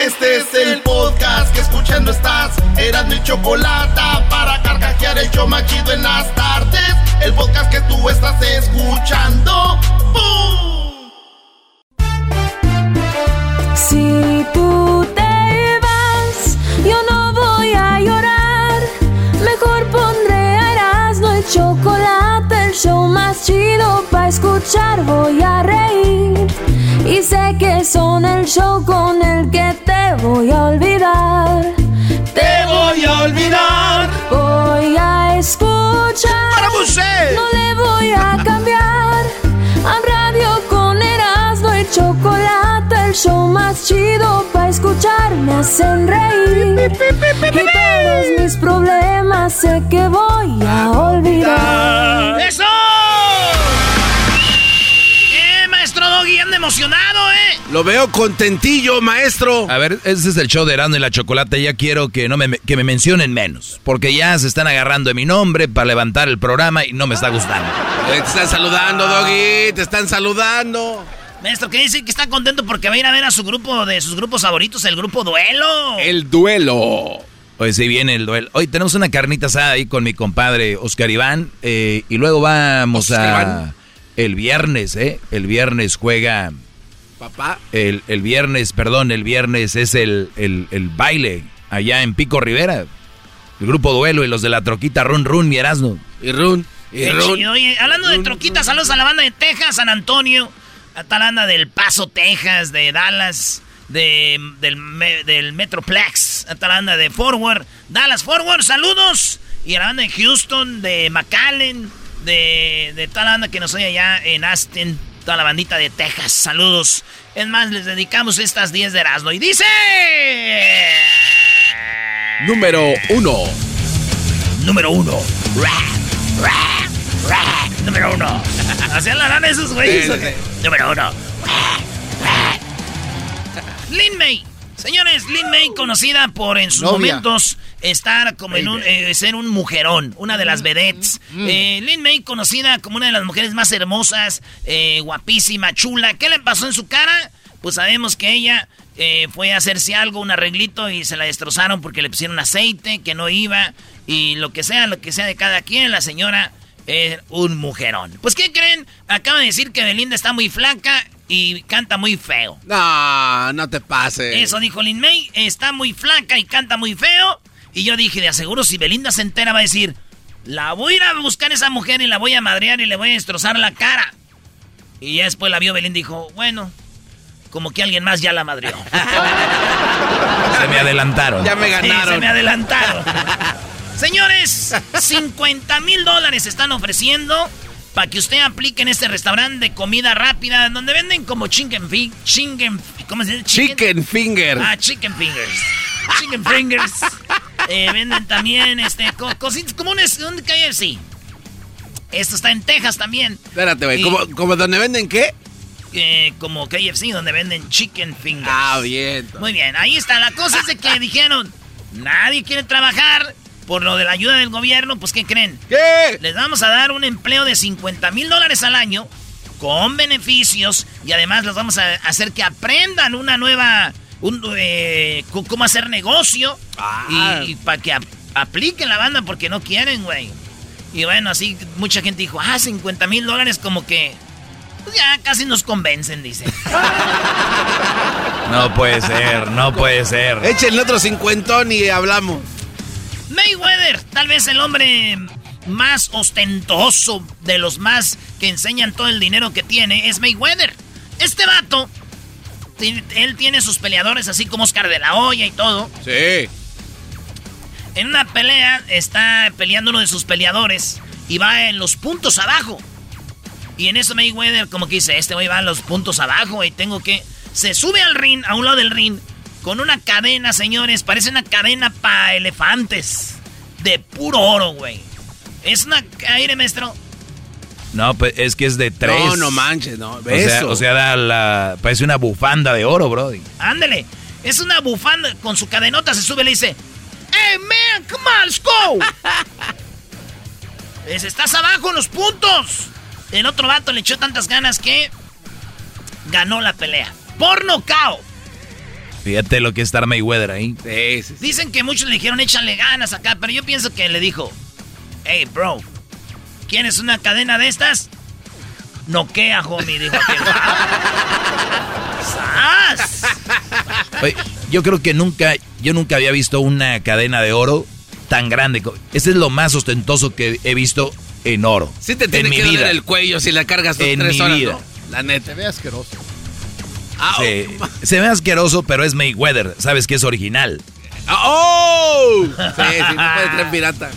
Este es el podcast que escuchando estás. Eran mi chocolate para carcajear el yo machido en las tardes. El podcast que tú estás escuchando. ¡Bum! Si tú te vas, yo no voy a llorar. Mejor pondré a Erasmo el chocolate, el show más chido para escuchar. Voy a reír y sé que son el show con el que te voy a olvidar. Te voy a olvidar. Voy a escuchar. ¡Para Buse! No le voy a cambiar. A radio con Erasmo y chocolate, el show más chido para escuchar. Me hacen reír. Y todos mis problemas sé que voy a olvidar. ¡Eso! Emocionado, eh! Lo veo contentillo, maestro. A ver, ese es el show de Erasmo y la Chocolate. Ya quiero que, no me, que me mencionen menos. Porque ya se están agarrando de mi nombre para levantar el programa y no me está gustando. Te están saludando, Doggy. Te están saludando. Maestro, ¿qué dice que está contento porque va a ir a ver a su grupo de sus grupos favoritos, el grupo Duelo? El duelo. Hoy sí viene el duelo. Hoy tenemos una carnita asada ahí con mi compadre Oscar Iván. eh, y luego vamos Oscar a... Iván. El viernes, ¿eh? El viernes juega... Papá. El, el viernes, perdón, el viernes es el, el, el baile allá en Pico Rivera. El grupo Duelo y los de la troquita Run Run, mi Erasmo. Y Run. Y Run. chido. Oye, hablando de troquitas, saludos a la banda de Texas, San Antonio, a la banda del Paso, Texas, de Dallas, de, del, del Metroplex, a la banda de Forward, Dallas Forward, saludos. Y a la banda de Houston, de McAllen, de, de toda la banda que nos oye allá en Aston, toda la bandita de Texas, saludos. Es más, les dedicamos estas 10 de Erasmo. Y dice... Número uno. Número uno. Ra, ra, ra. Número uno. Hacían la lana esos güeyes. Número uno. Ra, ra. Lin May. Señores, Lin May conocida por en sus Novia. momentos estar como en un, eh, ser un mujerón, una de las vedettes. Eh, Lin May conocida como una de las mujeres más hermosas, eh, guapísima, chula. ¿Qué le pasó en su cara? Pues sabemos que ella eh, fue a hacerse algo, un arreglito y se la destrozaron porque le pusieron aceite, que no iba y lo que sea, lo que sea de cada quien, la señora es un mujerón. Pues ¿qué creen? Acaba de decir que Belinda está muy flaca y canta muy feo. No, no te pases. Eso dijo Lin May, está muy flaca y canta muy feo. Y yo dije, de aseguro, si Belinda se entera va a decir, la voy a ir a buscar a esa mujer y la voy a madrear y le voy a destrozar la cara. Y ya después la vio Belinda y dijo, bueno, como que alguien más ya la madreó. Se me adelantaron. Ya me Sí, ganaron. se me adelantaron. Señores, 50 mil dólares están ofreciendo para que usted aplique en este restaurante de comida rápida donde venden como chicken fi- chicken, ¿cómo se dice? Chicken finger. Ah, chicken fingers. Chicken fingers. Eh, venden también este co- cositas como un, un KFC. Esto está en Texas también. Espérate, güey. ¿Cómo, ¿Cómo donde venden qué? eh, como KFC donde venden chicken fingers. Ah, bien. Muy bien, ahí está. La cosa es de que dijeron, nadie quiere trabajar por lo de la ayuda del gobierno. Pues, ¿qué creen? ¿Qué? Les vamos a dar un empleo de 50 mil dólares al año con beneficios y además los vamos a hacer que aprendan una nueva, un, eh, cómo hacer negocio Ah. y, para que ap- apliquen la banda porque no quieren, güey. Y bueno, así mucha gente dijo, ah, 50 mil dólares como que... pues ya casi nos convencen, dice. No puede ser, no puede ser. Échenle otro cincuentón y hablamos. Mayweather, tal vez el hombre más ostentoso de los más que enseñan todo el dinero que tiene, es Mayweather. Este vato, él tiene sus peleadores así como Oscar de la Hoya y todo. Sí. En una pelea está peleando uno de sus peleadores y va en los puntos abajo. Y en eso Mayweather como que dice, este güey va en los puntos abajo y tengo que... Se sube al ring, a un lado del ring, con una cadena, señores. Parece una cadena para elefantes. De puro oro, güey. Es una... Aire, maestro. No, pues es que es de tres. No, no manches, no. O sea, Eso. o sea, da la, parece una bufanda de oro, brody. Ándele. Es una bufanda con su cadenota. Se sube y le dice... ¡Hey, man! ¡Come on, let's go! Es, estás abajo en los puntos. El otro vato le echó tantas ganas que ganó la pelea. Por nocao. Fíjate lo que es estar Mayweather ahí. Dicen que muchos le dijeron échale ganas acá, pero yo pienso que le dijo, hey bro, ¿quieres una cadena de estas? Noquea, homie, dijo aquel. ¡Sas! Oye, yo creo que nunca, yo nunca había visto una cadena de oro tan grande. Ese es lo más ostentoso que he visto en oro. Sí te tiene que doler el cuello si la cargas dos, en tres mi horas, vida. ¿no? La neta. Se ve asqueroso. Ah, Se, se ve asqueroso, pero es Mayweather. Sabes que es original. ¡Oh! Sí, sí, no puede traer pirata.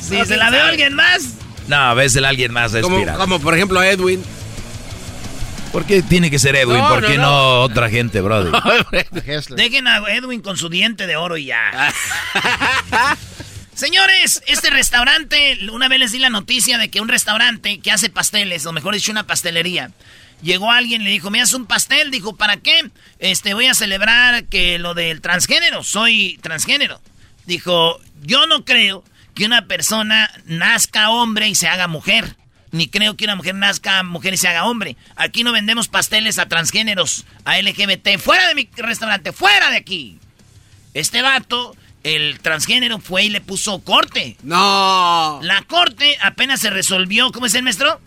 Si se la veo a alguien más, No, a veces alguien más es Como, pirata. como por ejemplo a Edwin. ¿Por qué tiene que ser Edwin? No, ¿Por no, qué no, no. otra gente, brother? Dejen a Edwin con su diente de oro y ya. Señores, este restaurante, una vez les di la noticia de que un restaurante que hace pasteles, o mejor dicho, una pastelería, llegó alguien, le dijo, ¿me haces un pastel? Dijo, ¿para qué? Este, voy a celebrar que lo del transgénero, soy transgénero. Dijo, yo no creo que una persona nazca hombre y se haga mujer. Ni creo que una mujer nazca mujer y se haga hombre. Aquí no vendemos pasteles a transgéneros, a LGBT. Fuera de mi restaurante, fuera de aquí. Este vato, el transgénero, fue y le puso corte. No. La corte apenas se resolvió, ¿cómo es el maestro?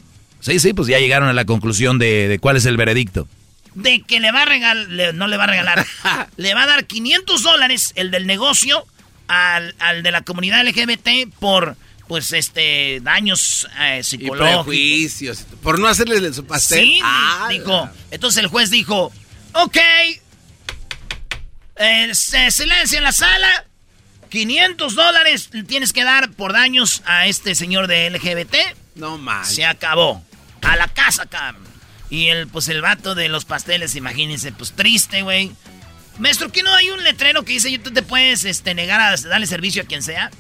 Sí, sí, pues ya llegaron a la conclusión de, de cuál es el veredicto. De que le va a regalar, no le va a regalar, le va a dar 500 dólares el del negocio al, al de la comunidad LGBT por, pues, este, daños eh, Y psicológicos. prejuicios. Por no hacerles su pastel. Sí, Ah, dijo. Entonces el juez dijo, ok, eh, se- silencio en la sala, 500 dólares tienes que dar por daños a este señor de LGBT. No más. Se acabó. A la casa, cabrón. Y el, pues el vato de los pasteles, imagínense, pues triste, güey. Maestro, ¿qué no hay un letrero que dice, tú te puedes este, negar a darle servicio a quien sea?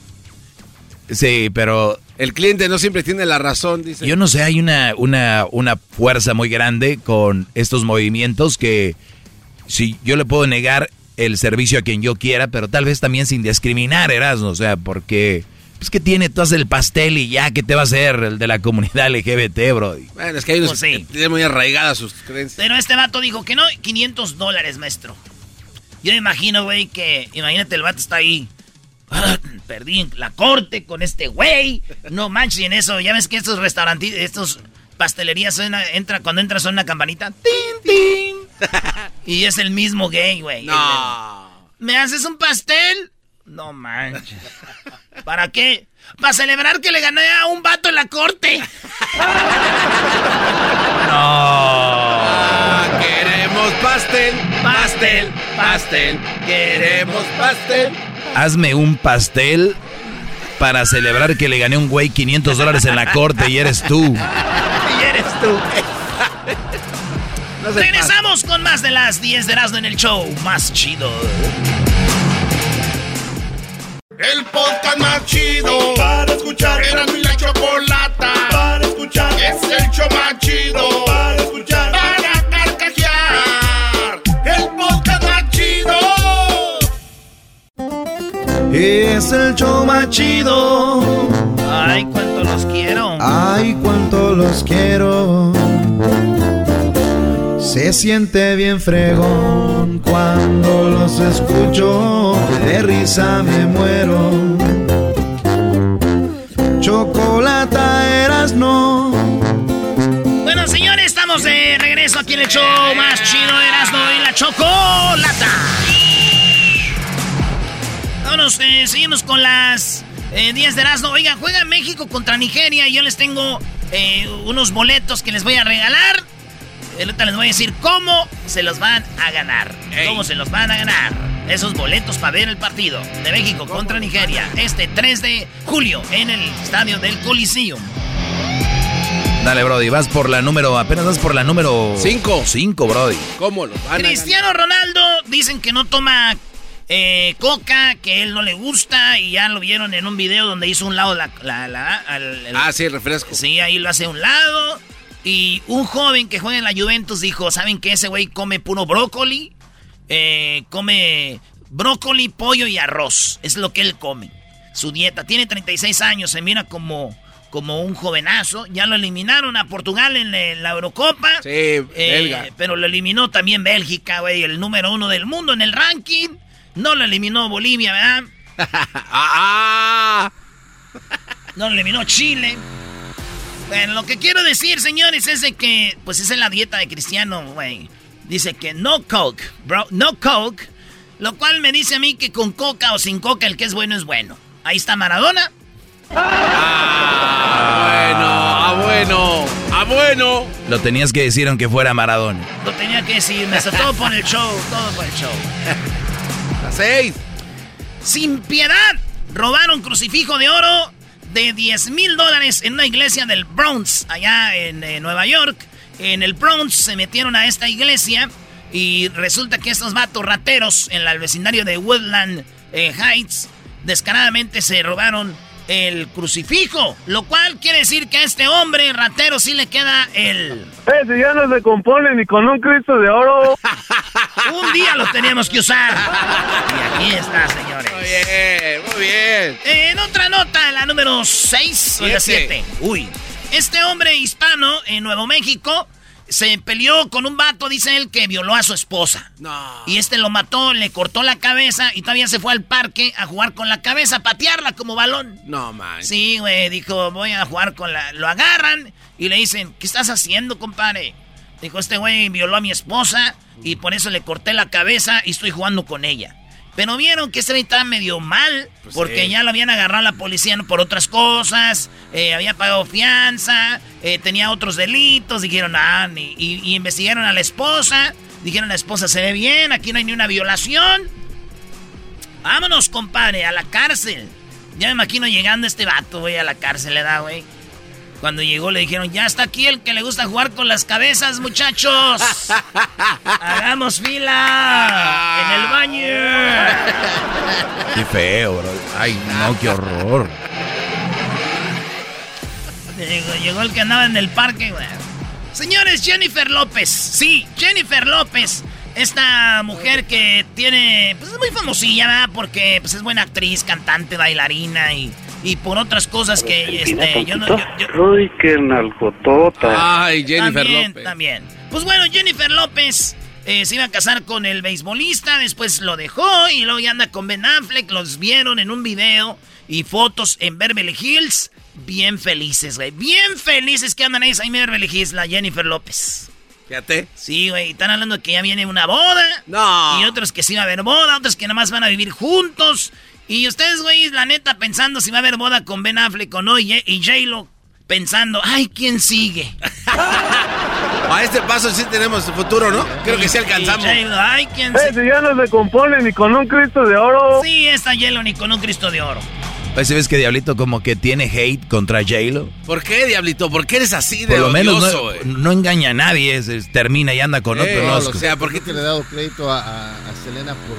Sí, pero El cliente no siempre tiene la razón, dice. yo no sé, hay una, una, una fuerza muy grande con estos movimientos que si yo le puedo negar el servicio a quien yo quiera, pero tal vez también sin discriminar, Erasmo, o sea, porque... Pues que tiene, tú haces el pastel y ya, ¿qué te va a hacer el de la comunidad LGBT, bro? Bueno, es que hay unos Pues sí. que tienen muy arraigadas sus creencias. Pero este vato dijo que no, 500 dólares, maestro. Yo me imagino, güey, que... Imagínate, el vato está ahí. Perdí en la corte con este güey. No manches, y en eso, ya ves que estos restaurantes, estos pastelerías, suena, entra, cuando entras suena una campanita. ¡Tin, tin! y es el mismo gay, güey. No. ¿Me haces un pastel? No manches. ¿Para qué? Para celebrar que le gané a un vato en la corte. Ah, queremos pastel, pastel, pastel. Queremos pastel. Hazme un pastel para celebrar que le gané a un güey 500 dólares en la corte y eres tú. Y eres tú. No se Regresamos con más de las 10 de Erasmo en el show más chido. El podcast más chido para escuchar. Era mi la chocolata para escuchar. Es el show más chido para escuchar. Para carcajear. El podcast más chido. Es el show más chido. Ay, cuánto los quiero. Ay, cuánto los quiero. Se siente bien fregón cuando los escucho. De risa me muero. Chocolata eras no. Bueno, señores, estamos de regreso aquí en el show más chido de Erasmo y la Chocolata. Vámonos, eh, seguimos con las eh, 10 de Erasmo. Oigan, juega México contra Nigeria y yo les tengo eh, unos boletos que les voy a regalar. Ahorita les voy a decir cómo se los van a ganar. Cómo se los van a ganar. Esos boletos para ver el partido de México contra Nigeria este 3 de julio en el estadio del Coliseum. Dale, Brody, vas por la número, apenas vas por la número... Cinco. Cinco, Brody. ¿Cómo lo van a Cristiano Ronaldo dicen que no toma eh, coca, que él no le gusta y ya lo vieron en un video donde hizo un lado la... la- la- al- el- ganar? Ah, sí, refresco. Sí, ahí lo hace a un lado. Y un joven que juega en la Juventus dijo, ¿saben qué? Ese güey come puro brócoli. eh, come brócoli, pollo y arroz. Es lo que él come. Su dieta. Tiene 36 años, se mira como, como un jovenazo. Ya lo eliminaron a Portugal en la Eurocopa. Sí, eh, belga. Pero lo eliminó también Bélgica, güey, el número uno del mundo en el ranking. No lo eliminó Bolivia, ¿verdad? Ah, ah. no lo eliminó Chile. Bueno, lo que quiero decir, señores, es de que, pues esa es la dieta de Cristiano, güey. Dice que no Coke, bro, no Coke. Lo cual me dice a mí que con coca o sin coca el que es bueno es bueno. Ahí está Maradona. Ah, bueno, ah, bueno, ah, bueno. Lo tenías que decir aunque fuera Maradona. Lo tenía que decir, me todo por el show, todo por el show. A seis. Sin piedad, robaron crucifijo de oro de 10 mil dólares en una iglesia del Bronx, allá en eh, Nueva York. En el Bronx se metieron a esta iglesia y resulta que estos vatos rateros en el vecindario de Woodland eh, Heights descaradamente se robaron el crucifijo, lo cual quiere decir que a este hombre ratero sí le queda el... Ese ya no se compone ni con un Cristo de oro. un día lo teníamos que usar. Y aquí está, señores. Muy bien, muy bien. En otra nota, la número 6 o 7. Uy. Este hombre hispano en Nuevo México se peleó con un vato, dice él, que violó a su esposa. No. Y este lo mató, le cortó la cabeza y todavía se fue al parque a jugar con la cabeza, a patearla como balón. No, man. Sí, güey, dijo, voy a jugar con la... Lo agarran y le dicen, ¿qué estás haciendo, compadre? Dijo, este güey violó a mi esposa y por eso le corté la cabeza y estoy jugando con ella. Pero vieron que este estaba medio mal, pues porque ya lo habían agarrado la policía por otras cosas, eh, había pagado fianza, eh, tenía otros delitos, dijeron, ah, y, investigaron a la esposa, dijeron, la esposa se ve bien, aquí no hay ni una violación. Vámonos, compadre, a la cárcel. Ya me imagino llegando este vato, güey, a la cárcel, le da, güey. Cuando llegó le dijeron, ya está aquí el que le gusta jugar con las cabezas, muchachos. Hagamos fila en el baño. Qué feo, bro. Ay, no, qué horror. Llegó, el que andaba en el parque, güey. Señores, Jennifer López. Sí, Jennifer López. Esta mujer que tiene, pues es muy famosilla, ¿verdad? Porque pues, es buena actriz, cantante, bailarina y y por otras cosas que este, yo no. Uy, qué nalgotota. Ay, Jennifer también, López. También. Pues bueno, Jennifer López eh, se iba a casar con el beisbolista, después lo dejó y luego ya anda con Ben Affleck. Los vieron en un video y fotos en Beverly Hills. Bien felices, güey. Bien felices que andan ahí en Beverly Hills, la Jennifer López. Fíjate. Sí, güey. Están hablando de que ya viene una boda. No. Y otros que sí va a haber boda, otros que nada más van a vivir juntos. Y ustedes, güey, la neta, pensando si va a haber boda con Ben Affleck o no, y, J-Lo pensando, ay, ¿quién sigue? A este paso sí tenemos futuro, ¿no? Creo que sí alcanzamos. ay, ¿quién sigue? ya no se compone ni con un Cristo de oro. Sí, esta J-Lo ni con un Cristo de oro. Pues ves que Diablito como que tiene hate contra J-Lo. ¿Por qué, Diablito? ¿Por qué eres así de Por lo menos no, no, engaña a nadie, termina y anda con otro. No, o sea, ¿por qué te le he dado crédito a, Selena por,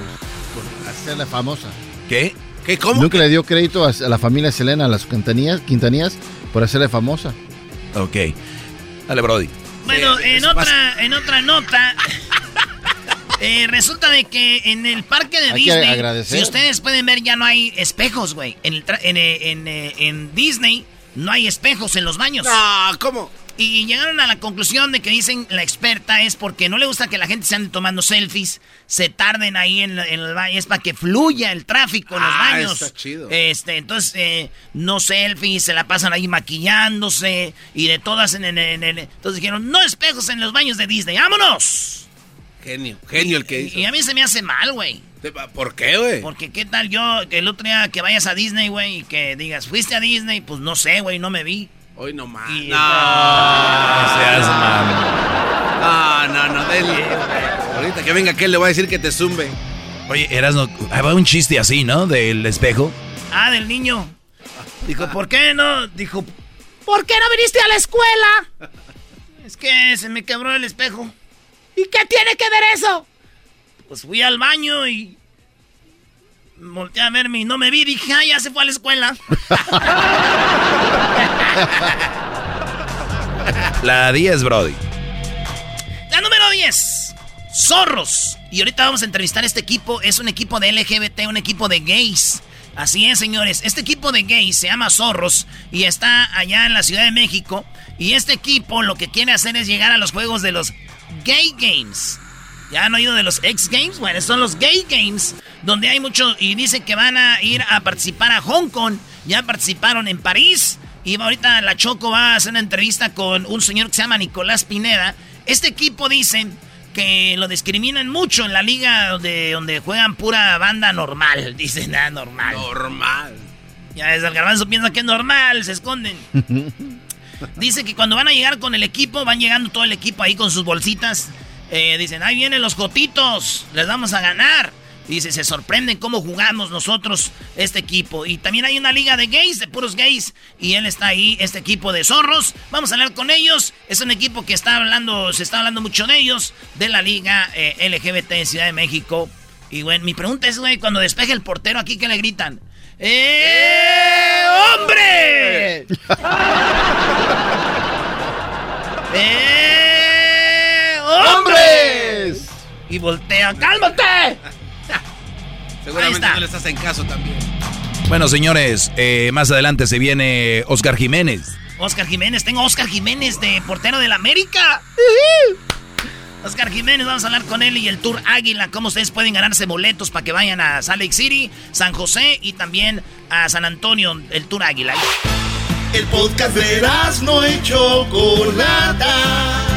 por hacerla famosa? ¿Qué? ¿Qué? ¿Cómo? Nunca le dio crédito a, la familia Selena, a las Quintanías, Quintanías, por hacerle famosa. Ok. Dale, Brody. Bueno, en, otra, en otra nota, eh, resulta de que en el parque de Disney, si ustedes pueden ver, ya no hay espejos, güey. En, en, en, eh, en, Disney no hay espejos en los baños. Ah, ¿cómo? Y llegaron a la conclusión de que dicen la experta es porque no le gusta que la gente se ande tomando selfies, se tarden ahí en, el baño, es para que fluya el tráfico en los ah, baños. Está chido. Este, entonces, eh, no selfies, se la pasan ahí maquillándose y de todas en, el... Entonces dijeron, no espejos en los baños de Disney, ¡vámonos! Genio, genio el que hizo. Y a mí se me hace mal, güey. ¿Por qué, güey? Porque qué tal yo, que el otro día que vayas a Disney, güey, y que digas, fuiste a Disney, pues no sé, güey, no me vi. Hoy no más. No. No seas No, no, no. Ahorita que venga aquel le voy a decir que te zumbe. Oye, eras no. Había un chiste así, ¿no? Del espejo. Ah, del niño. Dijo, ¿por qué no? Dijo, ¿por qué no viniste a la escuela? Es que se me quebró el espejo. ¿Y qué tiene que ver eso? Pues fui al baño y volteé a verme y no me vi. Dije, ah, ya se fue a la escuela. La 10, Brody. La número 10. Zorros. Y ahorita vamos a entrevistar a este equipo. Es un equipo de LGBT, un equipo de gays. Así es, señores. Este equipo de gays se llama Zorros y está allá en la Ciudad de México. Y este equipo lo que quiere hacer es llegar a los juegos de los Gay Games. ¿Ya han oído de los X Games? Bueno, son los Gay Games, donde hay muchos... Y dicen que van a ir a participar a Hong Kong. Ya participaron en París. Y ahorita la Choco va a hacer una entrevista con un señor que se llama Nicolás Pineda. Este equipo dice que lo discriminan mucho en la liga donde, donde juegan pura banda normal. Dicen, nada, ah, normal. Normal. Ya desde el garbanzo piensa que es normal, se esconden. Dice que cuando van a llegar con el equipo, van llegando todo el equipo ahí con sus bolsitas. Eh, dicen, ahí vienen los cotitos, les vamos a ganar. Dice, se sorprenden cómo jugamos nosotros este equipo. Y también hay una liga de gays, de puros gays. Y él está ahí, este equipo de zorros. Vamos a hablar con ellos. Es un equipo que está hablando, se está hablando mucho de ellos, de la liga eh, LGBT en Ciudad de México. Y bueno, mi pregunta es, güey, cuando despeje el portero aquí, ¿qué le gritan? ¡Eh, hombre! ¡Eh, hombres! Y voltea, ¡cálmate! Seguramente no le estás en caso también. Bueno, señores, eh, más adelante se viene Oscar Jiménez. Oscar Jiménez, tengo a Oscar Jiménez de portero del América. Oscar Jiménez, vamos a hablar con él y el Tour Águila, cómo ustedes pueden ganarse boletos para que vayan a Salt Lake City, San José y también a San Antonio, el Tour Águila. El podcast de no hecho Chocolata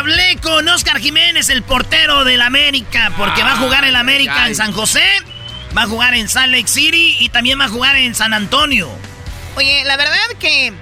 hablé con Oscar Jiménez, el portero del América, porque va a jugar el América en San José, va a jugar en Salt Lake City y también va a jugar en San Antonio. Oye, la verdad que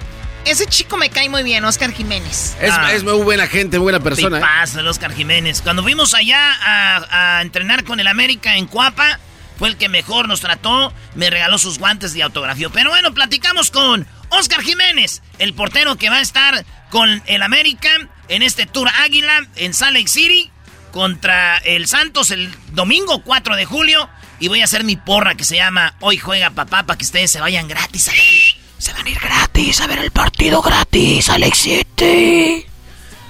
ese chico me cae muy bien, Oscar Jiménez. Es, ah. muy buena gente, muy buena persona. ¿Qué ¿eh? pasa, el Oscar Jiménez? Cuando fuimos allá a, a entrenar con el América en Cuapa, fue el que mejor nos trató, me regaló sus guantes de autografía. Pero bueno, platicamos con Oscar Jiménez, el portero que va a estar con el América en este Tour Águila en Salt Lake City contra el Santos el domingo 4 de julio. Y voy a hacer mi porra que se llama Hoy juega papá para que ustedes se vayan gratis a ver. Se van a ir gratis a ver el partido gratis, Alex City.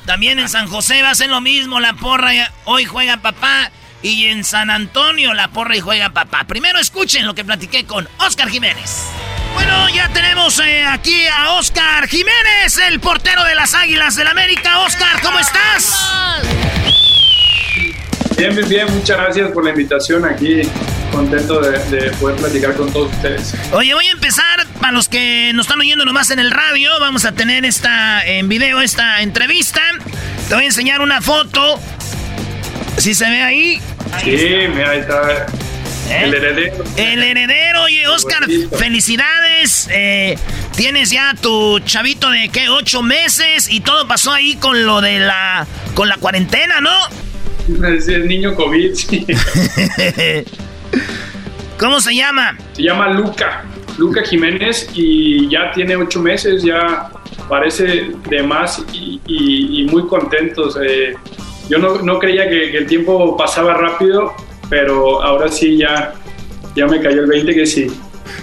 También en San José va a ser lo mismo, la porra Hoy juega papá. Y en San Antonio la porra y juega papá. Primero escuchen lo que platiqué con Oscar Jiménez. Bueno, ya tenemos eh, aquí a Oscar Jiménez, el portero de las Águilas del América. Oscar, ¿cómo estás? Bien, bien, bien. Muchas gracias por la invitación aquí. Contento de, poder platicar con todos ustedes. Oye, voy a empezar. Para los que nos están oyendo nomás en el radio, vamos a tener esta en video esta entrevista. Te voy a enseñar una foto. Si se ve ahí. sí, mira, ahí está. ¿Eh? El heredero. El heredero, oye, Oscar, felicidades. Eh, tienes ya tu chavito de qué, ocho meses y todo pasó ahí con lo de la, con la cuarentena, ¿no? Es el niño COVID, sí. ¿Cómo se llama? Se llama Luca, Luca Jiménez y ya tiene ocho meses, ya parece de más y, muy contentos. Eh, yo no, no creía que, que el tiempo pasaba rápido pero ahora sí ya, ya me cayó el 20 que sí.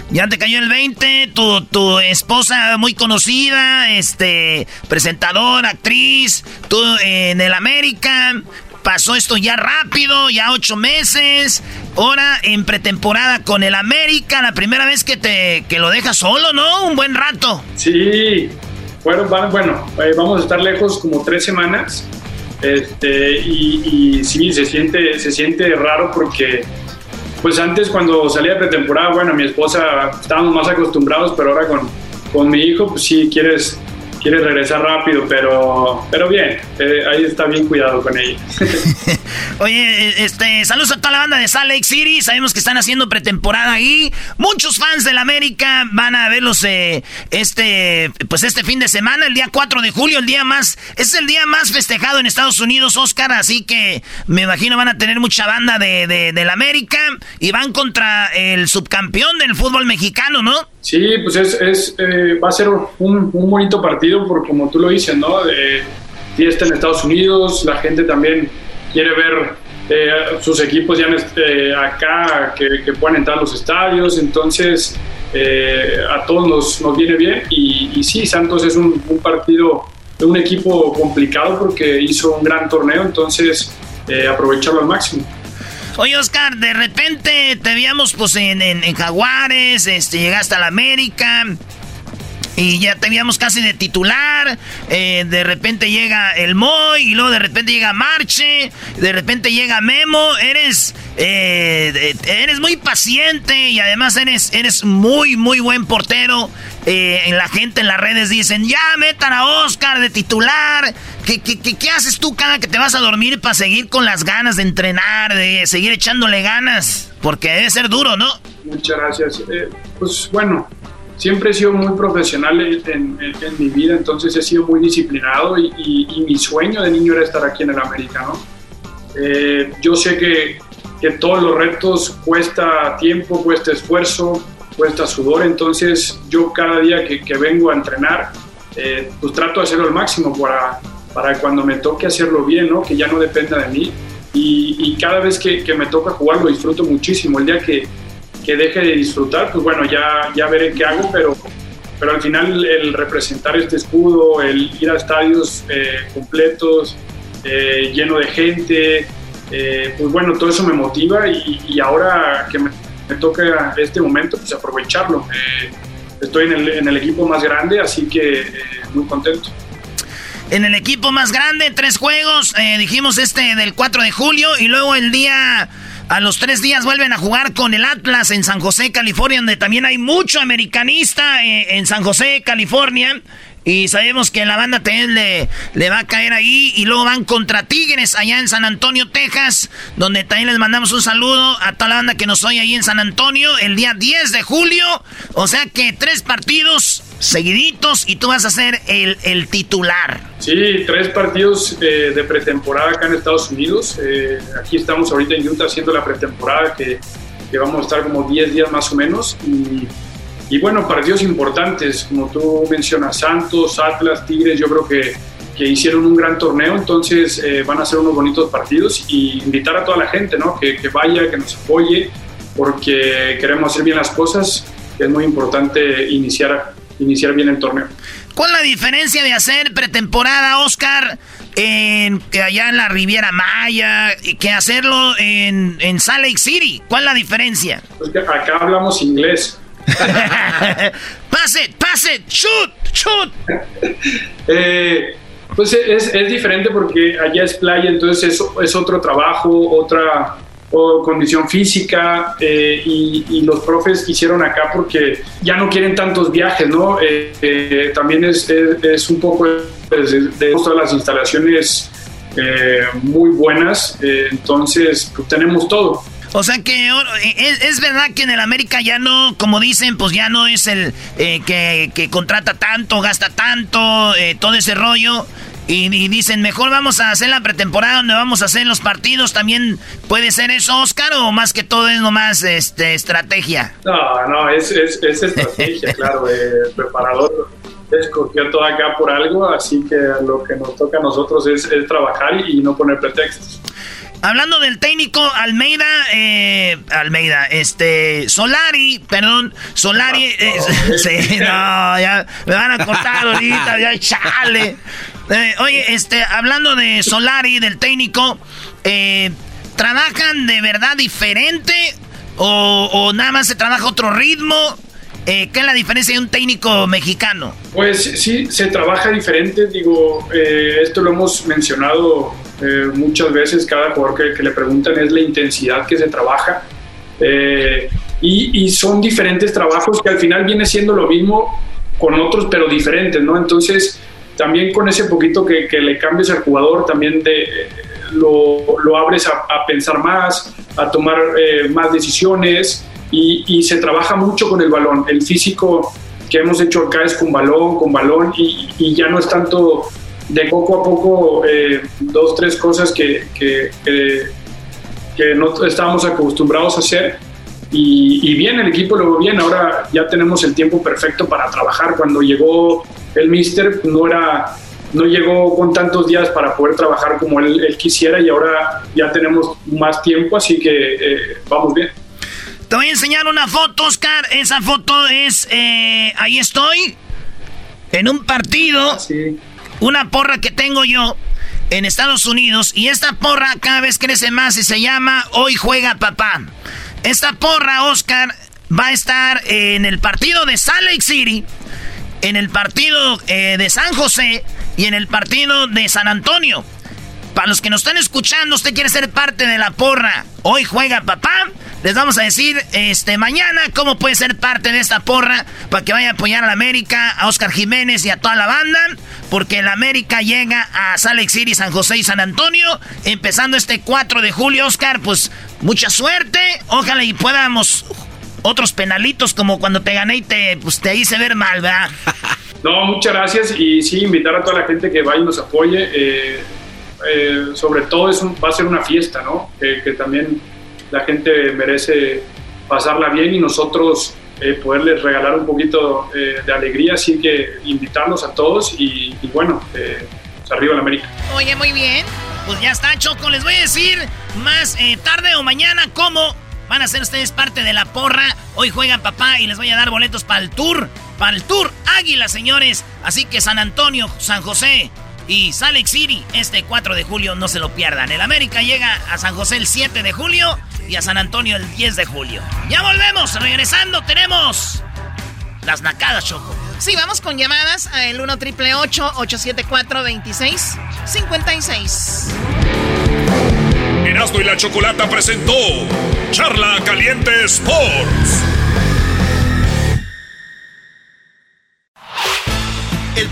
Ya te cayó el 20, tu, tu esposa muy conocida, este, presentadora, actriz, tú en el América, pasó esto ya rápido, ya ocho meses, ahora en pretemporada con el América, la primera vez que te que lo dejas solo, ¿no? Un buen rato. Sí, bueno, bueno eh, vamos a estar lejos como tres semanas, este, y, sí, se siente, se siente raro porque pues antes cuando salía pretemporada, bueno, mi esposa estábamos más acostumbrados, pero ahora con, con mi hijo, pues sí, quieres, quiere regresar rápido, pero, pero bien, eh, ahí está bien cuidado con ella. Oye, este, saludos a toda la banda de Salt Lake City, sabemos que están haciendo pretemporada ahí, muchos fans del América van a verlos eh, este, pues este fin de semana, el día 4 de julio, el día más, es el día más festejado en Estados Unidos, Oscar, así que me imagino van a tener mucha banda de, de, del América y van contra el subcampeón del fútbol mexicano, ¿no? Sí, pues es, es eh, va a ser un, un, bonito partido, porque como tú lo dices, ¿no? De fiesta en Estados Unidos, la gente también quiere ver eh, sus equipos ya eh, acá, que, que, puedan entrar a los estadios, entonces a todos nos, nos, viene bien y, y sí, Santos es un, un partido de un equipo complicado porque hizo un gran torneo, entonces aprovecharlo al máximo. Oye, Oscar, de repente te veíamos pues en, en, Jaguares, este, llegaste a la América. Y ya te veíamos casi de titular. Eh, de repente llega el Moy. Y luego de repente llega Marche. De repente llega Memo. Eres. Eh, eres muy paciente. Y además eres, eres muy, muy buen portero. Eh, la gente en las redes dicen, ya metan a Oscar de titular. ¿Qué, qué, qué, haces tú cada que te vas a dormir para seguir con las ganas de entrenar, de seguir echándole ganas? Porque debe ser duro, ¿no? Muchas gracias. Eh, pues bueno, siempre he sido muy profesional en, mi vida, entonces he sido muy disciplinado y, mi sueño de niño era estar aquí en el América, ¿no? Eh, yo sé que, que todos los retos cuesta tiempo, cuesta esfuerzo, cuesta sudor, entonces yo cada día que, vengo a entrenar, eh, pues trato de hacerlo al máximo para, para cuando me toque hacerlo bien, ¿no? que ya no dependa de mí. Y, cada vez que, me toca jugar lo disfruto muchísimo. El día que, que, deje de disfrutar, pues bueno, ya, ya veré qué hago, pero, pero al final el representar este escudo, el ir a estadios eh, completos, eh, lleno de gente, pues bueno, todo eso me motiva y, ahora que me toca este momento pues aprovecharlo. Eh, estoy en el, en el, equipo más grande, así que eh, muy contento. En el equipo más grande, tres juegos, eh, dijimos este del 4 de julio y luego el día... A los tres días vuelven a jugar con el Atlas en San José, California, donde también hay mucho americanista en San José, California. Y sabemos que la banda también le, va a caer ahí. Y luego van contra Tigres allá en San Antonio, Texas. Donde también les mandamos un saludo a toda la banda que nos oye ahí en San Antonio. El día 10 de julio. O sea que tres partidos seguiditos y tú vas a ser el, titular. Sí, tres partidos eh, de pretemporada acá en Estados Unidos. Eh, aquí estamos ahorita en Utah haciendo la pretemporada que, que vamos a estar como 10 días más o menos. Y bueno, partidos importantes, como tú mencionas, Santos, Atlas, Tigres, yo creo que, que hicieron un gran torneo, entonces eh, van a ser unos bonitos partidos y invitar a toda la gente, ¿no? Que, que, vaya, que nos apoye, porque queremos hacer bien las cosas, es muy importante iniciar, iniciar bien el torneo. ¿Cuál es la diferencia de hacer pretemporada, Oscar, en, allá en la Riviera Maya, y que hacerlo en, en Salt Lake City? ¿Cuál es la diferencia? Pues acá hablamos inglés. pase, pase, shoot, shoot. Eh, pues es, es, diferente porque allá es playa, entonces es, es otro trabajo, otra condición física eh, y, los profes quisieron acá porque ya no quieren tantos viajes, ¿no? Eh, también es, es, un poco de, de, todas las instalaciones muy buenas, entonces pues, tenemos todo. O sea que eh, es, verdad que en el América ya no, como dicen, pues ya no es el eh, que, contrata tanto, gasta tanto, eh, todo ese rollo. Y, dicen, mejor vamos a hacer la pretemporada donde vamos a hacer los partidos. ¿También puede ser eso, Oscar? ¿O más que todo es nomás este, estrategia? No, no, es, es, es estrategia, claro. El preparador escogió todo acá por algo, así que lo que nos toca a nosotros es, es trabajar y no poner pretextos. Hablando del técnico Almeida, eh, Almeida, este, Solari, perdón, Solari, eh, sí, no, ya me van a cortar ahorita, ya chale. Eh, oye, este, hablando de Solari, del técnico, eh, ¿trabajan de verdad diferente o, o, nada más se trabaja otro ritmo? ¿Qué es la diferencia de un técnico mexicano? Pues sí, se trabaja diferente, digo, esto lo hemos mencionado eh, muchas veces cada jugador que, le preguntan es la intensidad que se trabaja. Eh, y, son diferentes trabajos que al final viene siendo lo mismo con otros, pero diferentes, ¿no? Entonces, también con ese poquito que, le cambies al jugador, también de, lo, abres a, pensar más, a tomar eh, más decisiones y, se trabaja mucho con el balón. El físico que hemos hecho acá es con balón, con balón y, ya no es tanto de poco a poco eh, dos, tres cosas que, que, que, no estábamos acostumbrados a hacer. Y, y, bien, el equipo lo bien. Ahora ya tenemos el tiempo perfecto para trabajar. Cuando llegó el Mister, no era no llegó con tantos días para poder trabajar como él, quisiera y ahora ya tenemos más tiempo, así que eh, vamos bien. Te voy a enseñar una foto, Oscar. Esa foto es, eh, ahí estoy, en un partido, ah, una porra que tengo yo en Estados Unidos y esta porra cada vez crece más y se llama Hoy juega papá. Esta porra, Oscar, va a estar en el partido de Salt Lake City, en el partido eh, de San José y en el partido de San Antonio. Para los que nos están escuchando, usted quiere ser parte de la porra. Hoy juega papá. Les vamos a decir este mañana cómo puede ser parte de esta porra para que vaya a apoyar a la América, a Oscar Jiménez y a toda la banda. Porque la América llega a Salt City, San José y San Antonio. Empezando este 4 de julio, Oscar. Pues mucha suerte. Ojalá y podamos otros penalitos como cuando te gané y te, pues, te hice ver mal, ¿verdad? No, muchas gracias y sí, invitar a toda la gente que vaya y nos apoye. Eh, eh, sobre todo es va a ser una fiesta, ¿no? que también la gente merece pasarla bien y nosotros eh, poderles regalar un poquito de alegría, así que invitarlos a todos y, bueno, pues arriba en América. Oye, muy bien. Pues ya está, Choco. Les voy a decir más tarde o mañana cómo van a ser ustedes parte de la porra. Hoy juega papá y les voy a dar boletos para el tour para el Tour Águila, señores. Así que San Antonio, San José y Salt Lake City este 4 de julio no se lo pierdan. El América llega a San José el 7 de julio y a San Antonio el 10 de julio. Ya volvemos, regresando tenemos las nacadas, Choco. Sí, vamos con llamadas al 1 triple 874 26 56. Erasmo y la Chocolata presentó Charla Caliente Sports.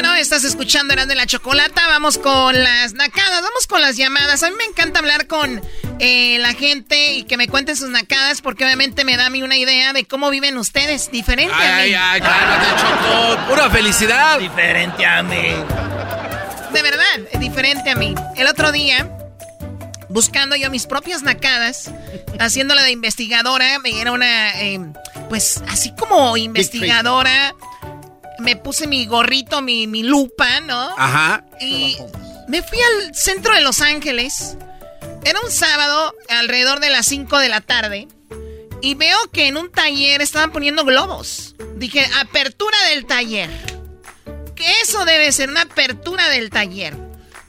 Bueno, estás escuchando Eran de la Chocolata. Vamos con las nacadas, vamos con las llamadas. A mí me encanta hablar con eh, la gente y que me cuenten sus nacadas porque obviamente me da a mí una idea de cómo viven ustedes, diferente a mí. Ay, ay, cálmate, Choco. Pura felicidad. Diferente a mí. De verdad, diferente a mí. El otro día, buscando yo mis propias nacadas, haciéndola de investigadora, me era una, em, pues así como investigadora, me puse mi gorrito, mi, mi lupa, ¿no? Ajá. Y me fui al centro de Los Ángeles era un sábado alrededor de las 5 de la tarde y veo que en un taller estaban poniendo globos. Dije, apertura del taller. Que eso debe ser una apertura del taller.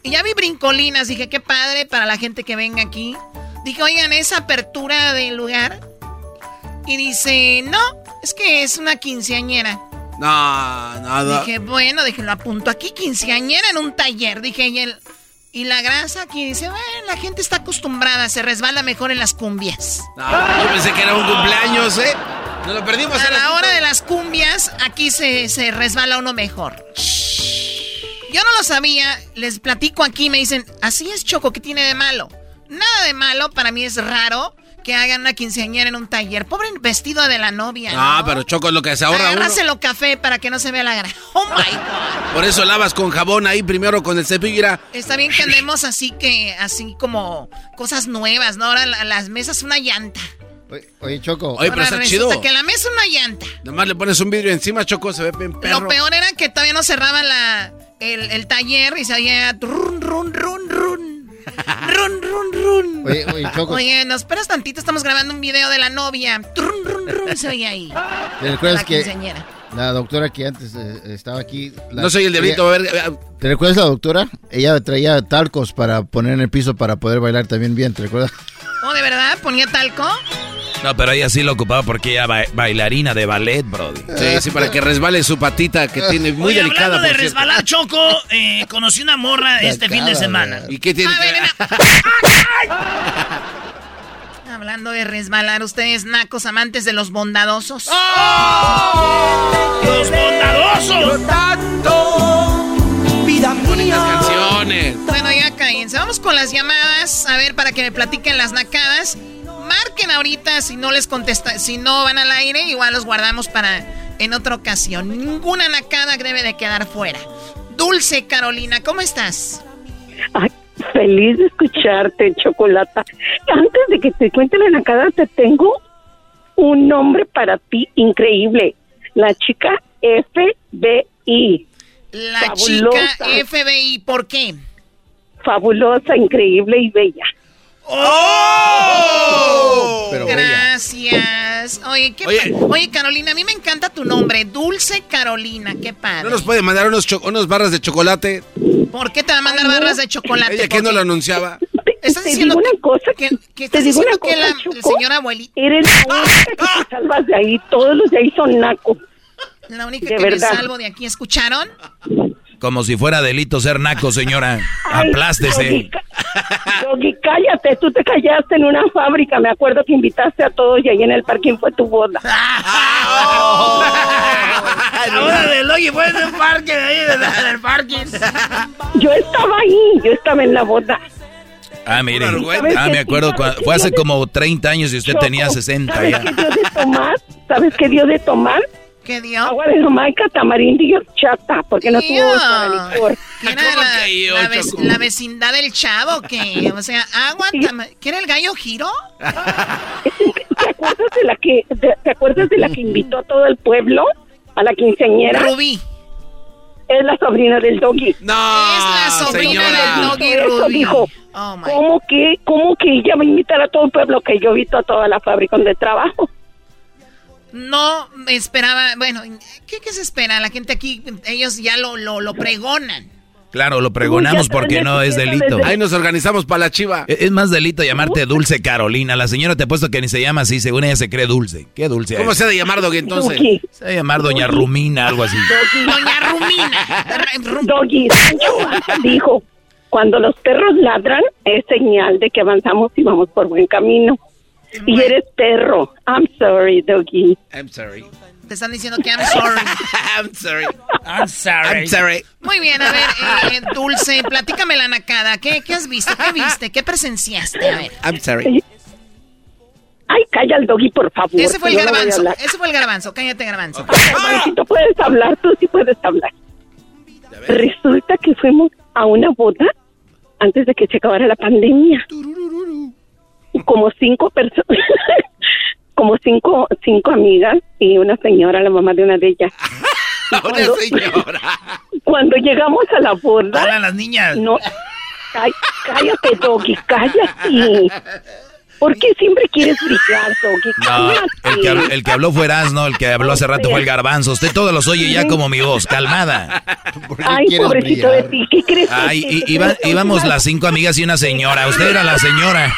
Y ya vi brincolinas, dije, qué padre para la gente que venga aquí. Dije, oigan, esa apertura del lugar. Y dice, no, es que es una quinceañera. No, nada. Dije, bueno, dije, lo apunto aquí, quinceañera en un taller. Dije, y el, y la grasa aquí dice, bueno, la gente está acostumbrada, se resbala mejor en las cumbias. yo pensé que era un cumpleaños, ¿eh? Nos lo perdimos. A la hora de las cumbias, aquí se, se resbala uno mejor. Yo no lo sabía, les platico aquí, me dicen, así es Choco, ¿qué tiene de malo? Nada de malo, para mí es raro que hagan una quinceañera en un taller. Pobre vestido de la novia. Ah, pero Choco es lo que se ahorra Agárraselo café para que no se vea la grasa. Oh my God. Por eso lavas con jabón ahí primero con el cepillo. Está bien que andemos así que, así como cosas nuevas, ¿no? Ahora las mesas una llanta. Oye, Choco. Oye, pero está chido. que la mesa una llanta. Nomás le pones un vidrio encima, Choco, se ve bien perro. Lo peor era que todavía no cerraba la, el, el taller y se oía run, run, run, run. Run, run, run. Oye, oye, Choco. Oye, nos esperas tantito, estamos grabando un video de la novia. Run, run, run, se oye ahí. ¿Te recuerdas que la doctora que antes eh, estaba aquí... no soy el diablito, a ver... Eh, ¿Te recuerdas la doctora? Ella traía talcos para poner en el piso para poder bailar también bien, ¿te recuerdas? Oh, ¿de verdad? ¿Ponía talco? No, pero ella sí lo ocupaba porque ella ba bailarina de ballet, brody. Sí, sí, para que resbale su patita que tiene muy Oye, delicada. Hablando de por resbalar, Choco, eh, conocí una morra este fin de semana. ¿Y qué tiene A ver, que Hablando de resbalar, ustedes nacos amantes de los bondadosos. ¡Oh! ¡Los bondadosos! tanto, vida mía. canciones. Bueno, ya cállense. Vamos con las llamadas. A ver, para que me platiquen las nacadas. Marquen ahorita si no les contesta, si no van al aire, igual los guardamos para en otra ocasión. Ninguna nacada debe de quedar fuera. Dulce Carolina, ¿cómo estás? Ay, feliz de escucharte, Chocolata. Antes de que te cuente la nacada, te tengo un nombre para ti increíble. La chica FBI. La Fabulosa. chica FBI, ¿por qué? Fabulosa, increíble y bella. ¡Oh! Pero Gracias. Oye, ¿qué Oye. Oye, Carolina, a mí me encanta tu nombre, Dulce Carolina, qué padre. ¿No nos puede mandar unos, unos barras de chocolate? ¿Por qué te va a mandar barras de chocolate? Ella que ¿Por no qué? lo anunciaba. ¿Estás te diciendo digo que, una cosa, que, que te estás digo diciendo una que cosa, la Choco. señora abuelita, Eres la única que te salvas de ahí. Todos los de ahí son nacos. la única de que verdad. me salvo de aquí, ¿escucharon? Como si fuera delito ser naco, señora. Ay, Aplástese. Doggy, Doggy, cállate, tú te callaste en una fábrica, me acuerdo que invitaste a todos y ahí en el parking fue tu boda. La boda de Logi fue en el parque, ahí, en el parking. Yo estaba ahí, yo estaba en la boda. Ah, mire. ¿Sabes Ah, me acuerdo. ¿Sabes cua- qué Fue hace como 30 años y usted Choco, tenía 60 ¿Sabes ya. qué dio de tomar? ¿Sabes qué dio de tomar? ¿Qué dio? Agua de Jamaica, tamarindo y horchata, porque no tuvo para licor. ¿Qué era la, la vec- la vecindad del chavo? que O sea, agua, ¿qué era el gallo giro? ¿Te acuerdas de la que de- te acuerdas de la que invitó a todo el pueblo a la quinceañera? Rubí. Es la sobrina del doggy. No, es la sobrina del doggy Eso Rubí. dijo. Oh. ¿Cómo que, ¿Cómo que ella va a invitar a todo el pueblo que yo he visto a toda la fábrica donde trabajo? No me esperaba, bueno, ¿qué, qué se espera? La gente aquí, ellos ya lo, lo, lo pregonan. Claro, lo pregonamos porque no es delito. Ahí nos organizamos para la chiva. Es es más delito llamarte Dulce Carolina. La señora te ha puesto que ni se llama así, según ella se cree dulce. ¿Qué dulce? ¿Cómo es? se ha de llamar, Doggy, entonces? Doggy. Se va a llamar Doña Rumina, algo así. Doña Rumina. Doggy, dijo, cuando los perros ladran es señal de que avanzamos y vamos por buen camino. Y eres perro. I'm sorry, Doggy. I'm sorry. Te están diciendo que I'm sorry. I'm sorry. I'm sorry. I'm sorry. Muy bien, a ver, eh, Dulce, platícame la nacada. ¿Qué, ¿Qué has visto? ¿Qué viste? ¿Qué presenciaste? A ver. I'm sorry. Ay, calla al Doggy, por favor. Ese fue el no garbanzo. Ese fue el garbanzo. Cállate, garbanzo. Garbanzito, puedes hablar, tú sí puedes hablar. Resulta que fuimos a una boda antes de que se acabara la pandemia. Como cinco personas, como cinco, cinco amigas y una señora, la mamá de una de ellas. Y Una cuando- señora. Cuando llegamos a la boda, Hablan las niñas. no, Cá- cállate, Doggy, cállate. ¿Por qué siempre quieres brillar, Doggy? No, el que, habló, el que habló fue Erasno, el que habló hace rato fue el garbanzo. Usted todos los oye ya como mi voz, calmada. Ay, pobrecito de ti, ¿qué crees? Ay, que- que iba- íbamos las cinco amigas y una señora. Usted era la señora.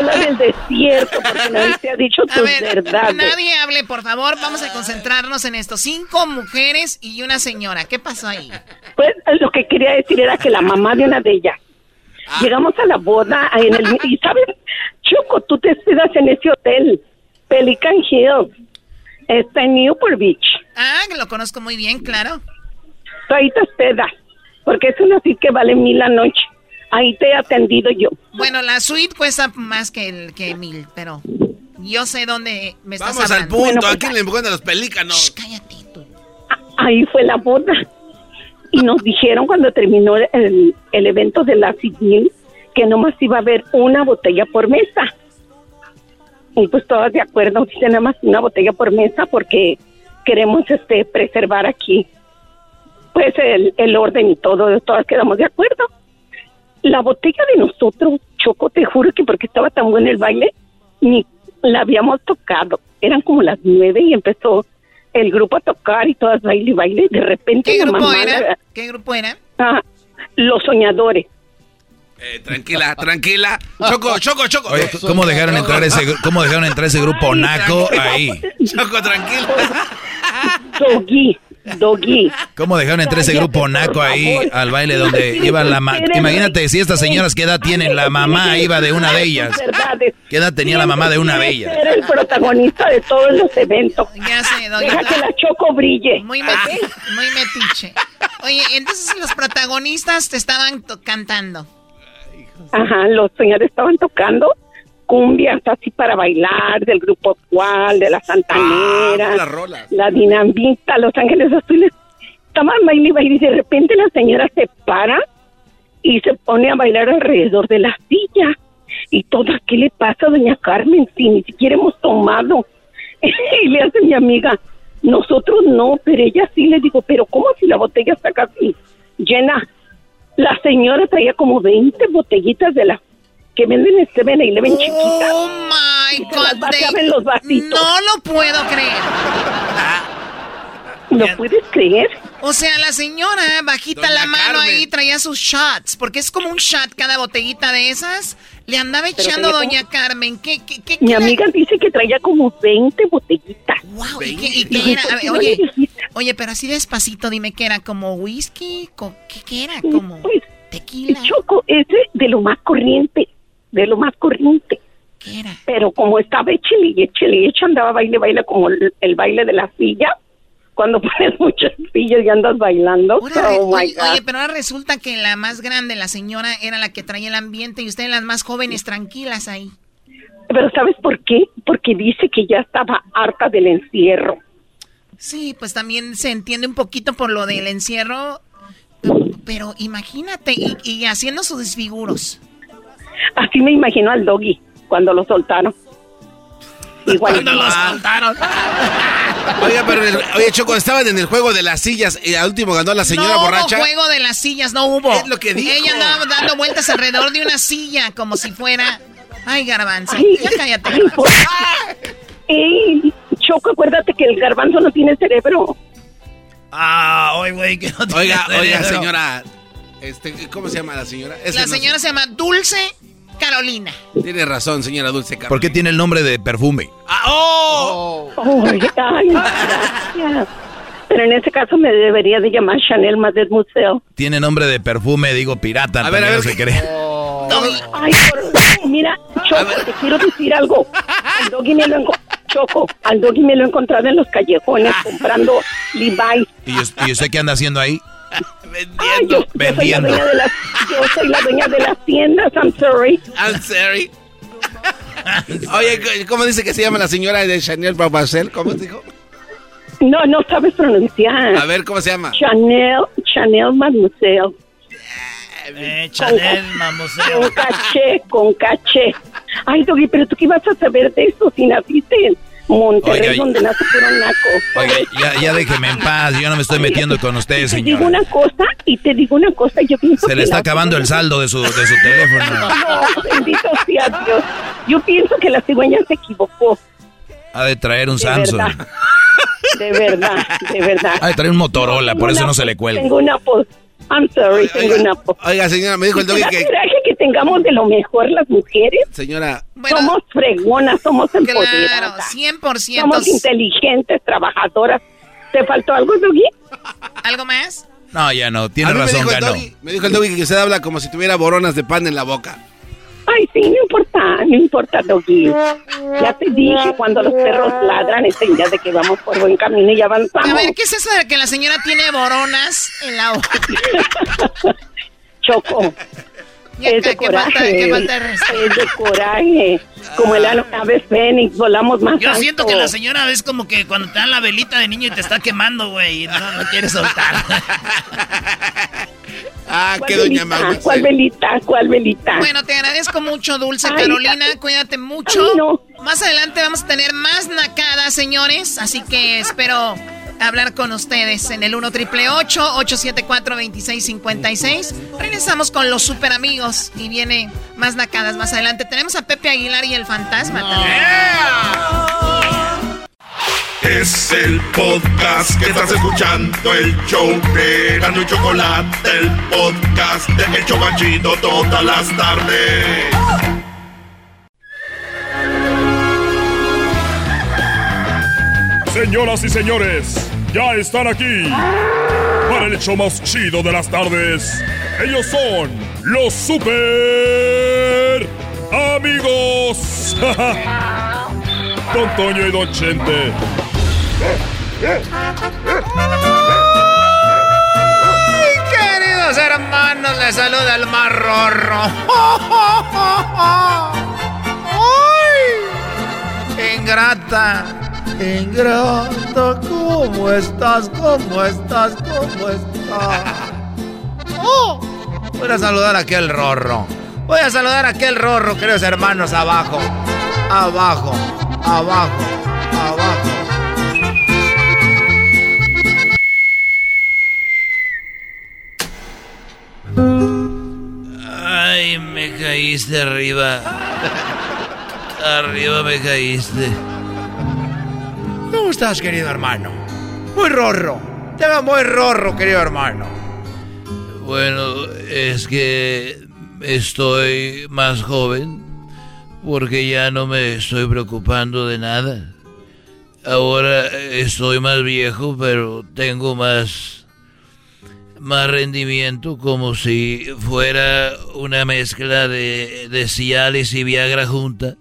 la del desierto, porque nadie te ha dicho tus ver, verdades. nadie hable, por favor. Vamos a concentrarnos en esto. Cinco mujeres y una señora. ¿Qué pasó ahí? Pues lo que quería decir era que la mamá de una de ellas. Llegamos a la boda en el y sabes, Choco, tú te hospedas en ese hotel, Pelican Hills, está en Newport Beach. Ah, lo conozco muy bien, claro. Tú ahí te hospedas, porque es una suite que vale mil la noche. Ahí te he atendido yo. Bueno, la suite cuesta más que, el, que mil, pero yo sé dónde me estás Vamos al hablando. punto. ¿A quién le encuentran los pelícanos? cállate tú. Ahí fue la boda. Y nos dijeron cuando terminó el, evento de la civil que nomás iba a haber una botella por mesa. Y pues todas de acuerdo, dice nada más una botella por mesa porque queremos este preservar aquí pues el, el orden y todo, todas quedamos de acuerdo. La botella de nosotros, Choco, te juro que porque estaba tan bueno el baile, ni la habíamos tocado. Eran como las nueve y empezó el grupo a tocar y todas baile y baile. De repente ¿Qué grupo mamá era? la- ¿Qué grupo era? Ah, los soñadores. Eh, tranquila, tranquila. Choco, choco, choco. Oye, ¿cómo dejaron entrar ese, cómo dejaron entrar ese grupo naco ahí? Choco, tranquila. Doggy, Doggy. ¿Cómo dejaron entrar ese grupo naco ahí al baile donde iba la mamá? Imagínate si estas señoras qué edad tienen, la mamá iba de una de ellas. ¿Qué edad tenía la mamá de una de ellas? Era el protagonista de todos los eventos. Ya sé, Doggy. Deja que la choco brille. Muy, meti muy metiche. Oye, entonces los protagonistas te estaban cantando. Ajá, los señores estaban tocando cumbias así para bailar, del grupo actual, de la Santanera, Ah, la Dinamita, Los Ángeles Azules. Estaban bailando y de repente la señora se para y se pone a bailar alrededor de la silla. Y toda, ¿qué le pasa a doña Carmen si ni siquiera hemos tomado? y le hace mi amiga, nosotros no, pero ella sí le digo, pero ¿cómo si la botella está casi llena? La señora traía como 20 botellitas de la que venden. Oh my Y se las God. vaciaba they- en los vasitos. No lo puedo creer. ¿Lo puedes creer? O sea, la señora bajita Doña la mano Carmen. ahí traía sus shots, porque es como un shot cada botellita de esas. Le andaba echando tenía doña Carmen. ¿Qué, qué, qué, Mi amiga dice que traía como 20 botellitas. Wow, ¿y qué, y qué era? ¿por A ver, no oye, le oye, pero así despacito, dime qué era, como whisky, ¿qué, qué era? Como Pues, tequila. Choco, ese de lo más corriente, de lo más corriente. ¿Qué era? Pero como estaba échele y échele y eche, andaba baile, baile como el, el baile de la silla. Cuando pones muchas sillas y andas bailando. Ahora, oh oye, pero ahora resulta que la más grande, la señora, era la que traía el ambiente y ustedes las más jóvenes tranquilas ahí. Pero ¿sabes por qué? Porque dice que ya estaba harta del encierro. Sí, pues también se entiende un poquito por lo del encierro, pero imagínate, y, y haciendo sus desfiguros. Así me imagino al doggy cuando lo soltaron. Igual. Cuando lo soltaron. Oiga, pero el- oye, Choco, estaban en el juego de las sillas y al último ganó la señora no borracha. hubo juego de las sillas, no hubo. Es lo que dijo. Ella andaba dando vueltas alrededor de una silla como si fuera... Ay, garbanzo, Ay, ya cállate. ay, por- Ey, Choco, acuérdate que el garbanzo no tiene cerebro. Ah, oye, güey, que no tiene Oiga, oiga, señora. Este, ¿Cómo se llama la señora? Ese La no señora se llama Dulce Carolina. Tiene razón, señora Dulce Carmen. ¿Por qué tiene el nombre de perfume? Ah, ¡Oh! Ay, ay, gracias. Pero en ese caso me debería de llamar Chanel Madet Museo. Tiene nombre de perfume, digo pirata, A ver, a ver, no se ¿qué- cree. Ay, por- mira, Choco, te quiero decir algo. Al doggy me lo enco- Choco, al doggy me lo he encontrado en los callejones comprando Levi's. ¿Y, y usted qué anda haciendo ahí? Ay, yo, yo soy la Vendiendo. dueña de las, yo soy la dueña de las tiendas, I'm sorry. I'm sorry. Oye, ¿cómo dice que se llama la señora de Chanel Babacel? ¿Cómo dijo? No, no sabes pronunciar. A ver, ¿cómo se llama? Chanel, Chanel Mademoiselle. Eh, Chanel, mamuseo. Con caché, con caché. Ay, Doggy, pero tú qué vas a saber de eso si naciste en Monterrey, Oiga, donde nace puro naco. Oiga, ya, ya déjeme en paz, yo no me estoy metiendo con ustedes, Te digo una cosa y te digo una cosa, yo pienso Se le que está la- acabando el saldo de su, de su teléfono. No, bendito sea Dios. Yo pienso que la cigüeña se equivocó. Ha de traer un De Samsung. verdad. De verdad, de verdad. Ha de traer un Motorola, por eso no se le cuelga. Tengo una. I'm sorry, tengo una voz. Oiga, señora, me dijo el ¿Te doggy que... coraje que tengamos de lo mejor las mujeres? Señora, somos fregonas, somos Claro, empoderadas. 100%. Somos inteligentes, trabajadoras. ¿Te faltó algo, Doggy? ¿Algo más? No, ya no, tiene razón, ganó. doggy, me dijo el doggy que usted habla como si tuviera boronas de pan en la boca. Ay, sí, no importa, no importa, Doggy. Ya te dije, cuando los perros ladran, es señal de que vamos por buen camino y avanzamos. A ver, ¿qué es eso de que la señora tiene boronas en la boca? Choco. Es de ¿qué falta- coraje. qué falta de respeto? es de coraje. Como el ave fénix, volamos más Yo alto. siento que la señora es como que cuando te dan la velita de niño y te está quemando, güey, no, no quieres soltar. Ah, ¿Cuál qué doña? Maus. ¿Cuál velita? ¿Cuál velita? Bueno, te agradezco mucho, Dulce Ay, Carolina. Cuídate mucho. Ay, no. Más adelante vamos a tener más nacadas, señores. Así que espero hablar con ustedes en el 1 triple 874 2656 Regresamos con los super amigos y viene más nacadas más adelante. Tenemos a Pepe Aguilar y el fantasma también. Es el podcast que estás escuchando, el show de Gano y Chocolate, el podcast de El Chocachito todas las tardes. Señoras y señores, ya están aquí para el hecho más chido de las tardes. Ellos son los super amigos. Don Toño y Don Chente. Ay, queridos hermanos, les saluda el marrorro. ¡Ay! Ingrata. Ingrata, ¿cómo estás? ¿Cómo estás? ¿Cómo estás? ¡Oh! Voy a saludar a aquel rorro. Voy a saludar a aquel rorro, queridos hermanos, abajo. Abajo, abajo, abajo. Ay, me caíste arriba. Arriba me caíste. ¿Cómo estás, querido hermano? Muy rorro. Te va muy rorro, querido hermano. Bueno, es que estoy más joven porque ya no me estoy preocupando de nada. Ahora estoy más viejo, pero tengo más más rendimiento como si fuera una mezcla de, de Cialis y Viagra junta.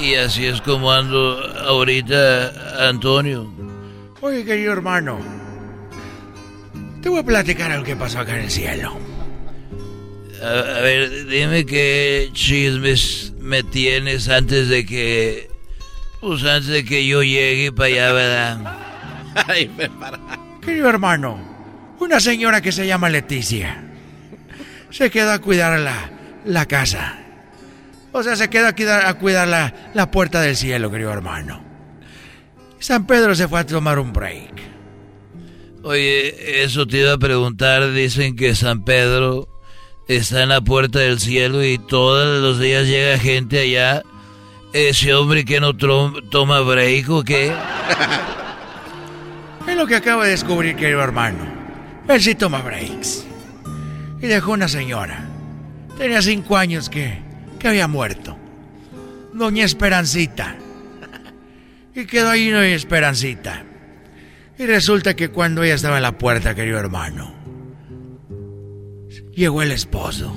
Y así es como ando ahorita, Antonio. Oye, querido hermano, te voy a platicar algo que pasó acá en el cielo. A, a ver, dime qué chismes me tienes antes de que... Pues antes de que yo llegue para allá, ¿verdad? Ay, me para. Querido hermano, una señora que se llama Leticia se quedó a cuidar la, la casa. O sea, se quedó a cuidar, a cuidar la, la puerta del cielo, querido hermano. San Pedro se fue a tomar un break. Oye, eso te iba a preguntar. Dicen que San Pedro está en la puerta del cielo y todos los días llega gente allá. Ese hombre que no toma break o qué? Es lo que acabo de descubrir, querido hermano. Él sí toma breaks. Y dejó una señora. Tenía cinco años que, que había muerto. Doña Esperancita. Y quedó ahí Doña Esperancita. Y resulta que cuando ella estaba en la puerta, querido hermano, llegó el esposo.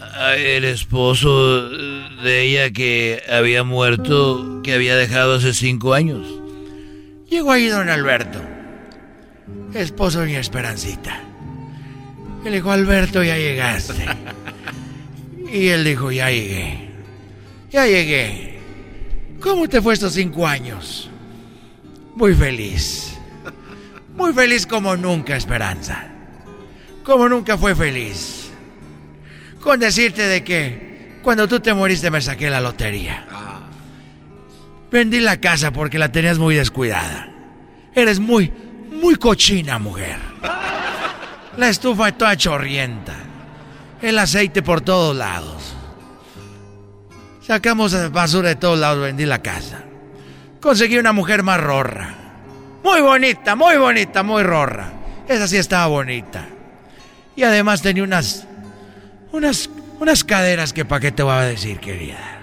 Ah, El esposo de ella que había muerto, que había dejado hace cinco años. Llegó ahí don Alberto, esposo de mi Esperancita. Y le dijo, Alberto, ya llegaste. Y él dijo, ya llegué. Ya llegué. ¿Cómo te fue estos cinco años? Muy feliz. Muy feliz como nunca, Esperanza. Como nunca fue feliz. Con decirte de que cuando tú te moriste me saqué la lotería. Vendí la casa porque la tenías muy descuidada. Eres muy, muy cochina, mujer. La estufa toda chorrienta. El aceite por todos lados. Sacamos basura de todos lados, vendí la casa. Conseguí una mujer más rorra. Muy bonita, muy bonita, muy rorra. Esa sí estaba bonita. Y además tenía unas, unas, unas caderas que para qué te voy a decir, querida.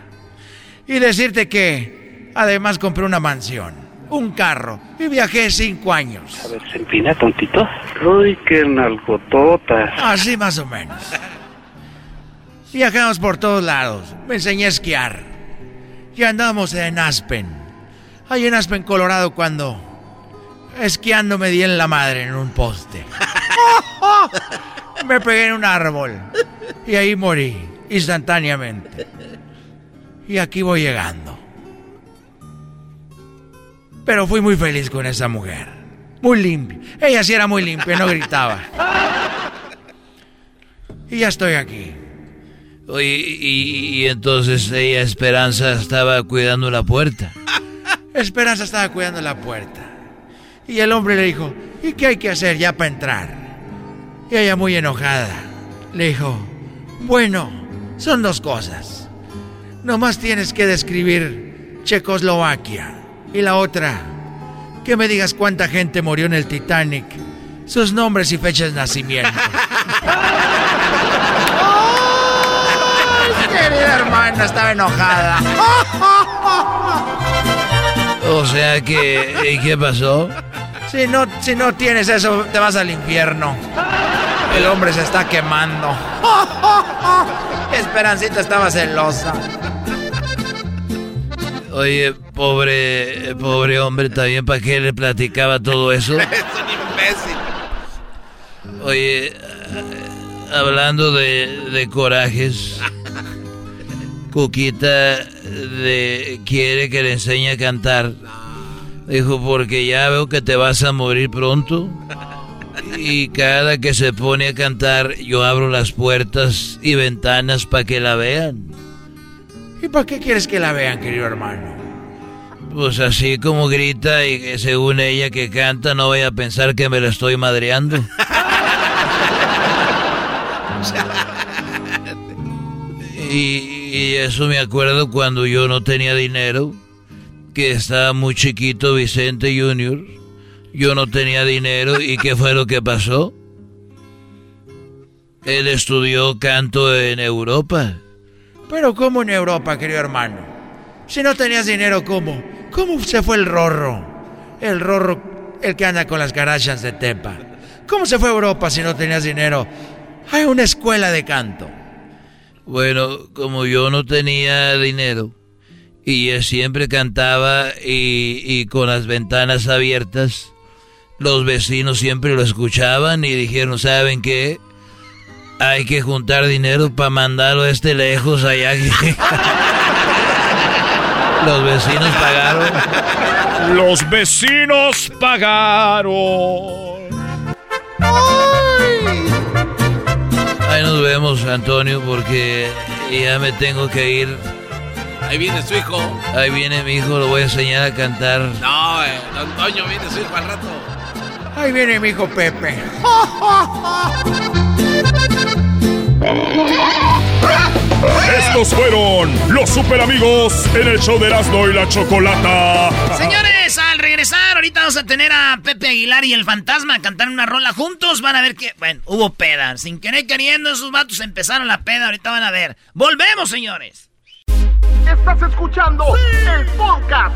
Y decirte que además compré una mansión, un carro y viajé cinco años. A ver, se empina tontito. Uy, qué nalgototas. Así más o menos. Viajamos por todos lados. Me enseñé a esquiar. Y andábamos en Aspen. Ahí en Aspen, Colorado, cuando esquiando me di en la madre en un poste. me pegué en un árbol. Y ahí morí, instantáneamente. Y aquí voy llegando. Pero fui muy feliz con esa mujer. Muy limpia. Ella sí era muy limpia, no gritaba. Y ya estoy aquí. Oye, y, y entonces ella, Esperanza, estaba cuidando la puerta. Esperanza estaba cuidando la puerta. Y el hombre le dijo, ¿y qué hay que hacer ya para entrar? Y ella muy enojada le dijo, bueno, son dos cosas. Nomás tienes que describir Checoslovaquia. Y la otra, que me digas cuánta gente murió en el Titanic, sus nombres y fechas de nacimiento. querida hermana estaba enojada. O sea que, ¿qué pasó? Si no, si no tienes eso, te vas al infierno. El hombre se está quemando. Esperancita estaba celosa. Oye, pobre, pobre hombre, también para qué le platicaba todo eso. es un imbécil. Oye, hablando de, de corajes, Cuquita de, quiere que le enseñe a cantar. Dijo, porque ya veo que te vas a morir pronto. Y cada que se pone a cantar, yo abro las puertas y ventanas para que la vean. ¿Y para qué quieres que la vean, querido hermano? Pues así como grita y según ella que canta, no voy a pensar que me la estoy madreando. y, y eso me acuerdo cuando yo no tenía dinero, que estaba muy chiquito Vicente Junior. Yo no tenía dinero y ¿qué fue lo que pasó? Él estudió canto en Europa. Pero ¿cómo en Europa, querido hermano? Si no tenías dinero, ¿cómo? ¿Cómo se fue el rorro? El rorro, el que anda con las garachas de Tepa. ¿Cómo se fue a Europa si no tenías dinero? Hay una escuela de canto. Bueno, como yo no tenía dinero y siempre cantaba y, y con las ventanas abiertas, los vecinos siempre lo escuchaban y dijeron, ¿saben qué? Hay que juntar dinero para mandarlo a este lejos allá. los vecinos pagaron. Los vecinos pagaron. Ahí nos vemos, Antonio, porque ya me tengo que ir. Ahí viene su hijo. Ahí viene mi hijo, lo voy a enseñar a cantar. No, eh, Antonio viene su hijo al rato. Ahí viene mi hijo Pepe. Estos fueron los super amigos en el show de Erasmo y la Chocolata. Señores, al regresar, ahorita vamos a tener a Pepe Aguilar y el fantasma a cantar una rola juntos. Van a ver que, bueno, hubo peda. Sin querer queriendo, esos vatos empezaron la peda. Ahorita van a ver. Volvemos, señores. Estás escuchando el podcast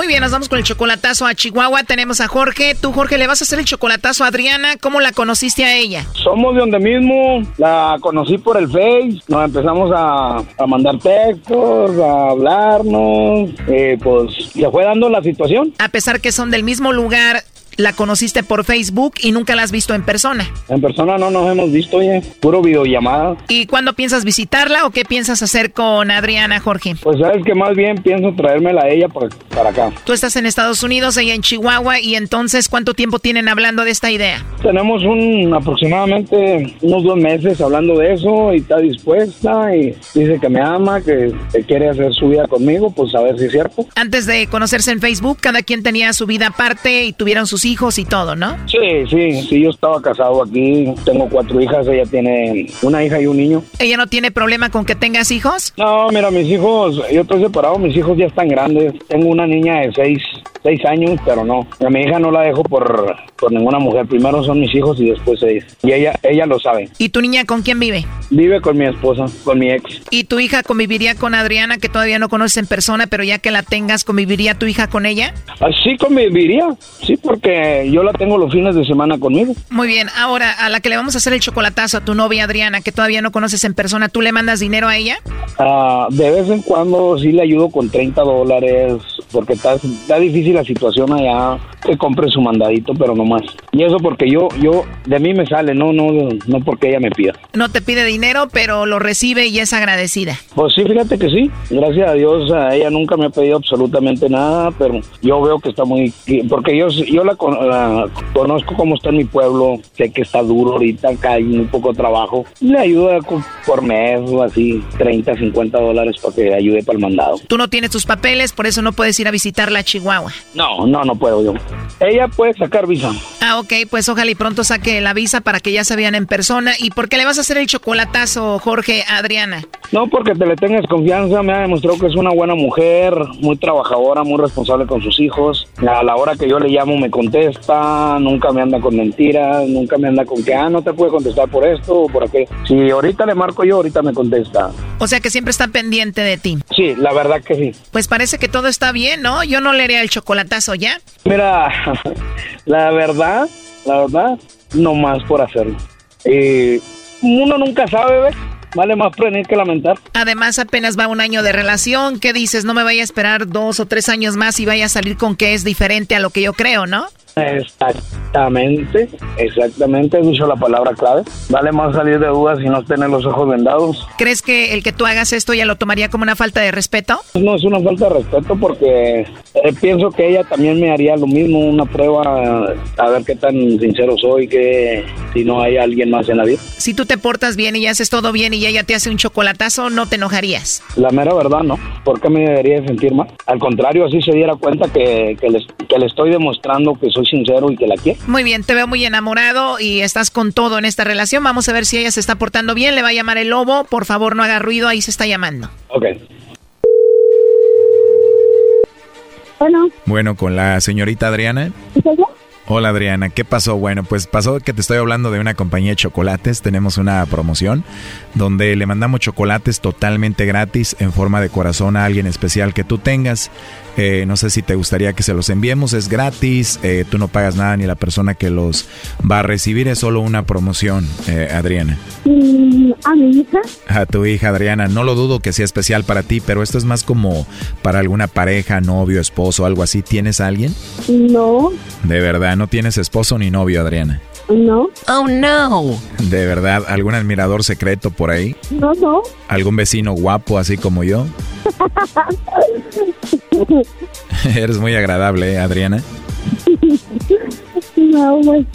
Muy bien, nos vamos con el chocolatazo a Chihuahua. Tenemos a Jorge. Tú, Jorge, le vas a hacer el chocolatazo a Adriana. ¿Cómo la conociste a ella? Somos de donde mismo, la conocí por el Face, nos empezamos a, a mandar textos, a hablarnos, eh, pues se fue dando la situación. A pesar que son del mismo lugar, la conociste por Facebook y nunca la has visto en persona. En persona no nos hemos visto, oye, puro videollamada. ¿Y cuándo piensas visitarla o qué piensas hacer con Adriana, Jorge? Pues sabes que más bien pienso traérmela a ella para, para acá. Tú estás en Estados Unidos, ella en Chihuahua, y entonces, ¿cuánto tiempo tienen hablando de esta idea? Tenemos un aproximadamente unos dos meses hablando de eso y está dispuesta y dice que me ama, que, que quiere hacer su vida conmigo, pues a ver si es cierto. Antes de conocerse en Facebook, cada quien tenía su vida aparte y tuvieron sus hijos y todo, ¿no? Sí, sí, sí, yo estaba casado aquí, tengo cuatro hijas, ella tiene una hija y un niño. ¿Ella no tiene problema con que tengas hijos? No, mira, mis hijos, yo estoy separado, mis hijos ya están grandes, tengo una niña de seis, seis años, pero no, a mi hija no la dejo por, por ninguna mujer, primero son mis hijos y después ella, y ella, ella lo sabe. ¿Y tu niña con quién vive? Vive con mi esposa, con mi ex. ¿Y tu hija conviviría con Adriana, que todavía no conoces en persona, pero ya que la tengas, conviviría tu hija con ella? Ah, sí, conviviría, sí, porque yo la tengo los fines de semana conmigo. Muy bien, ahora a la que le vamos a hacer el chocolatazo a tu novia Adriana, que todavía no conoces en persona, ¿tú le mandas dinero a ella? Ah, de vez en cuando sí le ayudo con 30 dólares, porque está, está difícil la situación allá, que compre su mandadito, pero no más. Y eso porque yo, yo, de mí me sale, no, no, no porque ella me pida. No te pide dinero, pero lo recibe y es agradecida. Pues sí, fíjate que sí. Gracias a Dios, a ella nunca me ha pedido absolutamente nada, pero yo veo que está muy... Porque yo, yo la, conozco como está mi pueblo, sé que está duro ahorita, acá hay muy poco trabajo. Le ayuda por mes o así, 30, 50 dólares para que ayude para el mandado. Tú no tienes tus papeles, por eso no puedes ir a visitarla a Chihuahua. No, no, no puedo yo. Ella puede sacar visa. Ah, ok, pues ojalá y pronto saque la visa para que ya se vean en persona. ¿Y por qué le vas a hacer el chocolatazo, Jorge, Adriana? No, porque te le tengas confianza, me ha demostrado que es una buena mujer, muy trabajadora, muy responsable con sus hijos. A la hora que yo le llamo me contesta, nunca me anda con mentiras, nunca me anda con que, ah, no te puede contestar por esto o por aquello. Si ahorita le marco yo, ahorita me contesta. O sea que siempre está pendiente de ti. Sí, la verdad que sí. Pues parece que todo está bien, ¿no? Yo no le haría el chocolatazo ya. Mira, la verdad, la verdad, no más por hacerlo. Y uno nunca sabe, ¿ves? Vale más prevenir que lamentar. Además, apenas va un año de relación. ¿Qué dices? No me vaya a esperar dos o tres años más y vaya a salir con que es diferente a lo que yo creo, ¿no? Exactamente, exactamente, he dicho la palabra clave. Vale más salir de dudas y no tener los ojos vendados. ¿Crees que el que tú hagas esto ya lo tomaría como una falta de respeto? No es una falta de respeto porque eh, pienso que ella también me haría lo mismo, una prueba a ver qué tan sincero soy, que si no hay alguien más en la vida. Si tú te portas bien y haces todo bien y ella te hace un chocolatazo, ¿no te enojarías? La mera verdad, no. ¿Por qué me debería sentir mal? Al contrario, así se diera cuenta que, que, que le estoy demostrando que soy sincero y que la quiero. Muy bien, te veo muy enamorado y estás con todo en esta relación. Vamos a ver si ella se está portando bien. Le va a llamar el lobo. Por favor, no haga ruido. Ahí se está llamando. Ok. Bueno. Bueno, con la señorita Adriana. ¿Sí, Hola Adriana, ¿qué pasó? Bueno, pues pasó que te estoy hablando de una compañía de chocolates. Tenemos una promoción donde le mandamos chocolates totalmente gratis en forma de corazón a alguien especial que tú tengas. Eh, no sé si te gustaría que se los enviemos, es gratis, eh, tú no pagas nada ni la persona que los va a recibir, es solo una promoción, eh, Adriana. Mm, ¿A mi hija? A tu hija, Adriana, no lo dudo que sea especial para ti, pero esto es más como para alguna pareja, novio, esposo, algo así. ¿Tienes a alguien? No. De verdad, no tienes esposo ni novio, Adriana. No. Oh, no. ¿De verdad? ¿Algún admirador secreto por ahí? No, no. ¿Algún vecino guapo así como yo? Eres muy agradable, ¿eh, Adriana. No, pues,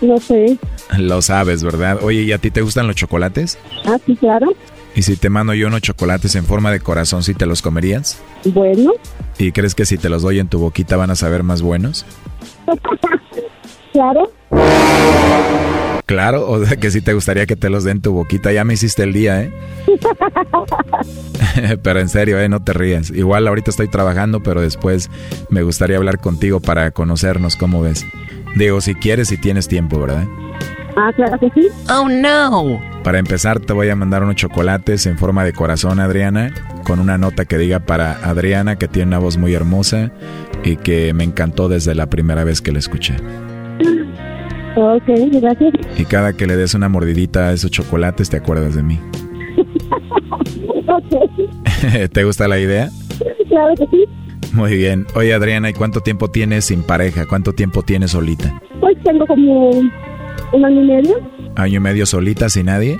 no sé. Lo sabes, ¿verdad? Oye, ¿y a ti te gustan los chocolates? Ah, sí, claro. ¿Y si te mando yo unos chocolates en forma de corazón, si te los comerías? Bueno. ¿Y crees que si te los doy en tu boquita van a saber más buenos? claro. Claro, o sea que si te gustaría que te los den tu boquita, ya me hiciste el día, ¿eh? pero en serio, ¿eh? No te rías. Igual ahorita estoy trabajando, pero después me gustaría hablar contigo para conocernos, ¿cómo ves? Digo, si quieres, si tienes tiempo, ¿verdad? Ah, claro que sí. Oh, no. Para empezar, te voy a mandar unos chocolates en forma de corazón, Adriana, con una nota que diga para Adriana, que tiene una voz muy hermosa y que me encantó desde la primera vez que la escuché. Ok, gracias. Y cada que le des una mordidita a esos chocolates, te acuerdas de mí. ¿Te gusta la idea? Claro que sí. Muy bien. Oye, Adriana, ¿y cuánto tiempo tienes sin pareja? ¿Cuánto tiempo tienes solita? Pues tengo como un año y medio. ¿Año y medio solita sin nadie?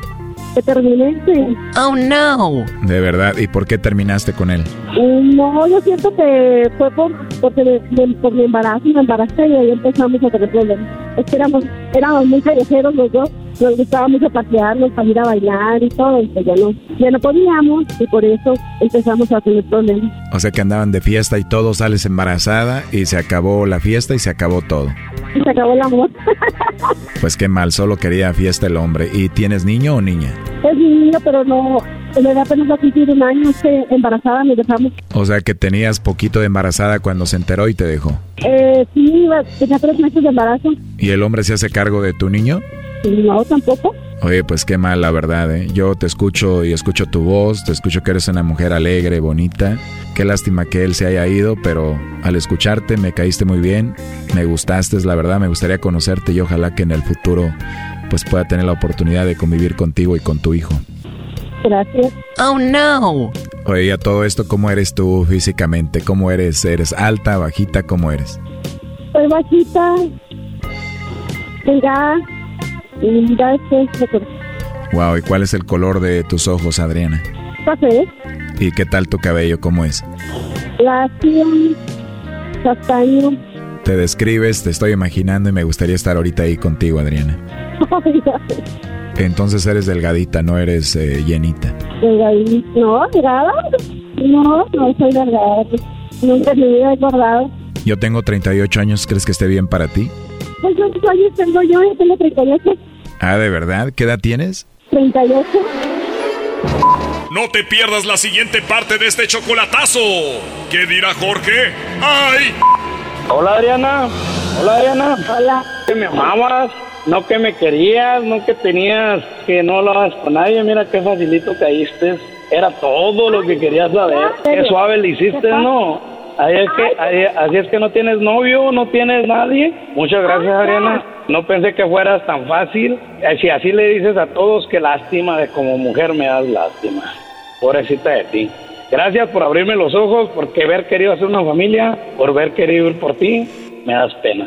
Que terminé, sí. Oh, no. De verdad, ¿y por qué terminaste con él? Mm, no, yo siento que fue por, porque por mi embarazo, me embaracé y ahí empezamos a tener problemas. Es que éramos, éramos muy callejeros los dos, nos gustaba mucho pasearnos, salir a bailar y todo, y pues ya no, ya no podíamos y por eso empezamos a tener problemas. O sea que andaban de fiesta y todo, sales embarazada y se acabó la fiesta y se acabó todo. Se acabó el amor. Pues qué mal, solo quería fiesta el hombre. ¿Y tienes niño o niña? Es mi niño, pero no, le da apenas a cumplir un año, embarazada, me dejamos. O sea que tenías poquito de embarazada cuando se enteró y te dejó. Eh, sí, tenía tres meses de embarazo. ¿Y el hombre se hace cargo de tu niño? No, tampoco. Oye, pues qué mal, la verdad, ¿eh? Yo te escucho y escucho tu voz, te escucho que eres una mujer alegre, bonita. Qué lástima que él se haya ido, pero al escucharte me caíste muy bien, me gustaste, la verdad, me gustaría conocerte y ojalá que en el futuro pues pueda tener la oportunidad de convivir contigo y con tu hijo. Gracias. Oh no. Oye, a todo esto, ¿cómo eres tú físicamente? ¿Cómo eres? ¿Eres alta, bajita? ¿Cómo eres? Soy bajita, delgada, me quedé Wow, ¿y cuál es el color de tus ojos, Adriana? café, ¿Y qué tal tu cabello? ¿Cómo es? lacio, castaño. Te describes, te estoy imaginando y me gustaría estar ahorita ahí contigo, Adriana. Entonces eres delgadita, no eeres eh, llenita. Delgadita. No, delgada. No, no soy delgada. Nunca en mi vida he guardado. Yo tengo 38 años, ¿crees que esté bien para ti? Pues ¿cuántos años tengo yo? Yo tengo 38. Ah, ¿de verdad? ¿Qué edad tienes? 38. No te pierdas la siguiente parte de este chocolatazo. ¿Qué dirá Jorge? ¡Ay! Hola Adriana, hola Adriana. Hola. Que me amabas, no que me querías, no que tenías que no hablabas con nadie. Mira qué facilito caíste. Era todo lo que querías saber. Qué suave le hiciste, ¿no? Ahí es que, ahí- así es que no tienes novio, no tienes nadie. Muchas gracias Adriana. No pensé que fueras tan fácil. Eh, Si así le dices a todos, qué lástima de como mujer me das lástima. Pobrecita de ti. Gracias por abrirme los ojos, porque haber querido hacer una familia, por haber querido ir por ti, me das pena.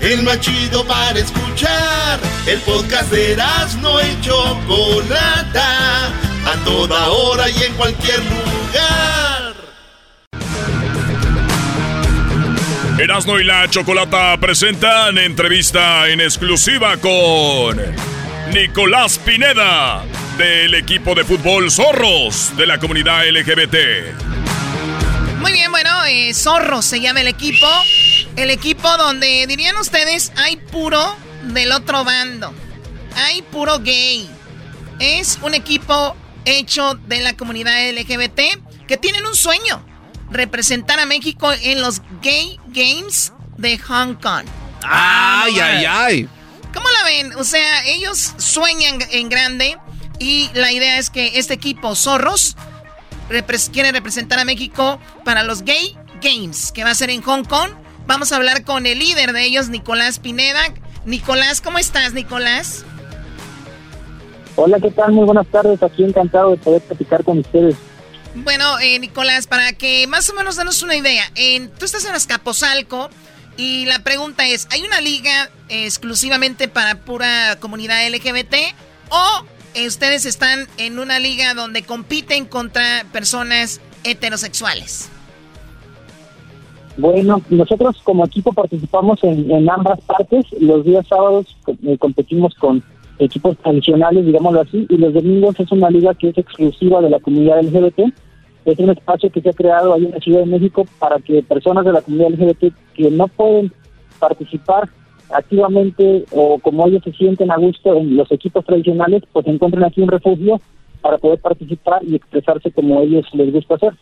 El más chido para escuchar. El podcast de no y Chocolata. A toda hora y en cualquier lugar. Erasno y la Chocolata presentan entrevista en exclusiva con Nicolás Pineda del equipo de fútbol Zorros de la comunidad LGBT. Muy bien, bueno, eh, Zorro se llama el equipo. El equipo donde, dirían ustedes, hay puro del otro bando. Hay puro gay. Es un equipo hecho de la comunidad LGBT que tienen un sueño. Representar a México en los Gay Games de Hong Kong. Ay, ay, ay. ¿Cómo la ven? O sea, ellos sueñan en grande y la idea es que este equipo, Zorros, repres- quiere representar a México para los Gay Games, que va a ser en Hong Kong. Vamos a hablar con el líder de ellos, Nicolás Pineda. Nicolás, ¿cómo estás, Nicolás? Hola, ¿qué tal? Muy buenas tardes. Aquí encantado de poder platicar con ustedes. Bueno, eh, Nicolás, para que más o menos danos una idea, en, tú estás en Azcapotzalco y la pregunta es, ¿hay una liga eh, exclusivamente para pura comunidad LGBT o eh, ustedes están en una liga donde compiten contra personas heterosexuales? Bueno, nosotros como equipo participamos en, en ambas partes. Los días sábados eh, competimos con equipos tradicionales, digámoslo así, y los domingos es una liga que es exclusiva de la comunidad LGBT. Es un espacio que se ha creado ahí en la Ciudad de México para que personas de la comunidad LGBT que no pueden participar activamente o como ellos se sienten a gusto en los equipos tradicionales, pues encuentren aquí un refugio para poder participar y expresarse como ellos les gusta hacer.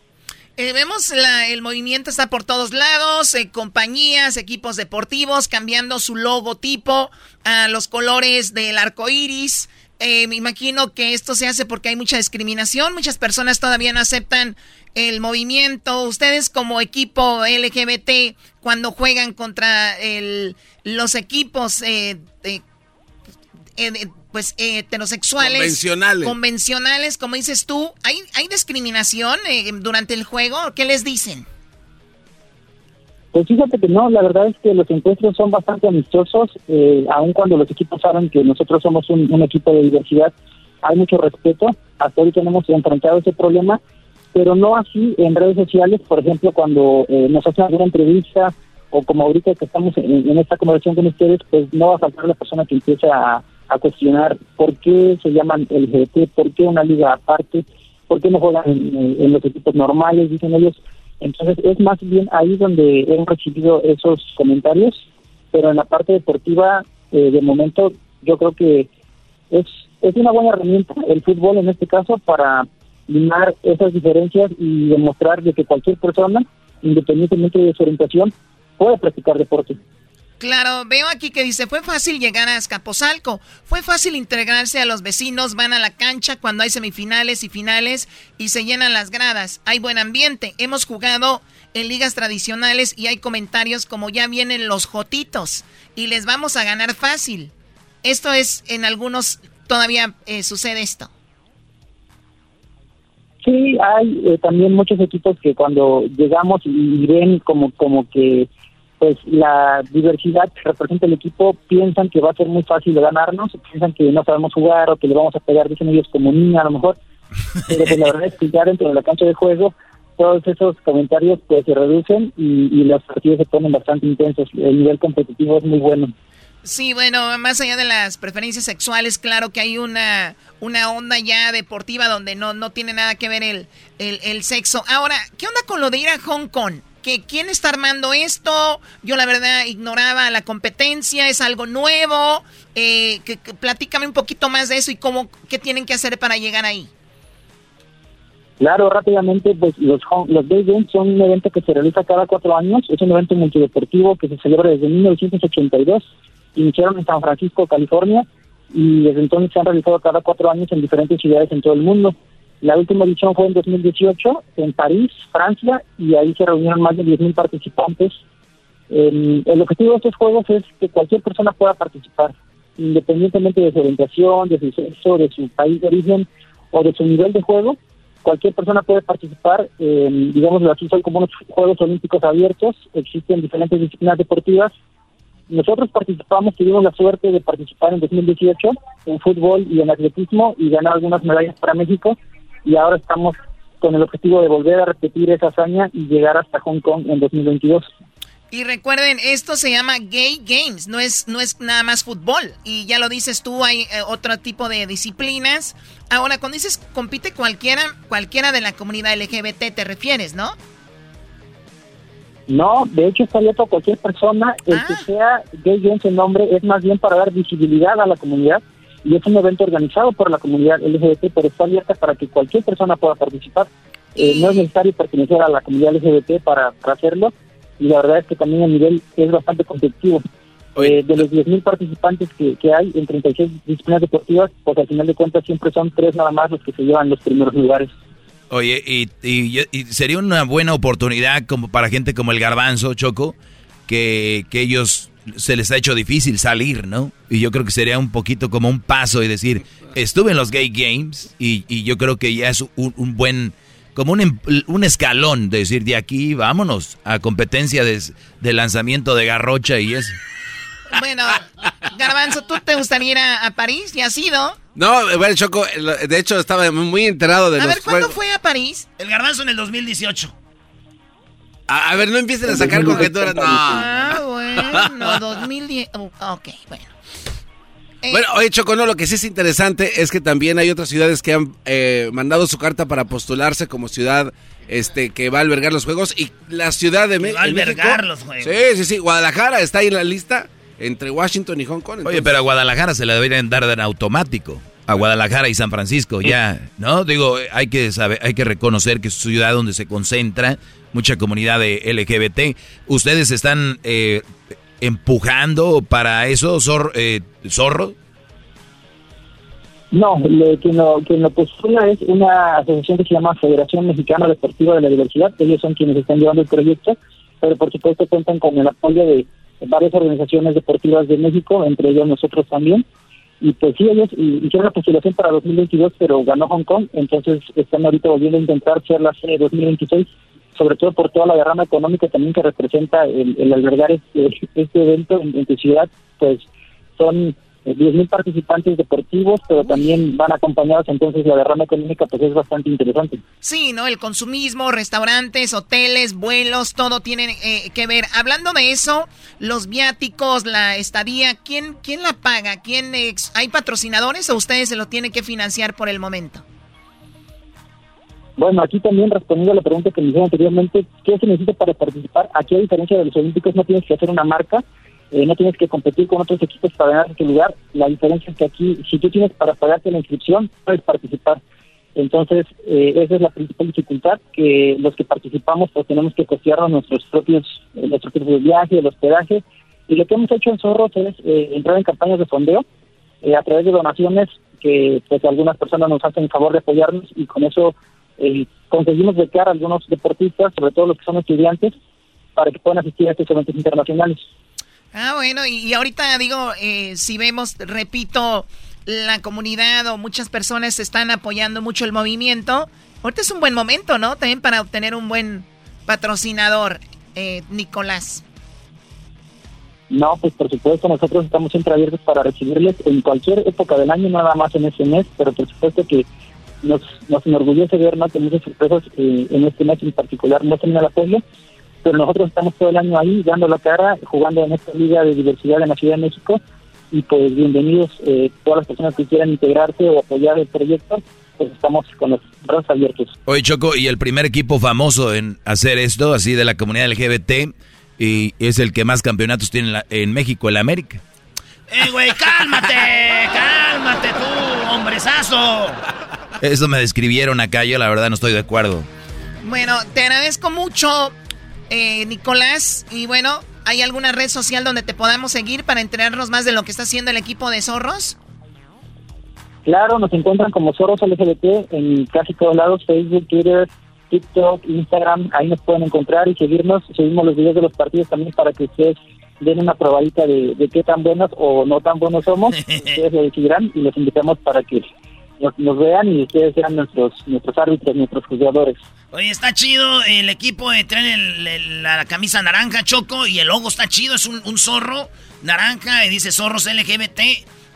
Eh, vemos la- el movimiento está por todos lados, eh, compañías, equipos deportivos cambiando su logotipo a los colores del arco iris. Eh, me imagino que esto se hace porque hay mucha discriminación, muchas personas todavía no aceptan el movimiento. Ustedes como equipo LGBT, cuando juegan contra el- los equipos eh, eh, pues eh, heterosexuales Convencionales. convencionales, como dices tú, ¿hay, hay discriminación eh, durante el juego? ¿Qué les dicen? Pues fíjate que no, la verdad es que los encuentros son bastante amistosos, eh, aun cuando los equipos saben que nosotros somos un, un equipo de diversidad, hay mucho respeto, hasta hoy tenemos enfrentado ese problema, pero no así en redes sociales, por ejemplo, cuando eh, nos hacen alguna entrevista o como ahorita que estamos en, en esta conversación con ustedes, pues no va a faltar la persona que empiece a, a cuestionar por qué se llaman LGBT, por qué una liga aparte, por qué no juegan en, en los equipos normales, dicen ellos. Entonces es más bien ahí donde hemos recibido esos comentarios, pero en la parte deportiva, eh, de momento, yo creo que es, es una buena herramienta el fútbol en este caso para limar esas diferencias y demostrar de que cualquier persona, independientemente de su orientación, puede practicar deporte. Claro, veo aquí que dice, fue fácil llegar a Escaposalco, fue fácil integrarse a los vecinos, van a la cancha cuando hay semifinales y finales y se llenan las gradas, hay buen ambiente, hemos jugado en ligas tradicionales y hay comentarios como ya vienen los jotitos y les vamos a ganar fácil. Esto es, en algunos todavía eh, sucede esto. Sí, hay eh, también muchos equipos que cuando llegamos y ven como como que pues la diversidad que representa el equipo piensan que va a ser muy fácil de ganarnos, piensan que no sabemos jugar o que le vamos a pegar, dicen ellos como niña a lo mejor, pero pues, la verdad es que ya dentro de la cancha de juego todos esos comentarios pues se reducen y, los partidos se ponen bastante intensos, el nivel competitivo es muy bueno. Sí, bueno, más allá de las preferencias sexuales, claro que hay una, una onda ya deportiva donde no, no tiene nada que ver el, el, el sexo. Ahora, ¿qué onda con lo de ir a Hong Kong? ¿Que ¿Quién está armando esto? Yo la verdad ignoraba la competencia, es algo nuevo. Eh, que, platícame un poquito más de eso y cómo, qué tienen que hacer para llegar ahí. Claro, rápidamente, pues los, los Day Games son un evento que se realiza cada cuatro años, es un evento multideportivo que se celebra desde 1982, iniciaron en San Francisco, California, y desde entonces se han realizado cada cuatro años en diferentes ciudades en todo el mundo. La última edición fue en 2018 en París, Francia, y ahí se reunieron más de 10.000 participantes. El, el objetivo de estos juegos es que cualquier persona pueda participar, independientemente de su orientación, de su sexo, de su país de origen o de su nivel de juego. Cualquier persona puede participar, eh, digámoslo así, son como unos Juegos Olímpicos abiertos, existen diferentes disciplinas deportivas. Nosotros participamos, tuvimos la suerte de participar en 2018 en fútbol y en atletismo y ganar algunas medallas para México y ahora estamos con el objetivo de volver a repetir esa hazaña y llegar hasta Hong Kong en 2022. Y recuerden, esto se llama Gay Games, no es, no es nada más fútbol. Y ya lo dices tú, hay eh, otro tipo de disciplinas. Ahora, cuando dices compite cualquiera, cualquiera de la comunidad LGBT, te refieres, ¿no? No, de hecho está abierto a cualquier persona, el que sea Gay Games el nombre es más bien para dar visibilidad a la comunidad y es un evento organizado por la comunidad LGBT, pero está abierta para que cualquier persona pueda participar. Eh, no es necesario pertenecer a la comunidad LGBT para, para hacerlo y la verdad es que también el nivel es bastante competitivo. Eh, de los 10.000 participantes que, que hay en 36 disciplinas deportivas, pues al final de cuentas siempre son tres nada más los que se llevan los primeros lugares. Oye, y, y y sería una buena oportunidad como para gente como el Garbanzo, Choco, que, que ellos se les ha hecho difícil salir, ¿no? Y yo creo que sería un poquito como un paso y decir, estuve en los Gay Games y, y yo creo que ya es un, un buen, como un, em- un escalón de decir, de aquí vámonos a competencia de, de lanzamiento de garrocha y eso. Bueno, Garbanzo, ¿tú te gustaría ir a, a París? ¿Ya has ido? No, bueno, Choco, de hecho estaba muy enterado de A los ver, ¿cuándo juegos. fue a París? El garbanzo en el 2018. A, a ver, no empiecen a sacar conjeturas, no. Ah, bueno, 2010. oh, ok, bueno. Eh, Bueno, oye, Choco, no, lo que sí es interesante es que también hay otras ciudades que han eh, mandado su carta para postularse como ciudad este que va a albergar los juegos y la ciudad de Me- va a México- albergar los juegos. Sí, sí, sí, Guadalajara está ahí en la lista entre Washington y Hong Kong. Oye, pero a Guadalajara se le deberían dar en automático. A Guadalajara y San Francisco, ya, ¿no? Digo, hay que saber, hay que reconocer que es una ciudad donde se concentra mucha comunidad de LGBT. ¿Ustedes están eh, empujando para eso, Zor- eh, Zorro? No, lo, quien, lo, quien lo postula es una asociación que se llama Federación Mexicana Deportiva de la Diversidad. Ellos son quienes están llevando el proyecto, pero por supuesto cuentan con el apoyo de varias organizaciones deportivas de México, entre ellos nosotros también. Y pues sí, ellos hi- hicieron la postulación para 2022, pero ganó Hong Kong, entonces están ahorita volviendo a intentar ser la sede 2026. sobre todo por toda la derrama económica también que representa el, albergar este, este evento en, tu ciudad, pues son 10.000 eh, participantes deportivos, pero también van acompañados, entonces la derrama económica pues es bastante interesante. Sí, ¿no? El consumismo, restaurantes, hoteles, vuelos, todo tiene eh, que ver. Hablando de eso, los viáticos, la estadía, ¿quién, quién la paga? ¿Quién ¿Hay patrocinadores o ustedes se lo tienen que financiar por el momento? Bueno, aquí también respondiendo a la pregunta que me hicieron anteriormente, ¿qué se necesita para participar? Aquí a diferencia de los olímpicos no tienes que hacer una marca, eh, no tienes que competir con otros equipos para ganar ese lugar. La diferencia es que aquí, si tú tienes para pagarte la inscripción, puedes participar. Entonces, eh, esa es la principal dificultad, que los que participamos pues tenemos que costearnos nuestros propios, eh, nuestros propios viajes, el hospedaje. Y lo que hemos hecho en Zorros es entrar en campañas de fondeo a través de donaciones que pues algunas personas nos hacen el favor de apoyarnos y con eso conseguimos becar a algunos deportistas, sobre todo los que son estudiantes, para que puedan asistir a estos eventos internacionales. Ah, bueno, y, ahorita digo, eh, si vemos, repito, la comunidad o muchas personas están apoyando mucho el movimiento, ahorita es un buen momento, ¿no? También para obtener un buen patrocinador, eh, Nicolás. No, pues por supuesto, nosotros estamos siempre abiertos para recibirles en cualquier época del año, nada más en ese mes, pero por supuesto que nos, nos enorgullece ver más que muchas sorpresas eh, en este mes en particular, no termina el apoyo, pero nosotros estamos todo el año ahí dando la cara, jugando en esta liga de diversidad en la Ciudad de México y pues bienvenidos eh, todas las personas que quieran integrarse o apoyar el proyecto, pues estamos con los brazos abiertos. Oye Choco, y el primer equipo famoso en hacer esto, así de la comunidad LGBT, y es el que más campeonatos tiene en, México, el América. ¡Eh, güey, cálmate! ¡Cálmate tú, hombrezazo! Eso me describieron acá, yo la verdad no estoy de acuerdo. Bueno, te agradezco mucho eh, Nicolás. Y bueno, ¿hay alguna red social donde te podamos seguir para enterarnos más de lo que está haciendo el equipo de Zorros? Claro, nos encuentran como Zorros LGBT en casi todos lados, Facebook, Twitter, TikTok, Instagram, ahí nos pueden encontrar y seguirnos. Seguimos los videos de los partidos también para que ustedes den una probadita de, de qué tan buenos o no tan buenos somos. ustedes lo decidirán y los invitamos para que nos, vean y ustedes sean nuestros, nuestros árbitros, nuestros jugadores. Oye, está chido el equipo, de traen la camisa naranja, Choco, y el logo está chido, es un, zorro naranja y dice zorros LGBT.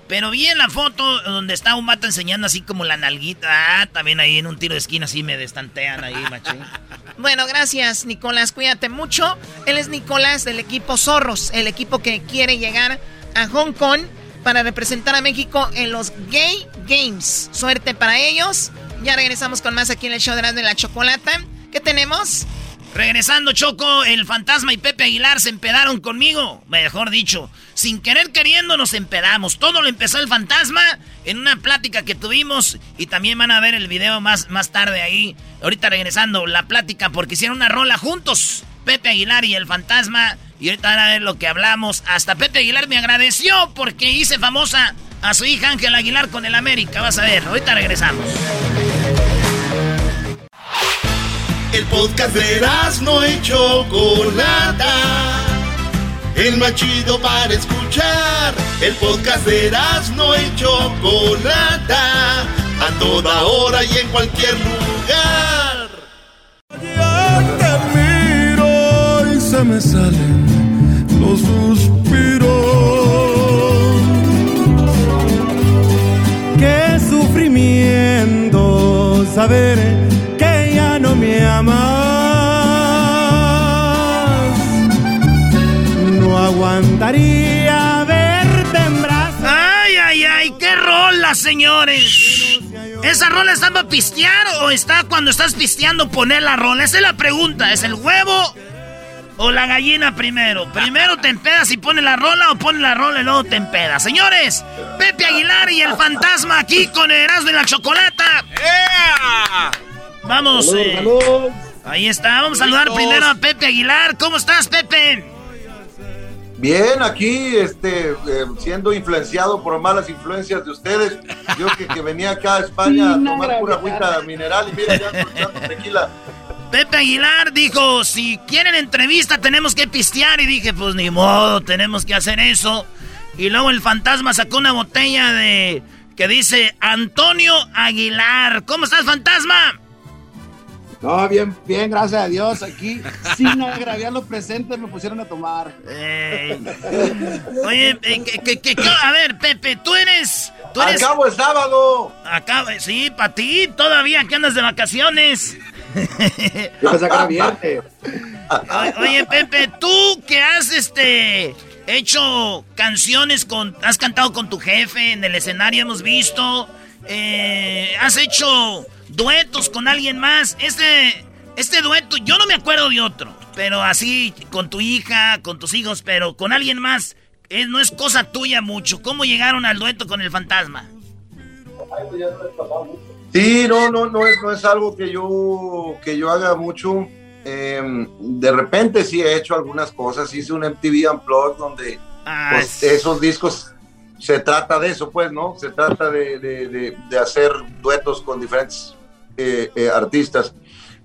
Pero vi en la foto donde está un mato enseñando así como la nalguita. Ah, también ahí en un tiro de esquina así me destantean ahí, machín. bueno, gracias, Nicolás. Cuídate mucho. Él es Nicolás del equipo Zorros, el equipo que quiere llegar a Hong Kong para representar a México en los Gay Games. Suerte para ellos. Ya regresamos con más aquí en el show de de la chocolata. ¿Qué tenemos? Regresando, Choco, el fantasma y Pepe Aguilar se empedaron conmigo. Mejor dicho, sin querer queriendo nos empedamos. Todo lo empezó el fantasma en una plática que tuvimos. Y también van a ver el video más, más tarde ahí. Ahorita regresando, la plática porque hicieron una rola juntos. Pepe Aguilar y el fantasma. Y ahorita van a ver lo que hablamos. Hasta Pepe Aguilar me agradeció porque hice famosa a su hija Ángel Aguilar con el América. Vas a ver, ahorita regresamos. El podcast de no hecho Chocolata. El más chido para escuchar. El podcast de no hecho Chocolata. A toda hora y en cualquier lugar. Ya miro y se me salen los suspiros. Qué sufrimiento saber que ya no me amas. No aguantaría verte en brazos. Ay, ay, ay, qué rola, señores. ¿Esa rola está para pistear o está cuando estás pisteando poner la rola? Esa es la pregunta. ¿Es el huevo o la gallina primero? Primero te empedas y pones la rola o pones la rola y luego te empedas. Señores, Pepe Aguilar y el fantasma aquí con el Erasmo y la Chocolata. Vamos. Eh, ahí está. Vamos a saludar primero a Pepe Aguilar. ¿Cómo estás, Pepe? Bien, aquí este, eh, siendo influenciado por malas influencias de ustedes. Yo que, que venía acá a España a tomar pura agüita mineral y mira, ya tequila. Pepe Aguilar dijo, si quieren entrevista tenemos que pistear. Y dije, pues ni modo, tenemos que hacer eso. Y luego el fantasma sacó una botella de... que dice Antonio Aguilar. ¿Cómo estás, fantasma? No, bien, bien, gracias a Dios. Aquí, sin agraviar los presentes, me pusieron a tomar. Oye, eh, que, que, que, a ver, Pepe, tú eres. Tú eres... Acabo el sábado. Acabo, sí, para ti, todavía que andas de vacaciones. Yo oye, oye, Pepe, tú que has este hecho canciones con. Has cantado con tu jefe en el escenario, hemos visto. Eh, has hecho duetos con alguien más. Este, este dueto, yo no me acuerdo de otro, pero así con tu hija, con tus hijos, pero con alguien más, eh, no es cosa tuya mucho. ¿Cómo llegaron al dueto con el fantasma? Sí, no, no, no es, no es algo que yo, que yo haga mucho. Em, de repente sí he hecho algunas cosas. Hice un MTV Unplugged donde ah, pues, esos discos se trata de eso, pues, ¿no? Se trata de, de, de hacer duetos con diferentes eh, eh, artistas.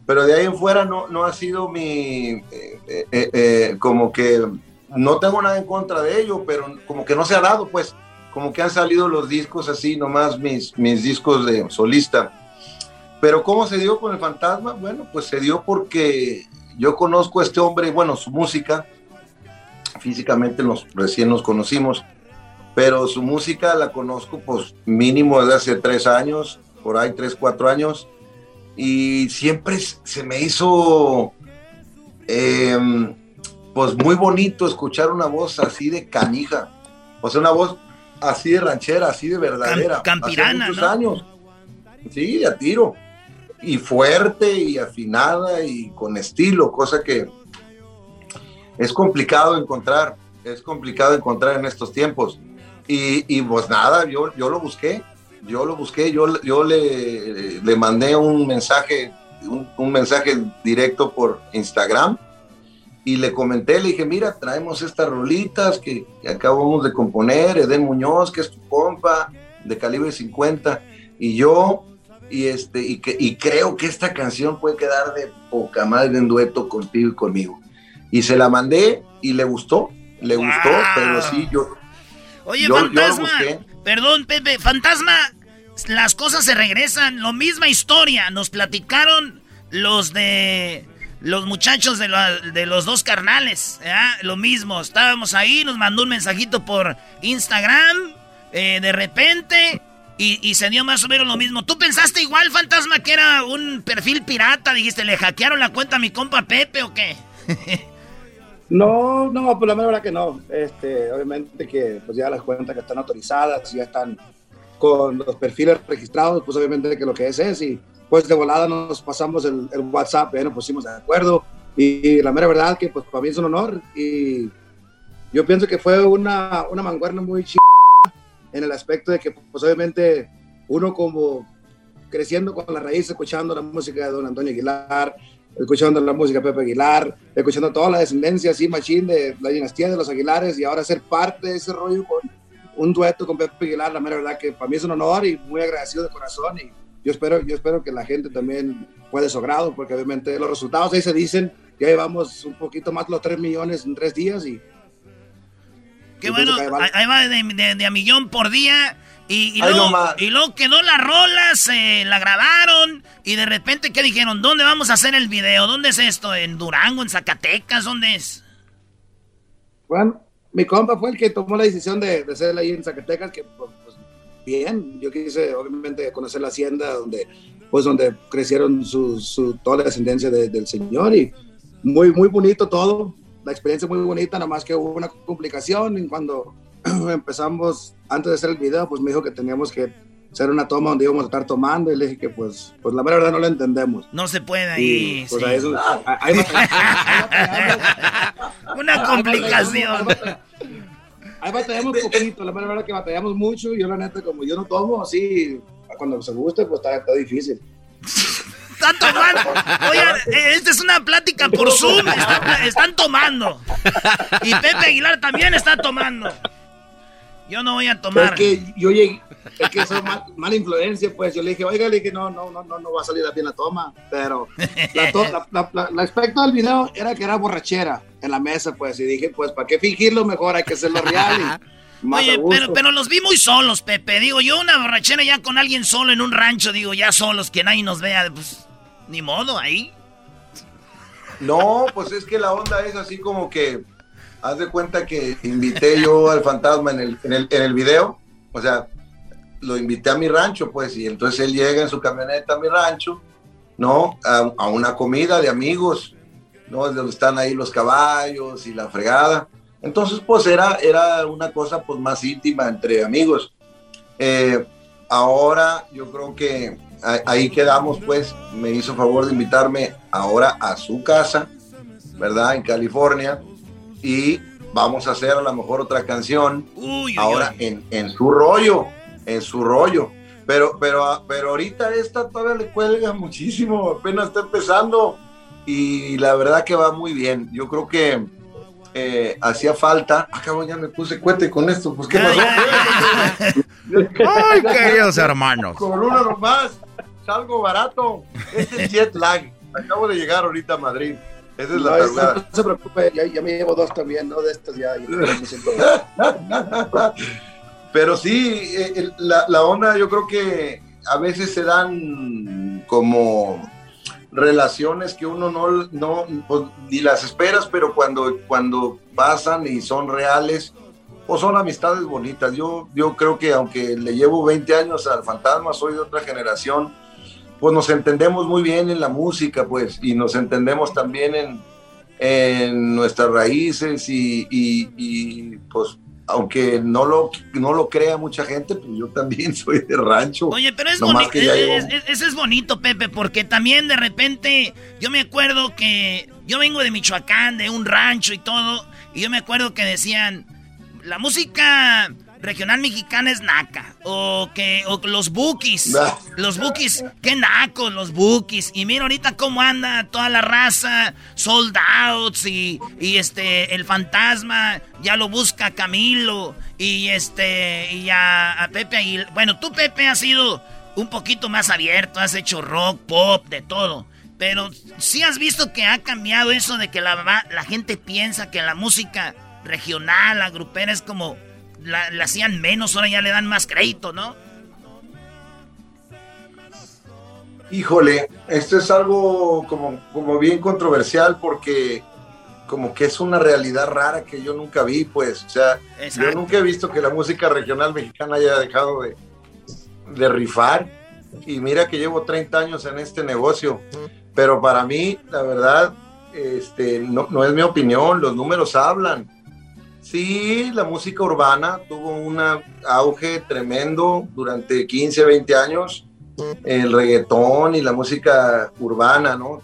Pero de ahí en fuera no, no ha sido mi, eh, como que no tengo nada en contra de ello, pero como que no se ha dado, pues, como que han salido los discos así, nomás mis, mis discos de solista. Pero ¿cómo se dio con el fantasma? Bueno, pues se dio porque yo conozco a este hombre, bueno, su música, físicamente nos, recién nos conocimos, pero su música la conozco pues mínimo desde hace tres años, por ahí tres, cuatro años, y siempre se me hizo em, pues muy bonito escuchar una voz así de canija, o sea, una voz así de ranchera, así de verdadera. campirana, muchos años. Sí, a tiro. Y fuerte y afinada y con estilo, cosa que es complicado encontrar, es complicado encontrar en estos tiempos. Y, y pues nada, yo, yo lo busqué, yo lo busqué, yo, yo le, le mandé un mensaje, un, mensaje directo por Instagram y le comenté, le dije, mira, traemos estas rolitas que, acabamos de componer, Eden Muñoz, que es tu compa, de calibre 50, y yo, y, este, y, que, y creo que esta canción puede quedar de poca madre en dueto contigo y conmigo. Y se la mandé y le gustó, le gustó, pero sí, yo... Oye, fantasma, perdón, Pepe, fantasma, las cosas se regresan. Lo misma historia. Nos platicaron los de. Los muchachos de, de los dos carnales. Lo mismo. Estábamos ahí, nos mandó un mensajito por Instagram. Eh, de repente. Y, se dio más o menos lo mismo. ¿Tú pensaste igual, fantasma, que era un perfil pirata? Dijiste, ¿le hackearon la cuenta a mi compa Pepe o qué? no, no, pues la verdad que no. Este, obviamente que pues ya las cuentas que están autorizadas, ya están con los perfiles registrados, pues obviamente que lo que es es, y pues de volada nos pasamos el, WhatsApp, ya nos pusimos de acuerdo, y, la mera verdad que pues para mí es un honor, y yo pienso que fue una, una manguerna muy chida en el aspecto de que pues obviamente uno como creciendo con la raíz, escuchando la música de don Antonio Aguilar, escuchando la música de Pepe Aguilar, escuchando toda la descendencia así machín de la dinastía de los Aguilares y ahora ser parte de ese rollo con un dueto con Pepe Aguilar, la mera verdad que para mí es un honor y muy agradecido de corazón y yo espero, yo espero que la gente también pueda su grado, porque obviamente los resultados ahí se dicen, ya llevamos un poquito más de los 3 millones en 3 días y... Qué bueno, ahí va de, a millón por día y, y, luego, y, luego, quedó la rola, se la grabaron y de repente, ¿qué dijeron? ¿Dónde vamos a hacer el video? ¿Dónde es esto? ¿En Durango, en Zacatecas? ¿Dónde es? Bueno, mi compa fue el que tomó la decisión de, de hacerla ahí en Zacatecas, que pues, pues, bien, yo quise obviamente conocer la hacienda donde, pues donde crecieron su, su toda la descendencia del señor y muy, muy bonito todo, la experiencia muy bonita, nada más que hubo una complicación y cuando empezamos, antes de hacer el video, pues me dijo que teníamos que hacer una toma donde íbamos a estar tomando y le dije que pues, pues la verdad no lo entendemos. No se puede ahí. pues sí. una complicación. Ahí batallamos un poquito, la verdad que batallamos mucho. Yo la neta, como yo no tomo así, cuando se guste, pues está, está difícil. Están tomando. Oye, eh, esta es una plática por Zoom. están tomando. Y Pepe Aguilar también está tomando. Yo no voy a tomar. Es que yo llegué, es que eso mal, mala influencia, pues yo le dije, oiga, le dije, no, no, no, no, no va a salir bien la toma, pero la, aspecto del video era que era borrachera en la mesa, pues, y dije, pues, ¿para qué fingirlo mejor? Hay que hacerlo real. Oye, pero, pero los vi muy solos, Pepe. Digo, yo una borrachera ya con alguien solo en un rancho, digo, ya solos, que nadie nos vea, pues, Ni modo, ahí. No, pues es que la onda es así como que, haz de cuenta que invité yo al fantasma en el, en el, en el video, o sea, lo invité a mi rancho, pues, y entonces él llega en su camioneta a mi rancho, ¿no? A, a una comida de amigos, ¿no? Donde están ahí los caballos y la fregada. Entonces, pues era, era una cosa pues más íntima entre amigos. Eh, ahora yo creo que ahí quedamos, pues, me hizo favor de invitarme ahora a su casa, ¿verdad? En California. Y vamos a hacer a lo mejor otra canción ahora En, en su rollo, en su rollo. Pero, pero, pero ahorita esta todavía le cuelga muchísimo, apenas está empezando y la verdad que va muy bien. Yo creo que eh, hacía falta. Acabo ya me puse cuete con esto, pues qué pasó. Ay, queridos hermanos. Con uno nomás, salgo barato. Este es jet lag. Acabo de llegar ahorita a Madrid. Esa es la No, verdad. no se preocupe, ya, ya me llevo dos también, ¿no? De estos ya. Pero sí, eh, el- la, la onda yo creo que a veces se dan como relaciones que uno no, no pues, ni las esperas, pero cuando, cuando pasan y son reales, o son amistades bonitas. Yo, yo creo que aunque le llevo 20 años al fantasma, soy de otra generación, pues nos entendemos muy bien en la música, pues, y nos entendemos también en, en nuestras raíces y- y, pues aunque no lo, no lo crea mucha gente, pues yo también soy de rancho. Oye, pero es bonito. Eso es bonito, Pepe, porque también de repente yo me acuerdo que yo vengo de Michoacán, de un rancho y todo, y yo me acuerdo que decían la música regional mexicana es naca o que o los bookies, los bookies, qué nacos los bookies y mira ahorita cómo anda toda la raza, sold outs y, y este el fantasma ya lo busca Camilo y este y a, a Pepe Aguilar. Bueno, tú Pepe has sido un poquito más abierto, has hecho rock, pop, de todo. Pero sí has visto que ha cambiado eso de que la, la gente piensa que la música regional, la grupera es como la, la hacían menos, ahora ya le dan más crédito, ¿no? Híjole, esto es algo como, como bien controversial porque como que es una realidad rara que yo nunca vi, pues, o sea, Exacto. yo nunca he visto que la música regional mexicana haya dejado de, de rifar y mira que llevo 30 años en este negocio, pero para mí, la verdad, este, no, no es mi opinión, los números hablan. Sí, la música urbana tuvo un auge tremendo durante 15, 20 años. El reggaetón y la música urbana, ¿no?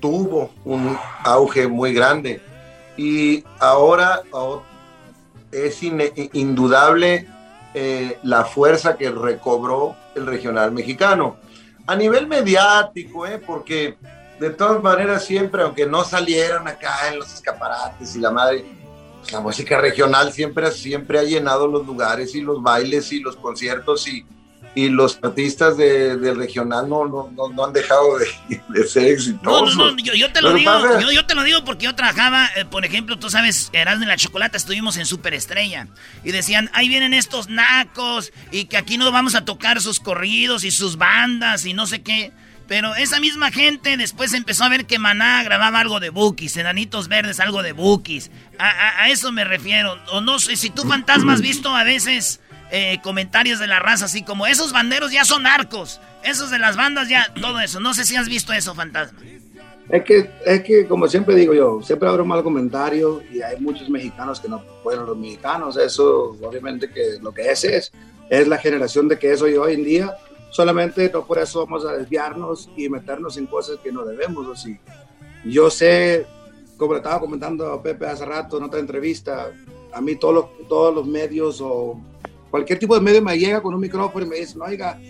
Tuvo un auge muy grande. Y ahora oh, es indudable eh, la fuerza que recobró el regional mexicano. A nivel mediático, ¿eh? porque de todas maneras siempre, aunque no salieran acá en los escaparates y la madre, pues la música regional siempre, siempre ha llenado los lugares y los bailes y los conciertos y, y los artistas de, del regional no, no, no, no han dejado de, de ser exitosos. no, no, yo, yo te lo digo, pasa- yo, yo te lo digo porque yo trabajaba, eh, por ejemplo, tú sabes, Erasmo y la Chocolata, estuvimos en Superestrella y decían, ahí vienen estos nacos y que aquí no vamos a tocar sus corridos y sus bandas y no sé qué. Pero esa misma gente después empezó a ver que Maná grababa algo de Bookies, Enanitos Verdes algo de Bookies. A, a- a eso me refiero. O no sé, si tú fantasma has visto a veces eh, comentarios de la raza así como, esos banderos ya son narcos, esos de las bandas ya, todo eso. No sé si has visto eso, fantasma. Es que, es que, como siempre digo yo, siempre habrá un mal comentario y hay muchos mexicanos que no fueron los mexicanos. Eso, obviamente, que lo que es es, es la generación de que es hoy, hoy en día. Solamente no por eso vamos a desviarnos y meternos en cosas que no debemos. O sí. Yo sé, como le estaba comentando a Pepe hace rato en otra entrevista, a mí todos los, todos los medios o cualquier tipo de medio me llega con un micrófono y me dicen, oiga,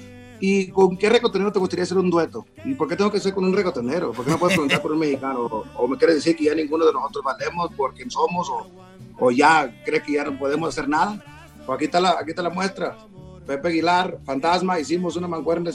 ¿y con qué reggaetonero te gustaría hacer un dueto? ¿Y por qué tengo que ser con un reggaetonero? ¿Por qué no puedes preguntar por un mexicano? O, o me quieres decir que ya ninguno de nosotros valemos por quién somos o, o ya crees que ya no podemos hacer nada? Pues aquí está la, aquí está la muestra. Pepe Aguilar, Fantasma, hicimos una mancuerna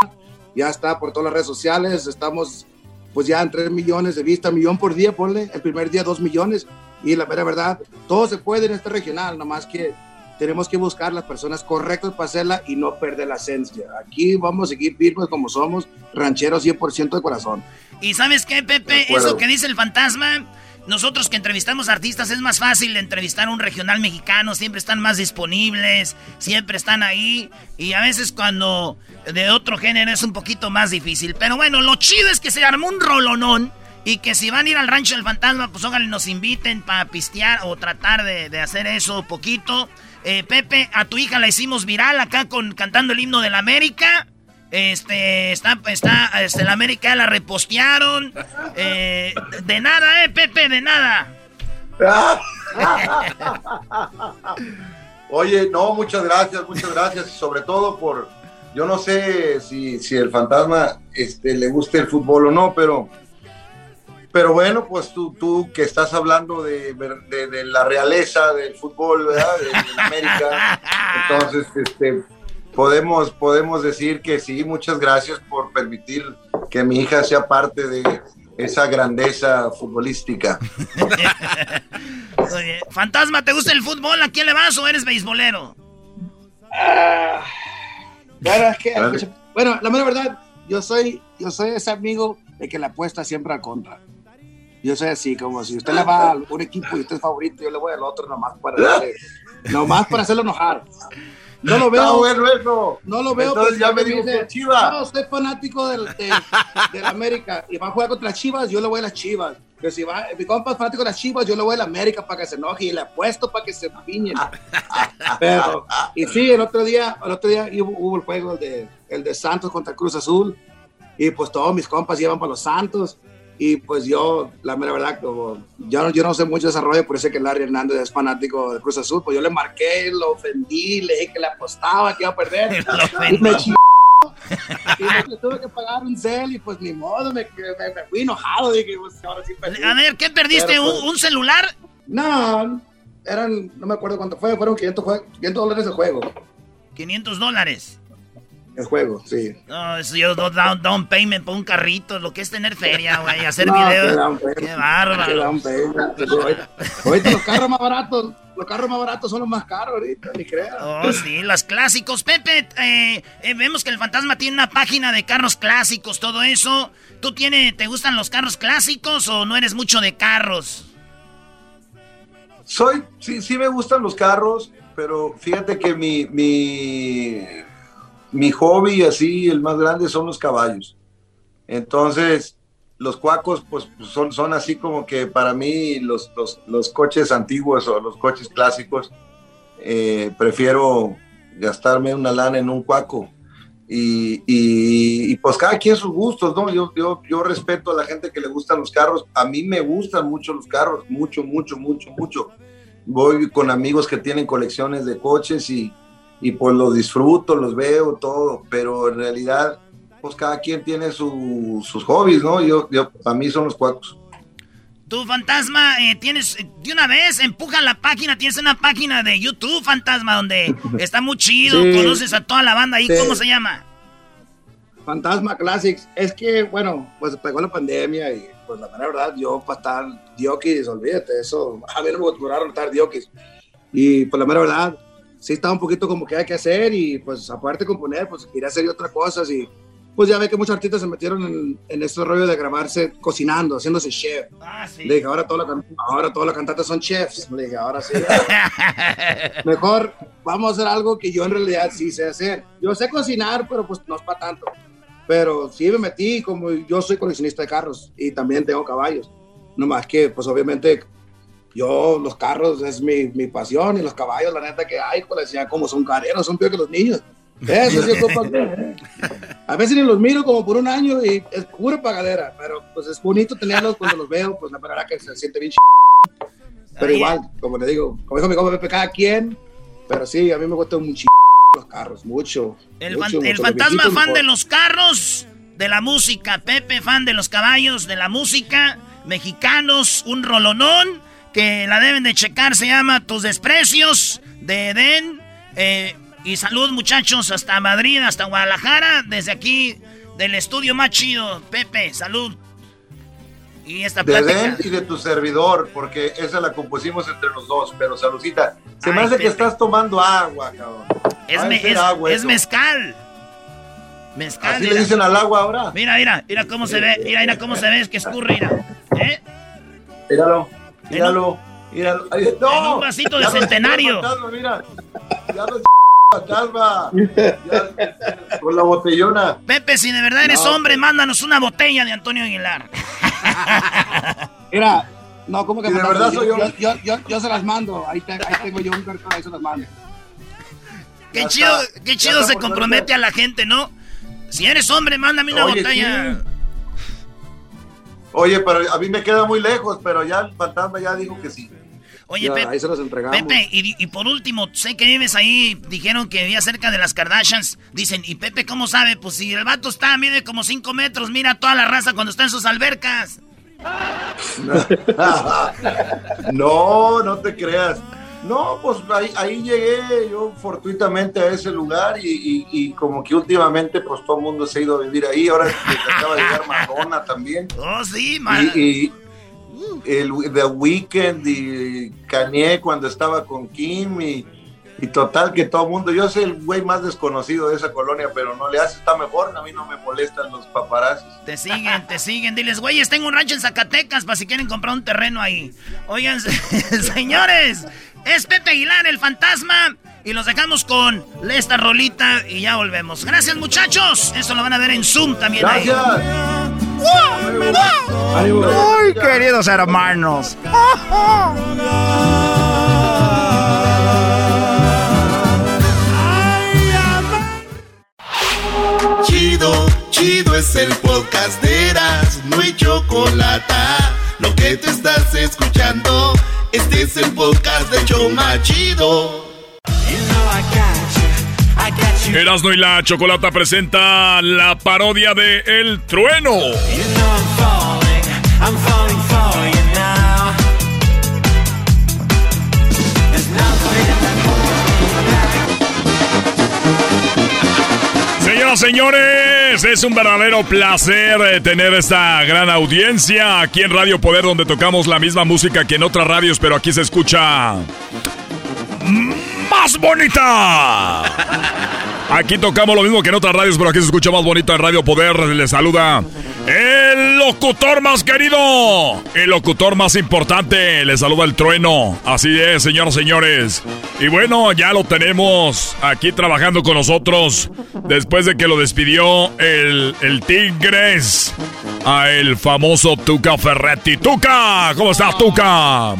ya está por todas las redes sociales, estamos pues ya en 3 millones de vistas, millón por día, ponle, el primer día 2 millones, y la mera verdad, todo se puede en este regional, nada más que tenemos que buscar las personas correctas para hacerla y no perder la esencia. Aquí vamos a seguir firmes como somos, rancheros 100% de corazón. ¿Y sabes qué, Pepe? Eso que dice el fantasma, nosotros que entrevistamos artistas es más fácil entrevistar a un regional mexicano, siempre están más disponibles, siempre están ahí y a veces cuando de otro género es un poquito más difícil. Pero bueno, lo chido es que se armó un rolonón y que si van a ir al rancho del fantasma, pues ojalá nos inviten para pistear o tratar de, de hacer eso poquito. Eh, Pepe, a tu hija la hicimos viral acá con cantando el himno de la América. Este, está, está, este, la América la repostearon. Eh, de nada, eh, Pepe, de nada. Oye, no, muchas gracias, muchas gracias. Sobre todo por, yo no sé si, si el fantasma este, le guste el fútbol o no, pero pero bueno, pues tú, tú que estás hablando de, de, la realeza del fútbol, ¿verdad? De, América, entonces este, podemos, podemos decir que sí, muchas gracias por permitir que mi hija sea parte de esa grandeza futbolística. Oye, Fantasma, ¿te gusta el fútbol? ¿A quién le vas o eres beisbolero? Ah, bueno, la mera verdad, yo soy, yo soy ese amigo de que la apuesta siempre a contra. Yo soy así, como si usted le va a un equipo y usted es favorito, yo le voy al otro nomás para, nomás para hacerlo enojar. No lo veo. bueno No lo veo. Entonces ya me dijo que Chivas. No, soy fanático del, de, la América y va a jugar contra Chivas, yo le voy a las Chivas. Pero si va, mi compa es fanático de las Chivas, yo le voy a la América para que se enoje y le apuesto para que se piñen. Pero, y sí, el otro día, el otro día hubo, el juego de, el de Santos contra Cruz Azul y pues todos mis compas llevan para los Santos y pues yo, la mera verdad, como yo no, yo no sé mucho de desarrollo, por eso que Larry Hernández es fanático de Cruz Azul, pues yo le marqué, lo ofendí, le dije que le apostaba, que iba a perder. y me ch... y le tuve que pagar un cel y pues ni modo, me, me, fui enojado. Dije, pues, ahora sí perdí. A ver, ¿qué perdiste? ¿Un, pues, ¿Un, celular? No, eran, no me acuerdo cuánto fue, fueron 500, 500 dólares de juego. 500 dólares. El juego, sí. No, eso yo down, down payment por un carrito, lo que es tener feria, güey, hacer videos. Qué bárbaro. Ahorita los carros más baratos, los carros más baratos son los más caros ahorita, ni creas. Oh, sí, los clásicos. Pepe, eh, eh, vemos que el fantasma tiene una página de carros clásicos, todo eso. ¿Tú tiene, te gustan los carros clásicos o no eres mucho de carros? Soy, sí, sí me gustan los carros, pero fíjate que mi, mi mi hobby así, el más grande, son los caballos. Entonces, los cuacos, pues son, son así como que para mí los, los, coches antiguos o los coches clásicos, eh, prefiero gastarme una lana en un cuaco. Y, y, pues cada quien sus gustos, ¿no? Yo, yo, yo respeto a la gente que le gustan los carros. A mí me gustan mucho los carros, mucho, mucho, mucho, mucho. Voy con amigos que tienen colecciones de coches y, y pues los disfruto, los veo, todo, pero en realidad, pues cada quien tiene sus hobbies, ¿no? Yo, yo, para mí son los cuacos. Tú, fantasma, eh, tienes, de una vez, empuja la página, tienes una página de YouTube, fantasma, donde está muy chido, conoces a toda la banda ahí, ¿cómo se llama? Fantasma Classics, es que, bueno, pues pegó la pandemia y pues la verdad, yo para estar diokis, olvídate, eso, a mí no me duraron estar diokis. Y pues la mera verdad, sí estaba un poquito como que hay que hacer y pues aparte de componer, pues quería hacer otras cosas y pues ya ve que muchos artistas se metieron en, en este rollo de grabarse cocinando, haciéndose chef. Ah, sí. Le dije, ahora todas las ahora todas las cantantes son chefs. Le dije, ahora sí. Mejor vamos a hacer algo que yo en realidad sí sé hacer. Yo sé cocinar, pero pues no es para tanto. Pero sí me metí, como yo soy coleccionista de carros y también tengo caballos. No más que, pues obviamente yo, los carros es mi, mi, pasión y los caballos, la neta que hay, pues decía, como son careros, son peor que los niños. Eso sí es A veces ni los miro como por un año y es pura pagadera, pero pues es bonito tenerlos cuando los veo, pues la verdad que se siente bien Pero igual, como le digo, como dijo mi compa Pepe, cada quien, pero sí, a mí me gustan mucho los carros, mucho. El, el fantasma fan de los carros, de la música, Pepe fan de los caballos, de la música, mexicanos, un rolonón que la deben de checar, se llama Tus Desprecios de Eden. Eh, y salud muchachos hasta Madrid, hasta Guadalajara, desde aquí del estudio más chido. Pepe, salud. Y esta de plática. Den y de tu servidor, porque esa la compusimos entre los dos, pero saludcita. Se me hace que estás tomando agua, cabrón. Es, de me- es- agua es mezcal. Mezcal. Así le dicen al agua ahora. Mira, mira, mira cómo se ve, mira, mira cómo se ve, es que escurre, mira. ¿Eh? Míralo, míralo, míralo. Ay, no, en un vasito de centenario. fantasma, mira. Ya. Ya, con la botellona. Pepe, si de verdad eres No, hombre, mándanos una botella de Antonio Aguilar. Mira, no, ¿cómo que Si de verdad soy yo, yo. yo, yo, yo se las mando. Ahí, te- ahí tengo yo un cartón, ahí se las mando. Qué Ya chido, está, qué chido se compromete a la gente, ¿no? Si eres hombre, mándame una Oye, botella. sí. Oye, pero a mí me queda muy lejos, pero ya el fantasma ya dijo que sí. Oye, Ya, Pepe, ahí se los entregamos. Pepe, y, y por último, sé que vives ahí, dijeron que vivía cerca de las Kardashians. Dicen, ¿y Pepe cómo sabe? Pues si el vato está, mide como 5 metros, mira toda la raza cuando está en sus albercas. no, no te creas. No, pues ahí, ahí llegué yo fortuitamente a ese lugar y, y- y como que últimamente pues todo el mundo se ha ido a vivir ahí. Ahora que acaba de llegar Madonna también. Oh, sí, man. Y, y el The Weeknd y Kanye cuando estaba con Kim y, y total que todo el mundo, yo soy el güey más desconocido de esa colonia, pero no le hace, está mejor, a mí no me molestan los paparazzis. Te siguen, te siguen. Diles, güeyes, tengo un rancho en Zacatecas para si quieren comprar un terreno ahí. Oigan, señores, es Pepe Aguilar, el fantasma. Y los dejamos con esta rolita y ya volvemos. Gracias, muchachos. Eso lo van a ver en Zoom también ahí. Ay, queridos hermanos. Chido, chido es el podcast de Eras, no hay chocolate. Lo que te estás escuchando, este es el podcast de Choma Chido. Erasmo y la Chocolata presenta la parodia de El Trueno. Señores, es un verdadero placer eh, tener esta gran audiencia aquí en Radio Poder, donde tocamos la misma música que en otras radios, pero aquí se escucha más bonita. Aquí tocamos lo mismo que en otras radios, pero aquí se escucha más bonito en Radio Poder. Le saluda el locutor más querido, el locutor más importante. Le saluda el trueno. Así es, señoras y señores. Y bueno, ya lo tenemos aquí trabajando con nosotros después de que lo despidió el, el Tigres a el famoso Tuca Ferretti. Tuca, ¿cómo estás, Tuca?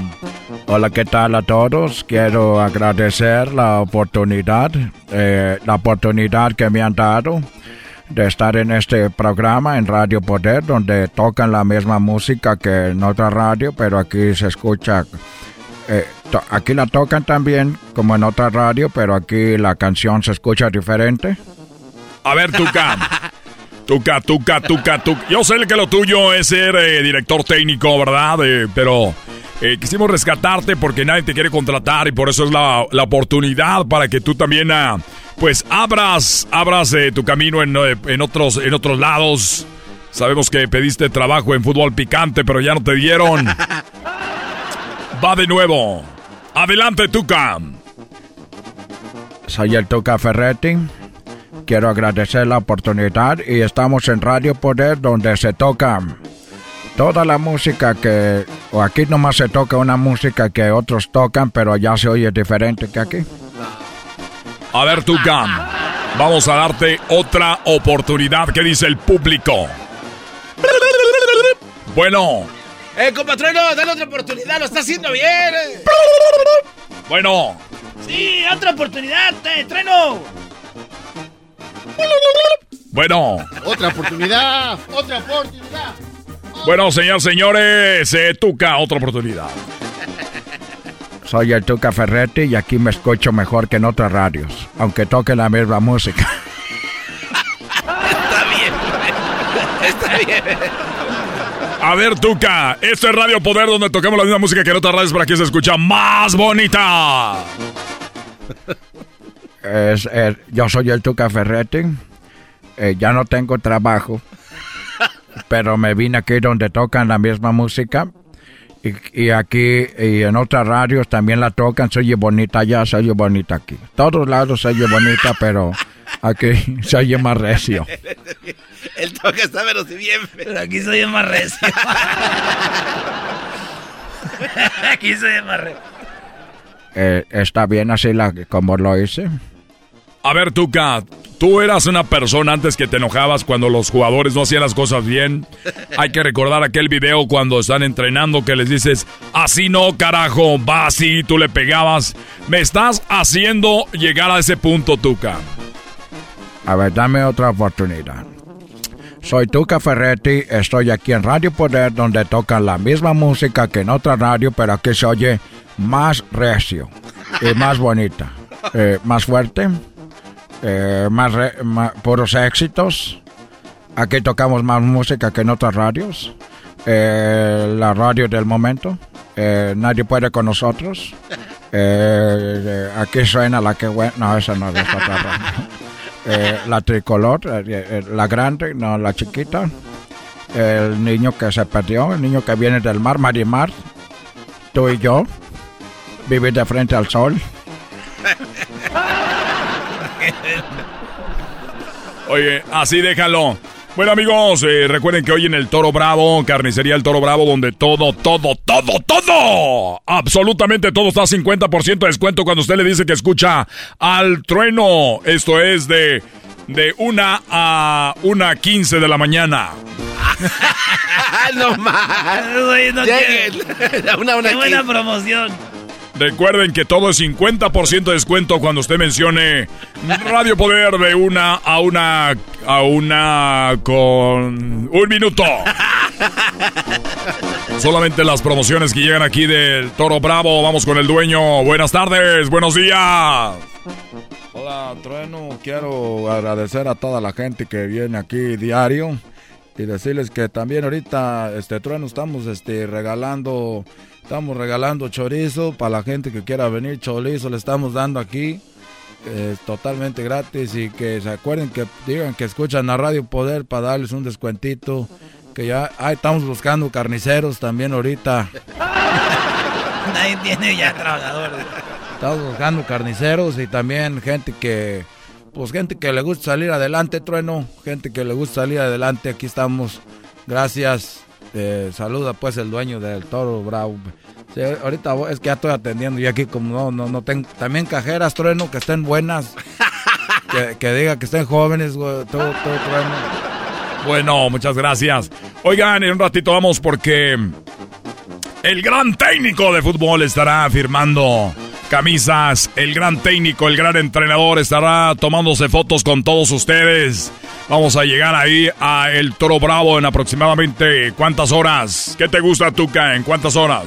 Hola, ¿qué tal a todos? Quiero agradecer la oportunidad, eh, la oportunidad que me han dado de estar en este programa en Radio Poder, donde tocan la misma música que en otra radio, pero aquí se escucha, eh, aquí la tocan también como en otra radio, pero aquí la canción se escucha diferente. A ver, Tuca. Tuca, Tuca, Tuca, Tuca. Yo sé que lo tuyo es ser eh, director técnico, ¿verdad? Eh, pero eh, quisimos rescatarte porque nadie te quiere contratar y por eso es la, la oportunidad para que tú también, ah, pues, abras, abras eh, tu camino en, eh, en otros, en otros lados. Sabemos que pediste trabajo en fútbol picante, pero ya no te dieron. Va de nuevo. Adelante, Tuca. Soy el Tuca Ferretti. Quiero agradecer la oportunidad y estamos en Radio Poder donde se toca toda la música que... O aquí nomás se toca una música que otros tocan, pero ya se oye diferente que aquí. A ver, Tuca, vamos a darte otra oportunidad. ¿Qué dice el público? Bueno, ¡Eh, compatreno! ¡Dale otra oportunidad! ¡Lo está haciendo bien! bueno. Sí, otra oportunidad, eh, treno. Bueno, Otra oportunidad, otra oportunidad. bueno, señores, señores, eh, Tuca, otra oportunidad. Soy el Tuca Ferretti y aquí me escucho mejor que en otras radios, aunque toque la misma música. Está bien, está bien. A ver, Tuca, esto es Radio Poder donde tocamos la misma música que en otras radios para que se escucha más bonita. Es- es- yo soy el Tuca Ferretti. Eh, ya no tengo trabajo. pero me vine aquí donde tocan la misma música. Y, aquí y en otras radios también la tocan, se oye bonita allá, se oye bonita aquí. Todos lados se oye bonita, pero aquí se oye más recio. El toque está pero si bien. Pero aquí se oye más recio. aquí se oye más recio. Eh, ¿Está bien así la, como lo hice? A ver, Tuca, tú eras una persona antes que te enojabas cuando los jugadores no hacían las cosas bien. Hay que recordar aquel video cuando están entrenando que les dices, así no, carajo, va así, tú le pegabas. Me estás haciendo llegar a ese punto, Tuca. A ver, dame otra oportunidad. Soy Tuca Ferretti, estoy aquí en Radio Poder donde tocan la misma música que en otra radio, pero aquí se oye más recio y más bonita, eh, más fuerte eh, más, puros éxitos. Aquí tocamos más música que en otras radios. Eh, la radio del momento. Eh, nadie puede con nosotros. aquí suena la que No, esa no es otra la tricolor, la grande, no la chiquita. El niño que se perdió, el niño que viene del mar, Marimar. Tú y yo. Vivir de frente al sol. Oye, así déjalo. Bueno amigos, eh, recuerden que hoy en el Toro Bravo, carnicería El Toro Bravo, donde todo, todo, todo, todo, absolutamente todo está a 50% de descuento cuando usted le dice que escucha al trueno. Esto es de, de una a una quince de la mañana. no más. una, una Qué buena promoción. Recuerden que todo es 50% de descuento cuando usted mencione Radio Poder de una a una a una con un minuto. Solamente las promociones que llegan aquí del Toro Bravo. Vamos con el dueño. Buenas tardes, buenos días. Hola, Trueno. Quiero agradecer a toda la gente que viene aquí diario y decirles que también ahorita, este Trueno, estamos este, regalando Estamos regalando chorizo para la gente que quiera venir. Chorizo le estamos dando aquí. Es totalmente gratis y que se acuerden que digan que escuchan a Radio Poder para darles un descuentito. Que ya estamos buscando carniceros también ahorita. Nadie tiene ya trabajadores. Estamos buscando carniceros y también gente que, pues gente que le gusta salir adelante, trueno. Gente que le gusta salir adelante. Aquí estamos. Gracias saluda pues el dueño del toro bravo. ahorita es que ya estoy atendiendo y aquí como no, no, no tengo. También cajeras, trueno, que estén buenas. que, diga que estén jóvenes, todo, todo trueno. Bueno, muchas gracias. Oigan, en un ratito vamos porque el gran técnico de fútbol estará firmando camisas. El gran técnico, el gran entrenador estará tomándose fotos con todos ustedes. Vamos a llegar ahí a El Toro Bravo en aproximadamente cuántas horas. ¿Qué te gusta, Tuca? ¿En cuántas horas?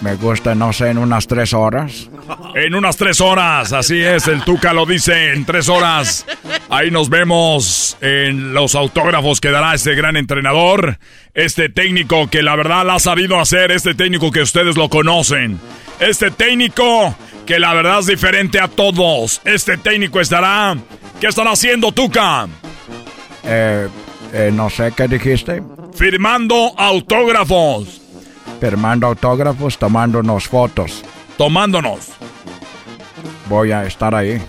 Me gusta, no sé, en unas tres horas. En unas tres horas, así es, el Tuca lo dice, en tres horas. Ahí nos vemos en los autógrafos que dará este gran entrenador, este técnico que la verdad la ha sabido hacer, este técnico que ustedes lo conocen, este técnico que la verdad es diferente a todos. Este técnico estará ¿Qué están haciendo, Tuca? Eh, eh, no sé qué dijiste. Firmando autógrafos. Firmando autógrafos, tomándonos fotos. Tomándonos. Voy a estar ahí.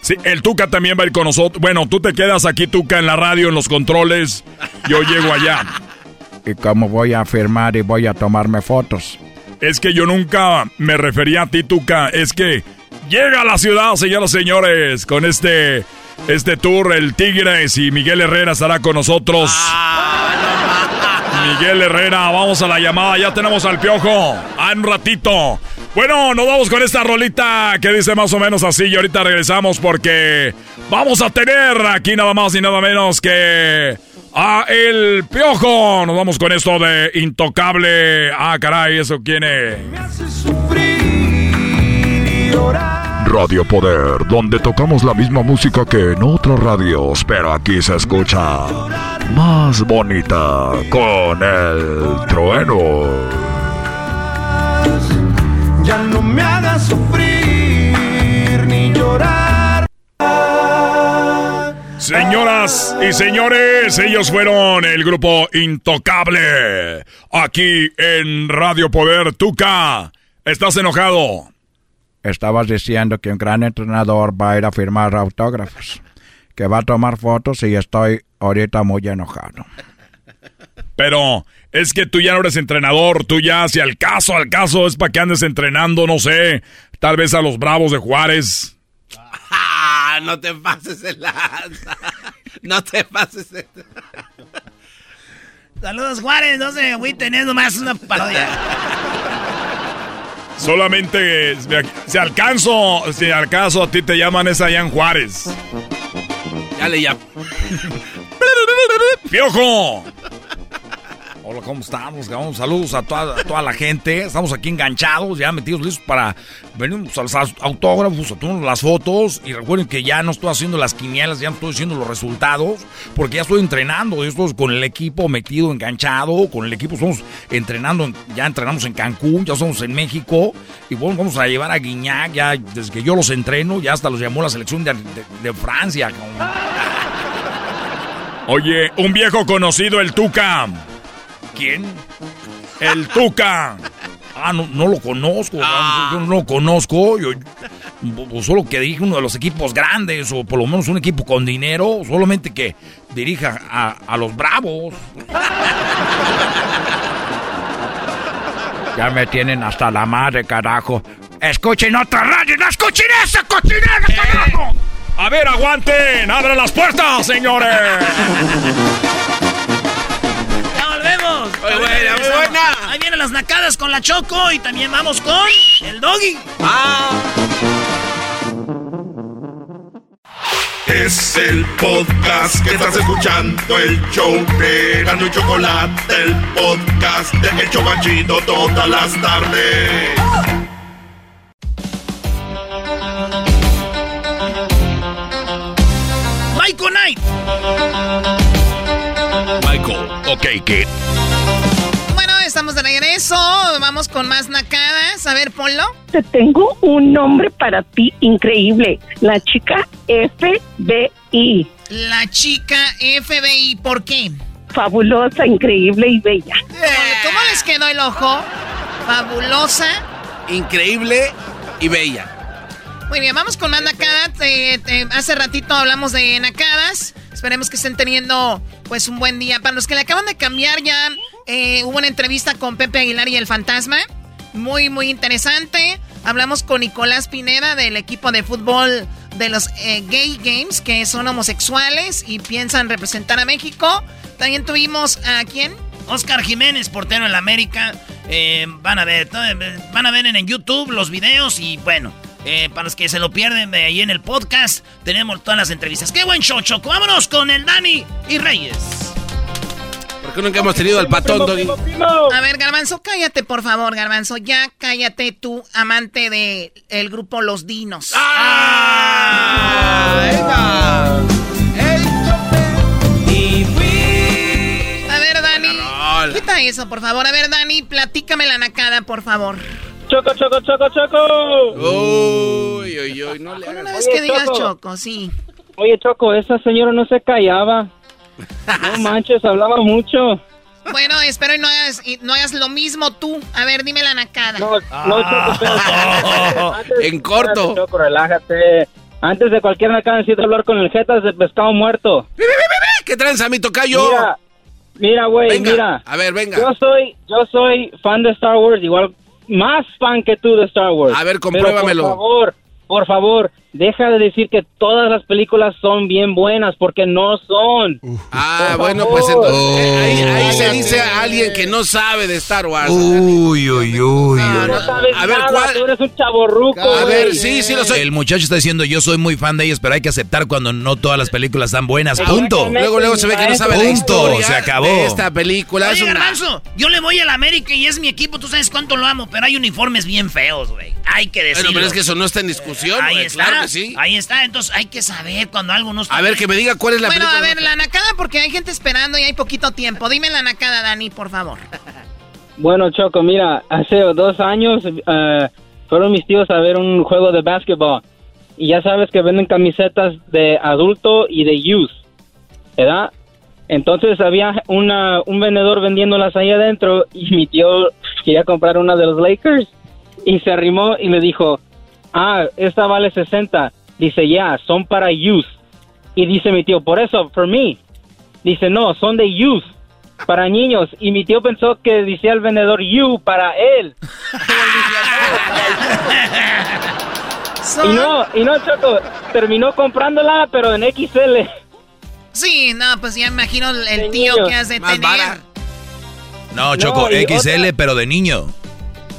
Sí, el Tuca también va a ir con nosotros. Bueno, tú te quedas aquí, Tuca, en la radio, en los controles. Yo llego allá. ¿Y cómo voy a firmar y voy a tomarme fotos? Es que yo nunca me refería a ti, Tuca. Es que llega a la ciudad, señoras y señores, con este, este tour, el Tigres y Miguel Herrera estará con nosotros. Miguel Herrera, vamos a la llamada, ya tenemos al piojo. A un ratito. Bueno, nos vamos con esta rolita que dice más o menos así y ahorita regresamos porque vamos a tener aquí nada más y nada menos que a El Piojo. Nos vamos con esto de Intocable. Ah, caray, ¿eso quién es? Me hace sufrir llorar. Radio Poder, donde tocamos la misma música que en otras radios, pero aquí se escucha más bonita con el trueno. Ya no me hagas sufrir ni llorar. Señor Señoras y señores, ellos fueron el grupo Intocable. Aquí en Radio Poder Tuca. ¿Estás enojado? Estabas diciendo que un gran entrenador va a ir a firmar autógrafos, que va a tomar fotos y estoy ahorita muy enojado. Pero es que tú ya no eres entrenador, tú ya, si al caso, al caso es para que andes entrenando, no sé, tal vez a los Bravos de Juárez. Ah, no te pases el lanza. No te pases el... Saludos Juárez, no sé, güey, teniendo más una parodia. Solamente si alcanzo, si alcanzo a ti te llaman esa en Juárez. Ya le llamo. ¡Piojo! Hola, ¿cómo estamos? Saludos a toda, toda, la gente. Estamos aquí enganchados, ya metidos listos para venir a los autógrafos, a tomar las fotos. Y recuerden que ya no estoy haciendo las quinielas, ya no estoy haciendo los resultados, porque ya estoy entrenando. Esto con el equipo metido, enganchado. Con el equipo estamos entrenando, ya entrenamos en Cancún, ya somos en México. Y bueno, vamos a llevar a Guiñac, ya desde que yo los entreno, ya hasta los llamó la selección de, de Francia. Oye, un viejo conocido, el Tuca. ¿Quién? El Tuca. Ah, no, no lo conozco. Ah. Yo no lo conozco. Yo, solo que dirige uno de los equipos grandes, o por lo menos un equipo con dinero, solamente que dirija a, a los bravos. Ya me tienen hasta la madre, carajo. Escuchen otra radio, no escuchen esa cochinera, eh, carajo. A ver, aguanten, abran las puertas, señores. Muy buena, muy buena. Ahí vienen las nacadas con la Choco y también vamos con el Doggy. Ah. Es el podcast que estás escuchando, el show de Gano y Chocolate, el podcast de El Chocachito todas las tardes. Michael Knight. Michael, ok, ¿qué? estamos de regreso. Vamos con más nacadas. A ver, ponlo. Te tengo un nombre para ti increíble. La chica FBI. La chica FBI. ¿Por qué? Fabulosa, increíble y bella. ¿Cómo les quedó el ojo? Fabulosa. Increíble y bella. Muy bien, vamos con más nacadas. hace ratito hablamos de nacadas. Esperemos que estén teniendo pues un buen día. Para los que le acaban de cambiar ya eh, hubo una entrevista con Pepe Aguilar y el Fantasma. Muy, muy interesante. Hablamos con Nicolás Pineda del equipo de fútbol de los eh, Gay Games, que son homosexuales y piensan representar a México. También tuvimos a quién? Oscar Jiménez, portero en la América. Eh, van a ver, van a ver en YouTube los videos y bueno, para los que se lo pierden de ahí en el podcast, tenemos todas las entrevistas. ¡Qué buen show, Choco! Vámonos con el Dani y Reyes. ¿Por qué nunca hemos tenido al patón, Doggy? A ver, Garbanzo, cállate, por favor, Garbanzo. Ya cállate tú, amante del el grupo Los Dinos. ¡Ah! A ver, Dani. Quita eso, por favor. A ver, Dani, platícame la nacada, por favor. Choco, choco, choco, choco. Uy, uy, uy, no le hagas. Una vez que digas choco, sí. Oye, Choco, esa señora no se callaba. No manches, hablaba mucho. Bueno, espero y no hagas, no hagas lo mismo tú. A ver, dime la nacada. No, no, ah. En corto. Choco, relájate. Antes de cualquier nacada necesito hablar con el jetas de pescado muerto. ¿Qué tranza, mi tocayo? Mira, mira, güey, mira. A ver, venga. Yo soy, yo soy fan de Star Wars, igual más fan que tú de Star Wars. A ver, compruébamelo. por favor, por favor, deja de decir que todas las películas son bien buenas porque no son. Ah, bueno, pues entonces, ahí, se dice a alguien que no sabe de Star Wars. Uy, uy, uy. No, sabes a ver, ¿cuál? Tú eres un chaborruco. A ver, sí, sí lo soy. El muchacho está diciendo, yo soy muy fan de ellos, pero hay que aceptar cuando no todas las películas están buenas. Punto. Luego, luego se ve que no sabe Punto. la historia se acabó. esta película. Oye, Garbanzo, yo le voy a la América y es mi equipo, tú sabes cuánto lo amo, pero hay uniformes bien feos, güey. Hay que decirlo. Bueno, pero es que eso no está en discusión, Ahí está. Claro que sí. Ahí está, entonces hay que saber cuando algo no está A ver, que me diga cuál es la bueno, película. A ver, la nacada porque hay gente esperando y hay poquito tiempo. Dime la nacada, Dani, por favor. Bueno, Choco, mira, hace dos años eh, fueron mis tíos a ver un juego de básquetbol. Y ya sabes que venden camisetas de adulto y de youth. ¿verdad? Entonces había una, un vendedor vendiéndolas ahí adentro y mi tío quería comprar una de los Lakers y se arrimó y me dijo, ah, esta vale 60. Dice, ya, son para youth. Y dice mi tío, por eso, for me. Dice, no, son de youth, para niños. Y mi tío pensó que decía el vendedor you para él. y no, y no, Choco, terminó comprándola, pero en XL. Sí, no, pues ya imagino el tío que has de tener. No, Choco, XL, pero de niño.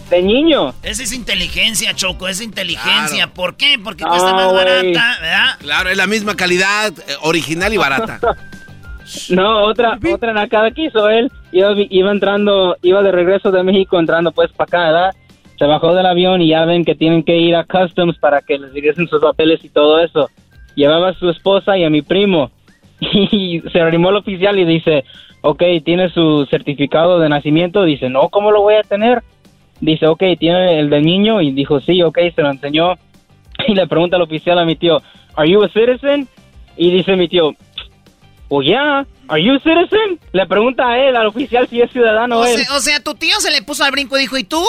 De niño. Esa es inteligencia, Choco, es inteligencia. ¿Por qué? Porque cuesta más barata, ¿verdad? Claro, es la misma calidad, eh, original y barata. no, otra, otra nacada que hizo él. Iba, iba entrando, iba de regreso de México entrando pues para acá, ¿verdad? Se bajó del avión y ya ven que tienen que ir a Customs para que les regresen sus papeles y todo eso. Llevaba a su esposa y a mi primo. Y se arrimó el oficial y dice, ok, ¿tiene su certificado de nacimiento? Dice, no, ¿cómo lo voy a tener? Dice, ok, ¿tiene el del niño? Y dijo, sí, ok, se lo enseñó. Y le pregunta al oficial a mi tío, ¿Are you a citizen? Y dice mi tío, pues ya, ¿Are you a citizen? Le pregunta a él, al oficial, si es ciudadano o él. Sea, o sea, tu tío se le puso al brinco y dijo, ¿y tú?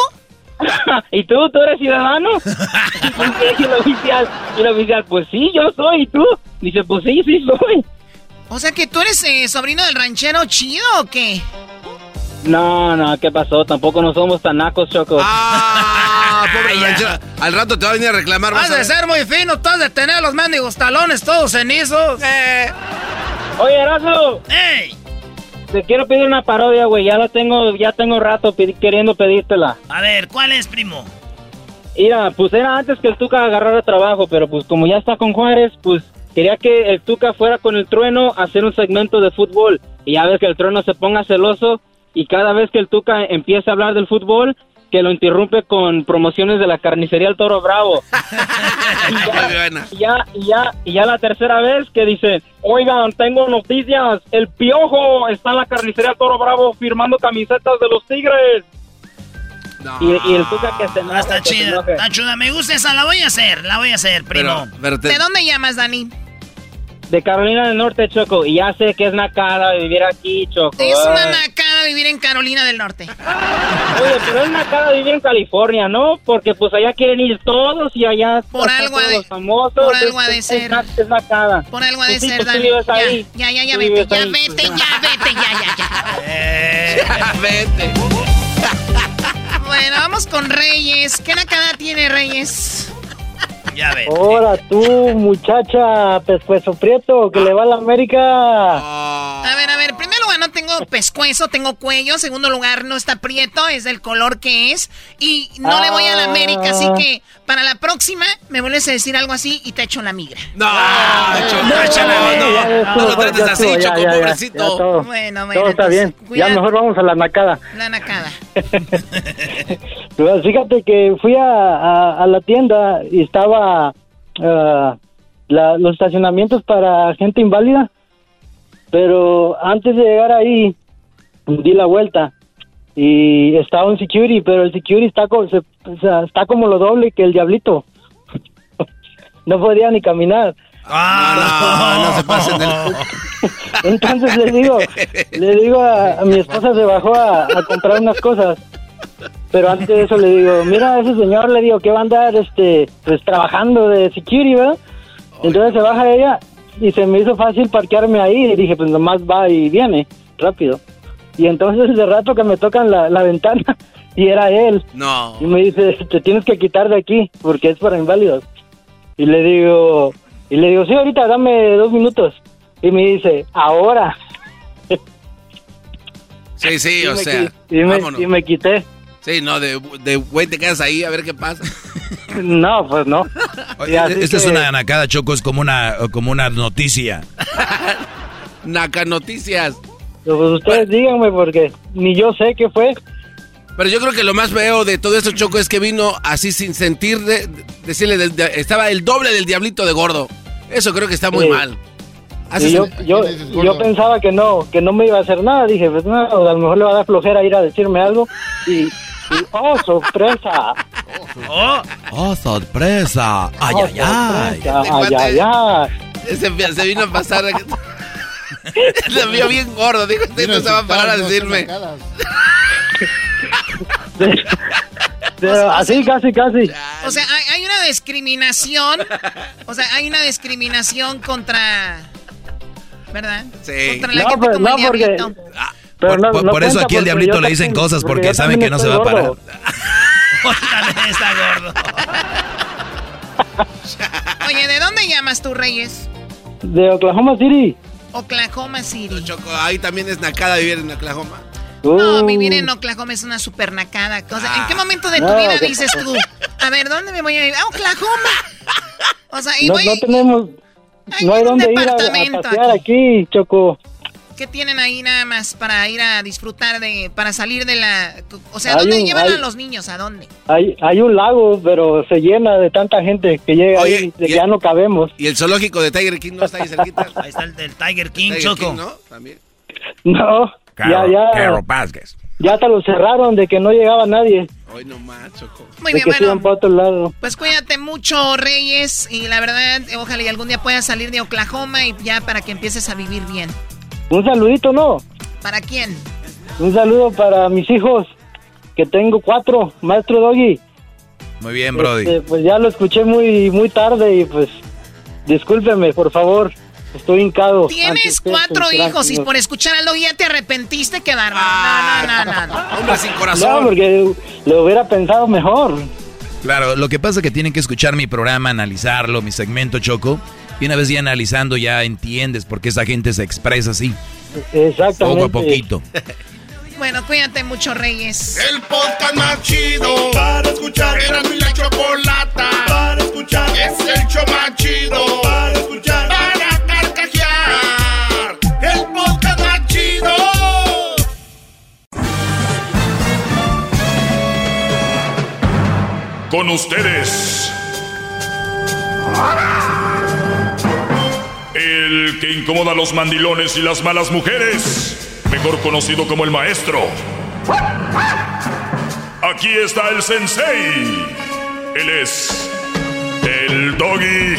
¿Y tú? ¿Tú eres ciudadano? y, el oficial, y el oficial, pues sí, yo soy, ¿y tú? Dice, pues sí, sí soy. O sea que tú eres eh, sobrino del ranchero chido o qué? No, no, ¿qué pasó? Tampoco no somos tan nacos, Choco. Ah, pobre ranchero. Al rato te va a venir a reclamar. Has de ser muy fino, tú has de tener los mendigos talones todos cenizos. Eh. Oye, Erasmo. ¡Ey! Te quiero pedir una parodia, güey. Ya la tengo, ya tengo rato queriendo pedírtela. A ver, ¿cuál es, primo? Mira, pues era antes que el Tuca agarrara trabajo, pero pues como ya está con Juárez, pues quería que el Tuca fuera con el trueno a hacer un segmento de fútbol. Y ya ves que el trueno se ponga celoso y cada vez que el Tuca empieza a hablar del fútbol, que lo interrumpe con promociones de la carnicería El Toro Bravo. y, ya, y, ya, y, ya, la tercera vez que dice, oigan, tengo noticias, el Piojo está en la carnicería El Toro Bravo firmando camisetas de los Tigres. Y, el Tuca que se enoja, Está chida, está chida, me gusta esa, la voy a hacer, la voy a hacer, primo. ¿De dónde llamas, Dani? De Carolina del Norte, Choco. Y ya sé que es nacada vivir aquí, Choco. Es una nacada vivir en Carolina del Norte. Oye, pero es nacada vivir en California, ¿no? Porque pues allá quieren ir todos y allá por algo de, los famosos. Por algo de ser. Es, nacada. Por algo de pues ser, pues Dani. Ya, ya, ya, vete, ya vete, ya vete, ya, ya, ya. Eh, ya vete. Bueno, vamos con Reyes. ¿Qué nacada tiene Reyes? Ya ves. Ahora tú, muchacha, pescuezo prieto, que le va a la América. A ver, a ver, en primer lugar no tengo pescuezo, tengo cuello. En segundo lugar no está prieto, es del color que es. Y no le voy a la América, así que para la próxima me vuelves a decir algo así y te echo la migra. No, Choco, no, no, lo trates así, Choco, pobrecito. Bueno, bueno. Todo está bien. Ya mejor vamos a la nacada. La nacada. pues fíjate que fui a, a la tienda y estaba uh, los estacionamientos para gente inválida, pero antes de llegar ahí di la vuelta y estaba un security, pero el security está, está como lo doble que el diablito. no podía ni caminar. Ah, no, se pasen Entonces le digo, le digo a, mi esposa se bajó a, a comprar unas cosas pero antes de eso le digo, mira, ese señor le digo que va a andar este, pues trabajando de security, ¿verdad? Entonces se baja ella y se me hizo fácil parquearme ahí y dije, pues nomás va y viene, rápido. Y entonces de rato que me tocan la, la ventana y era él. No. Y me dice, te tienes que quitar de aquí porque es para inválidos. Y le digo, y le digo, sí, ahorita dame dos minutos. Y me dice, ahora. Sí, sí, o sea, y me, y me quité. Sí, no, de, de güey te quedas ahí a ver qué pasa. No, pues no. esta es una nacada, Choco, es como una, como una noticia. Naca noticias. Pues ustedes díganme porque ni yo sé qué fue. Pero yo creo que lo más feo de todo esto, Choco, es que vino así sin sentir, de, decirle, estaba el doble del diablito de gordo. Eso creo que está muy mal. yo, yo, yo, pensaba que no, que no me iba a hacer nada. Dije, pues no, a lo mejor le va a dar flojera ir a decirme algo. Y, ¡Oh, sorpresa! ¡Oh, oh sorpresa! ¡Ay, ay, ay! ¡Ay, ay, ay! Se, se vino a pasar... Lo vio bien gordo. Dijo, usted no se va a parar a decirme. así, casi, casi. O sea, hay, hay, una discriminación. O sea, hay una discriminación contra. ¿Verdad? Sí. Contra la gente como no, el diablito. Ah, por, no, por, no por eso aquí al porque diablito le dicen también- cosas porque saben que no se va a parar. está gordo. Oye, ¿de dónde llamas tú, Reyes? De Oklahoma City. Oklahoma City. Choco, ahí también es nacada vivir en Oklahoma. No, Uh, vivir en Oklahoma es una super nacada. O sea, ¿En qué momento de tu No, vida dices tú? A ver, ¿dónde me voy a ir? ¡A Oklahoma! O sea, y no, voy... no tenemos. No hay dónde ir a, a pasear aquí. aquí, Choco. ¿Qué tienen ahí nada más para ir a disfrutar de... para salir de la... O sea, Hay ¿dónde un- llevan hay- a los niños? ¿A dónde? Hay, hay un lago, pero se llena de tanta gente que llega Oye, ahí, de y- que ya no cabemos. ¿Y el zoológico de Tiger King no está ahí cerquita? Ahí está el del Tiger King, Tiger Choco. King, ¿no? También. No, Carol, ya, ya. Carol Vázquez. Ya hasta lo cerraron de que no llegaba nadie. Hoy no más, Choco. Muy de bien, bueno. para otro lado. Pues cuídate mucho, Reyes. Y la verdad, ojalá y algún día puedas salir de Oklahoma y ya para que empieces a vivir bien. Un saludito, ¿no? ¿Para quién? Un saludo para mis hijos, que tengo cuatro, maestro Doggy. Muy bien, Brody. Este, pues ya lo escuché muy muy tarde y pues discúlpeme, por favor. Estoy hincado. Tienes cuatro hijos y por escuchar algo ya te arrepentiste, qué bárbaro. No, no, no, no, no. Hombre sin No, corazón. porque lo hubiera pensado mejor. Claro, lo que pasa es que tienen que escuchar mi programa, analizarlo, mi segmento Choco. Y una vez ya analizando ya entiendes por qué esa gente se expresa así, Exactamente. poco a poquito. Bueno, cuídate mucho, Reyes. El podcast más chido para escuchar. Era mi la chocolata para escuchar. Es el show más chido para escuchar. Para carcajear. El podcast más chido. Con ustedes. Que incomoda a los mandilones y las malas mujeres. Mejor conocido como el maestro. Aquí está el sensei. Él es. El doggy.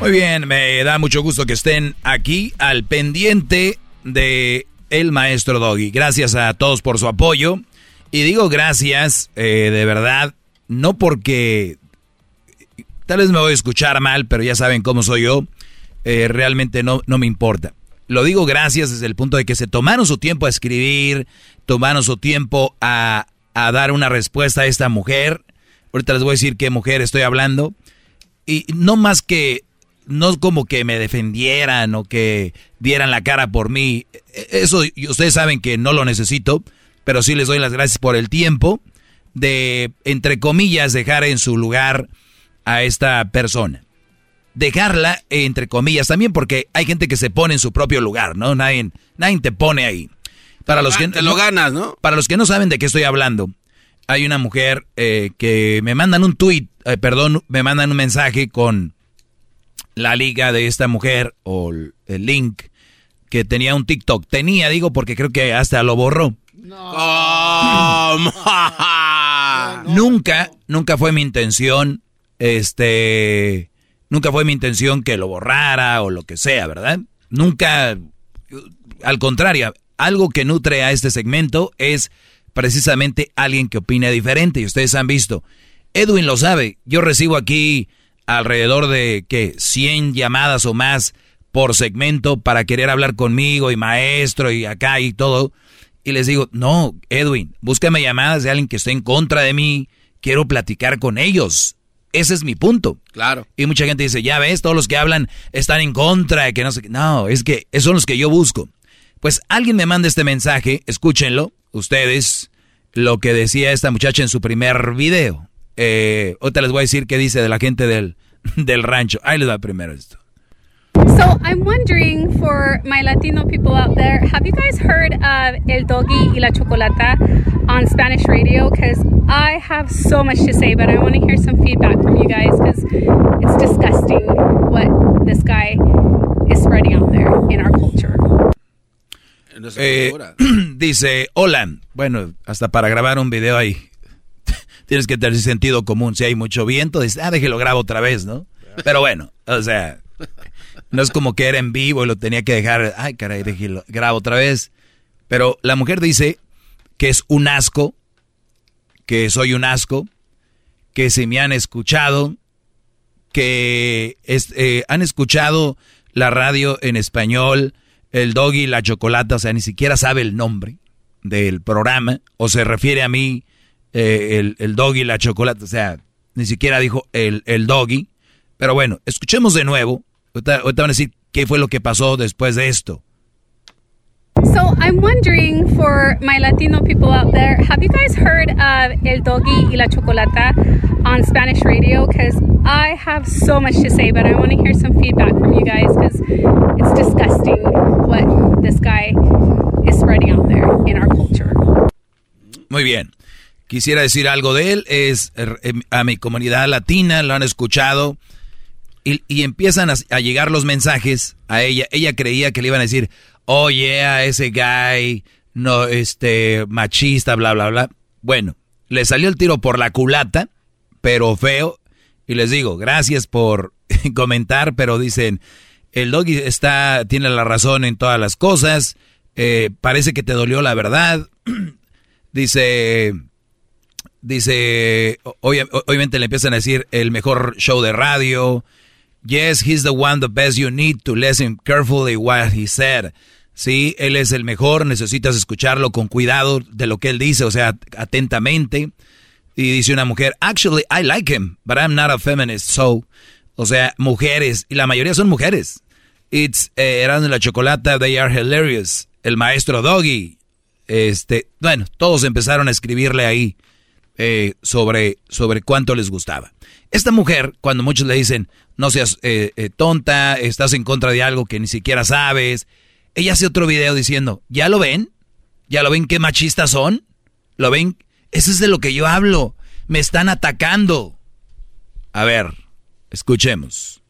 Muy bien, me da mucho gusto que estén aquí al pendiente de el maestro Doggy. Gracias a todos por su apoyo. Y digo gracias, eh, de verdad, no porque tal vez me voy a escuchar mal, pero ya saben cómo soy yo. Eh, realmente no, no me importa. Lo digo gracias desde el punto de que se tomaron su tiempo a escribir, tomaron su tiempo a, a dar una respuesta a esta mujer. Ahorita les voy a decir qué mujer estoy hablando. Y no más que, no como que me defendieran o que dieran la cara por mí. Eso y ustedes saben que no lo necesito, pero sí les doy las gracias por el tiempo de, entre comillas, dejar en su lugar a esta persona. Dejarla, entre comillas, también porque hay gente que se pone en su propio lugar, ¿no? Nadie, nadie te pone ahí. Para los que, Te lo ganas, ¿no? para los que no saben de qué estoy hablando, hay una mujer eh, que me mandan un tweet, eh, perdón, me mandan un mensaje con la liga de esta mujer o el link que tenía un TikTok. Tenía, digo, porque creo que hasta lo borró. Nunca, nunca fue mi intención, este, nunca fue mi intención que lo borrara o lo que sea, ¿verdad? Nunca, al contrario, algo que nutre a este segmento es precisamente alguien que opina diferente y ustedes han visto. Edwin lo sabe, yo recibo aquí alrededor de, ¿qué? 100 llamadas o más por segmento para querer hablar conmigo y maestro y acá y todo. Y les digo, no, Edwin, búscame llamadas de alguien que esté en contra de mí, quiero platicar con ellos. Ese es mi punto. Claro. Y mucha gente dice, ya ves, todos los que hablan están en contra de que no sé qué. No, es que esos son los que yo busco. Pues alguien me manda este mensaje, escúchenlo, ustedes, lo que decía esta muchacha en su primer video. Eh, ahorita les voy a decir qué dice de la gente del, del rancho. Ahí les va primero esto. So I'm wondering for my Latino people out there, have you guys heard of El Doggy y la Chocolata on Spanish radio? Because I have so much to say, but I want to hear some feedback from you guys because it's disgusting what this guy is spreading out there in our culture. Eh, dice, hola. Bueno, hasta para grabar un video ahí tienes que tener sentido común. Si hay mucho viento, dices, ah, déjelo grabo otra vez, ¿no? Pero bueno, o sea, no es como que era en vivo y lo tenía que dejar, ay, caray, déjelo, grabo otra vez. Pero la mujer dice que es un asco, que soy un asco, que si me han escuchado, que eh, han escuchado la radio en español, el doggy, la chocolata, o sea, ni siquiera sabe el nombre del programa, o se refiere a mí eh, el, el doggy, la chocolata, o sea, ni siquiera dijo el, el doggy. Pero bueno, escuchemos de nuevo. Ahorita, ahorita van a decir qué fue lo que pasó después de esto. So I'm wondering for my Latino people out there, have you guys heard of El Doggy y la Chocolata on Spanish radio? Because I have so much to say, but I want to hear some feedback from you guys because it's disgusting what this guy is spreading out there in our culture. Muy bien. Quisiera decir algo de él. Es er, em, a mi comunidad latina, lo han escuchado. Y, empiezan a, a llegar los mensajes a ella. Ella creía que le iban a decir, oh yeah, ese guy, no, este, machista, bla, bla, bla. Bueno, le salió el tiro por la culata, pero feo. Y les digo, gracias por comentar, pero dicen, el doggy está, tiene la razón en todas las cosas. Eh, parece que te dolió la verdad. dice, dice, obviamente le empiezan a decir el mejor show de radio. Yes, he's the one the best you need to listen carefully what he said. Sí, él es el mejor, necesitas escucharlo con cuidado de lo que él dice, o sea, atentamente. Y dice una mujer, actually, I like him, but I'm not a feminist, so. O sea, mujeres, y la mayoría son mujeres. It's eh, Erasmo la Chocolata, they are hilarious. El maestro Doggy. Este, bueno, todos empezaron a escribirle ahí eh, sobre, sobre cuánto les gustaba. Esta mujer, cuando muchos le dicen, no seas eh, eh, tonta, estás en contra de algo que ni siquiera sabes, ella hace otro video diciendo, ¿ya lo ven? ¿Ya lo ven qué machistas son? ¿Lo ven? Eso es de lo que yo hablo. Me están atacando. A ver, escuchemos.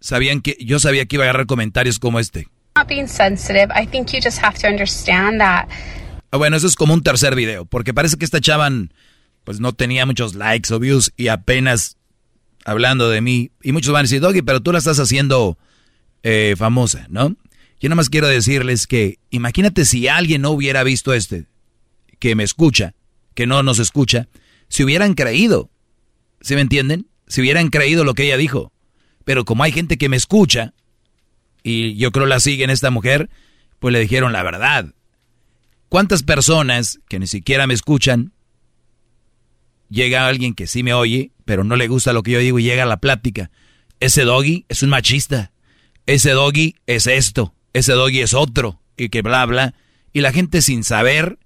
Sabían que yo sabía que iba a agarrar comentarios como este. Bueno, eso es como un tercer video, porque parece que esta chavan pues no tenía muchos likes o views y apenas hablando de mí. Y muchos van a decir, Doggy, pero tú la estás haciendo eh, famosa, ¿no? Yo nada más quiero decirles que imagínate si alguien no hubiera visto este, que me escucha, que no nos escucha, si hubieran creído, ¿se me entienden? Si hubieran creído lo que ella dijo. Pero como hay gente que me escucha, y yo creo la siguen esta mujer, pues le dijeron la verdad. ¿Cuántas personas que ni siquiera me escuchan llega alguien que sí me oye, pero no le gusta lo que yo digo y llega a la plática. Ese doggy es un machista. Ese doggy es esto. Ese doggy es otro. Y que bla, bla. Y la gente sin saber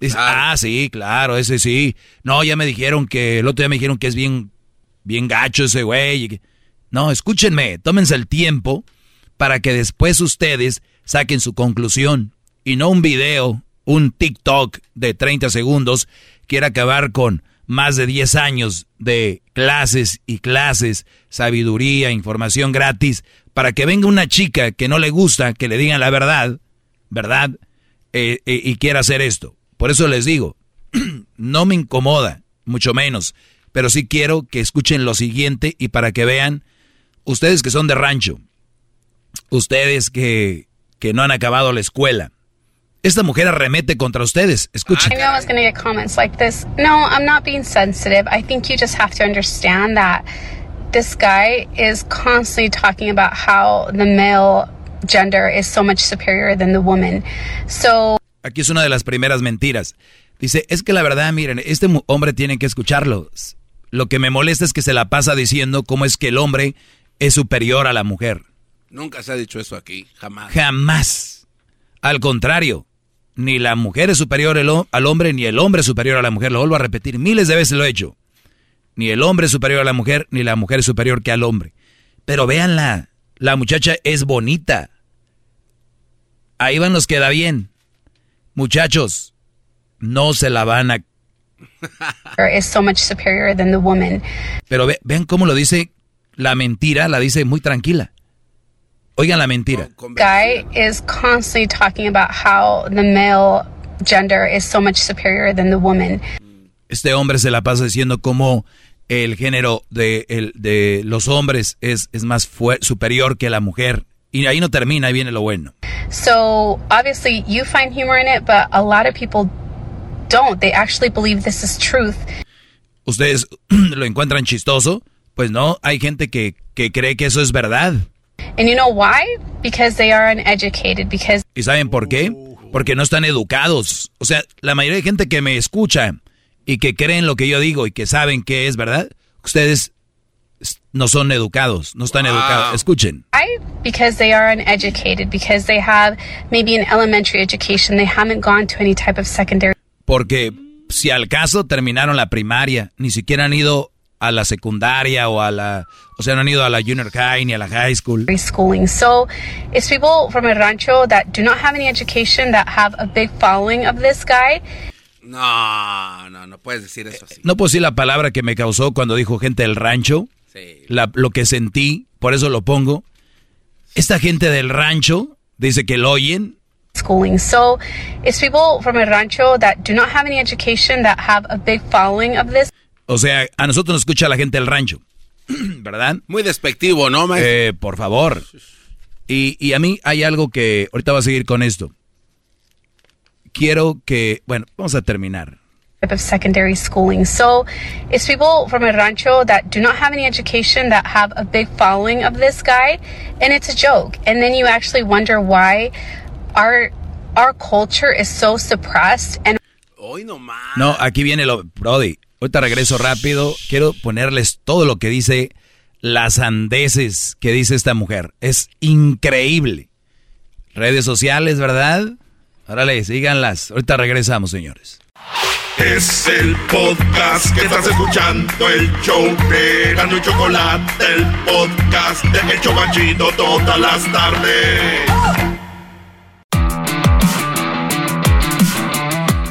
dice, ah, sí, claro, ese sí. No, ya me dijeron que, el otro día me dijeron que es bien, bien gacho ese güey. No, escúchenme, tómense el tiempo para que después ustedes saquen su conclusión. Y no un video, un TikTok de 30 segundos quiera acabar con más de 10 años de clases y clases, sabiduría, información gratis, para que venga una chica que no le gusta, que le digan la verdad, ¿verdad? Eh, eh, y quiera hacer esto. Por eso les digo, no me incomoda, mucho menos, pero sí quiero que escuchen lo siguiente y para que vean, ustedes que son de rancho, ustedes que, que no han acabado la escuela, esta mujer arremete contra ustedes. Escuchen. I was going to get comments like this. No, I'm not being sensitive. I think you just have to understand that this guy is constantly talking about how the male gender is so much superior than the woman. So Aquí es una de las primeras mentiras. Dice, es que la verdad, miren, este hombre tiene que escucharlo. Lo que me molesta es que se la pasa diciendo cómo es que el hombre es superior a la mujer. Nunca se ha dicho eso aquí, jamás. Jamás. Al contrario, ni la mujer es superior al hombre, ni el hombre es superior a la mujer. Lo vuelvo a repetir, miles de veces lo he hecho. Ni el hombre es superior a la mujer, ni la mujer es superior que al hombre. Pero véanla, la muchacha es bonita. Ahí van los que da bien. Muchachos, no se la van a... Pero vean cómo lo dice la mentira, la dice muy tranquila. Oigan la mentira. Guy is constantly talking about how the male gender is so much superior than the woman. Este hombre se la pasa diciendo cómo el género de, el, de los hombres es, es más superior que la mujer. Y ahí no termina, ahí viene lo bueno. So, obviously, you find humor in it, but a lot of people don't. They actually believe this is truth. ¿Ustedes lo encuentran chistoso? Pues no, hay gente que, que cree que eso es verdad. And you know why? Because they are uneducated, because... ¿Y saben por qué? Porque no están educados. O sea, la mayoría de gente que me escucha y que creen lo que yo digo y que saben que es verdad, ustedes no son educados, no están educados. Escuchen. Why? Because they are uneducated, because they have maybe an elementary education, they haven't gone to any type of secondary. Porque si al caso terminaron la primaria, ni siquiera han ido a la secundaria o a la, o sea, no han ido a la junior high ni a la high school. Schooling. So, it's people from el rancho that do not have any education that have a big following of this guy. No, no, no puedes decir eso así. No puedo decir la palabra que me causó cuando dijo gente del rancho. Sí. La, lo que sentí, por eso lo pongo. Esta gente del rancho dice que lo oyen. Schooling. So, it's people from el rancho that do not have any education that have a big following of this. O sea, a nosotros nos escucha la gente del rancho, ¿verdad? Muy despectivo, ¿no, maestro? Eh, por favor. Y, y a mí hay algo que, ahorita va a seguir con esto. Quiero que, bueno, vamos a terminar. of secondary schooling. So it's people from el rancho that do not have any education that have a big following of this guy and it's a joke. And then you actually wonder why our our culture is so suppressed and No, aquí viene lo Brody. Ahorita regreso rápido. Quiero ponerles todo lo que dice las andeses que dice esta mujer. Es increíble. Redes sociales, ¿verdad? Órale, síganlas. Ahorita regresamos, señores. Es el podcast que estás escuchando, el show de Gano y Chocolate, el podcast de El Chocachito todas las tardes.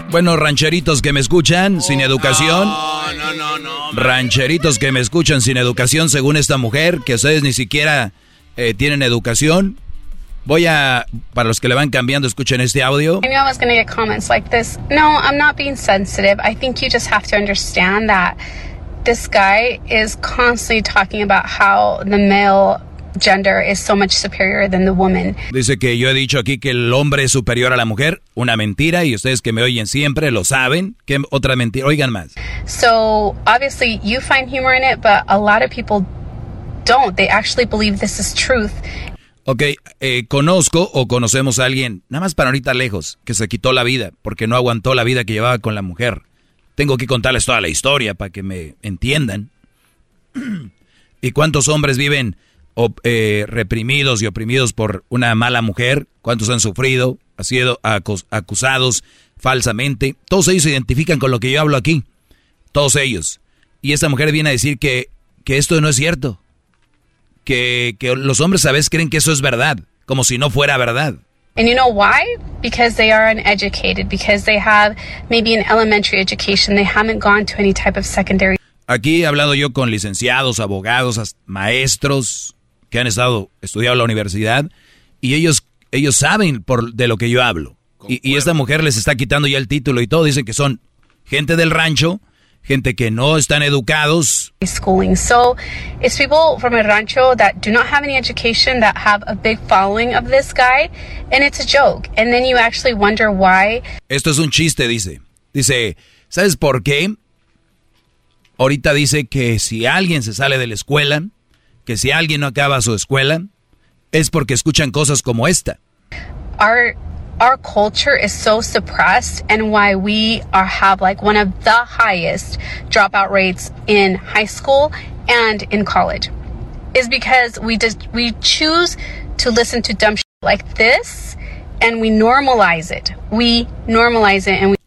Bueno, rancheritos que me escuchan sin educación. No, no, no, no. Rancheritos que me escuchan sin educación, según esta mujer, que ustedes ni siquiera eh, tienen educación. Voy a, para los que le van cambiando, escuchen este audio. I knew I was going to get comments like this. No, I'm not being sensitive. I think you just have to understand that this guy is constantly talking about how the male gender is so much superior than the woman. Dice que yo he dicho aquí que el hombre es superior a la mujer, una mentira y ustedes que me oyen siempre lo saben. ¿Qué otra mentira? Oigan más. So, obviously you find humor in it, but a lot of people don't. They actually believe this is truth. Ok, eh, conozco o conocemos a alguien, nada más para ahorita lejos, que se quitó la vida porque no aguantó la vida que llevaba con la mujer. Tengo que contarles toda la historia para que me entiendan. ¿Y cuántos hombres viven eh, reprimidos y oprimidos por una mala mujer, cuántos han sufrido, han sido acusados falsamente. Todos ellos se identifican con lo que yo hablo aquí. Todos ellos. Y esta mujer viene a decir que, que esto no es cierto. Que, que los hombres a veces creen que eso es verdad, como si no fuera verdad. And you know why? Because they are uneducated, because they have maybe an elementary education, they haven't gone to any type of secondary. Aquí he hablado yo con licenciados, abogados, maestros, que han estado estudiando en la universidad y ellos, ellos saben por, de lo que yo hablo. Y, esta mujer les está quitando ya el título y todo. Dicen que son gente del rancho, gente que no están educados. Schooling. So it's people from el rancho that do not have any education that have a big following of this guy, and it's a joke. And then you actually wonder why. Esto es un chiste, dice. Dice, ¿sabes por qué? Ahorita dice que si alguien se sale de la escuela, que si alguien no acaba su escuela es porque escuchan cosas como esta. Our our culture is so suppressed and why we are have like one of the highest dropout rates in high school and in college is because we just we choose to listen to dumb shit like this and we normalize it. We normalize it and we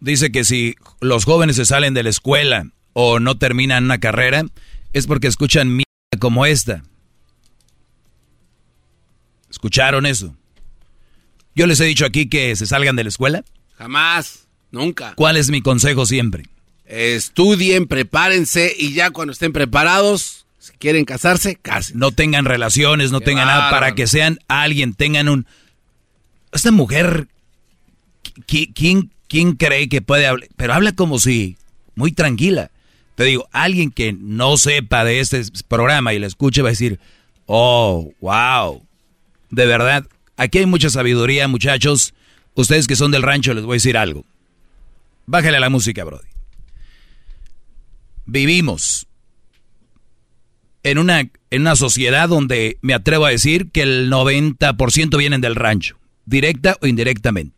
Dice que si los jóvenes se salen de la escuela o no terminan una carrera es porque escuchan como esta. ¿Escucharon eso? Yo les he dicho aquí que se salgan de la escuela. Jamás, nunca. ¿Cuál es mi consejo siempre? Estudien, prepárense y ya cuando estén preparados, quieren casarse, casen. No tengan relaciones, no tengan nada para que sean alguien, tengan un... Esta mujer, ¿quién, quién cree que puede hablar? Pero habla como si, muy tranquila. Te digo, alguien que no sepa de este programa y lo escuche va a decir, oh, wow, de verdad, aquí hay mucha sabiduría, muchachos. Ustedes que son del rancho les voy a decir algo. Bájale la música, Brody. Vivimos en una, en una sociedad donde me atrevo a decir que el 90% vienen del rancho, directa o indirectamente.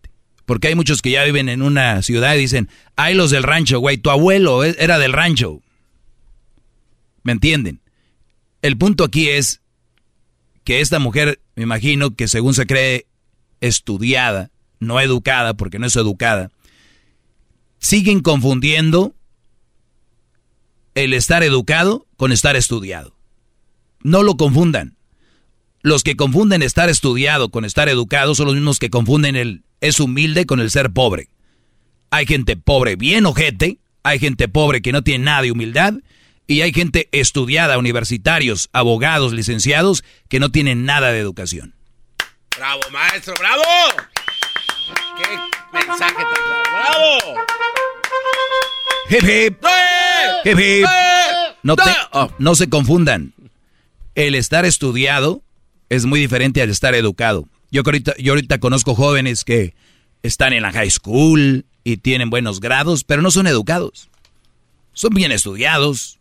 Porque hay muchos que ya viven en una ciudad y dicen, hay los del rancho, güey, tu abuelo e, era del rancho. ¿Me entienden? El punto aquí es que esta mujer, me imagino que según se cree estudiada, no educada, porque no es educada, siguen confundiendo el estar educado con estar estudiado. No lo confundan. Los que confunden estar estudiado con estar educado son los mismos que confunden el es humilde con el ser pobre. Hay gente pobre bien ojete, hay gente pobre que no tiene nada de humildad y hay gente estudiada, universitarios, abogados, licenciados que no tienen nada de educación. Bravo, maestro, bravo. Qué mensaje tan claro. Bravo. Hip hip. Hip hip. No, oh, no se confundan el estar estudiado es muy diferente al estar educado. Yo ahorita, yo ahorita conozco jóvenes que están en la high school y tienen buenos grados, pero no son educados. Son bien estudiados.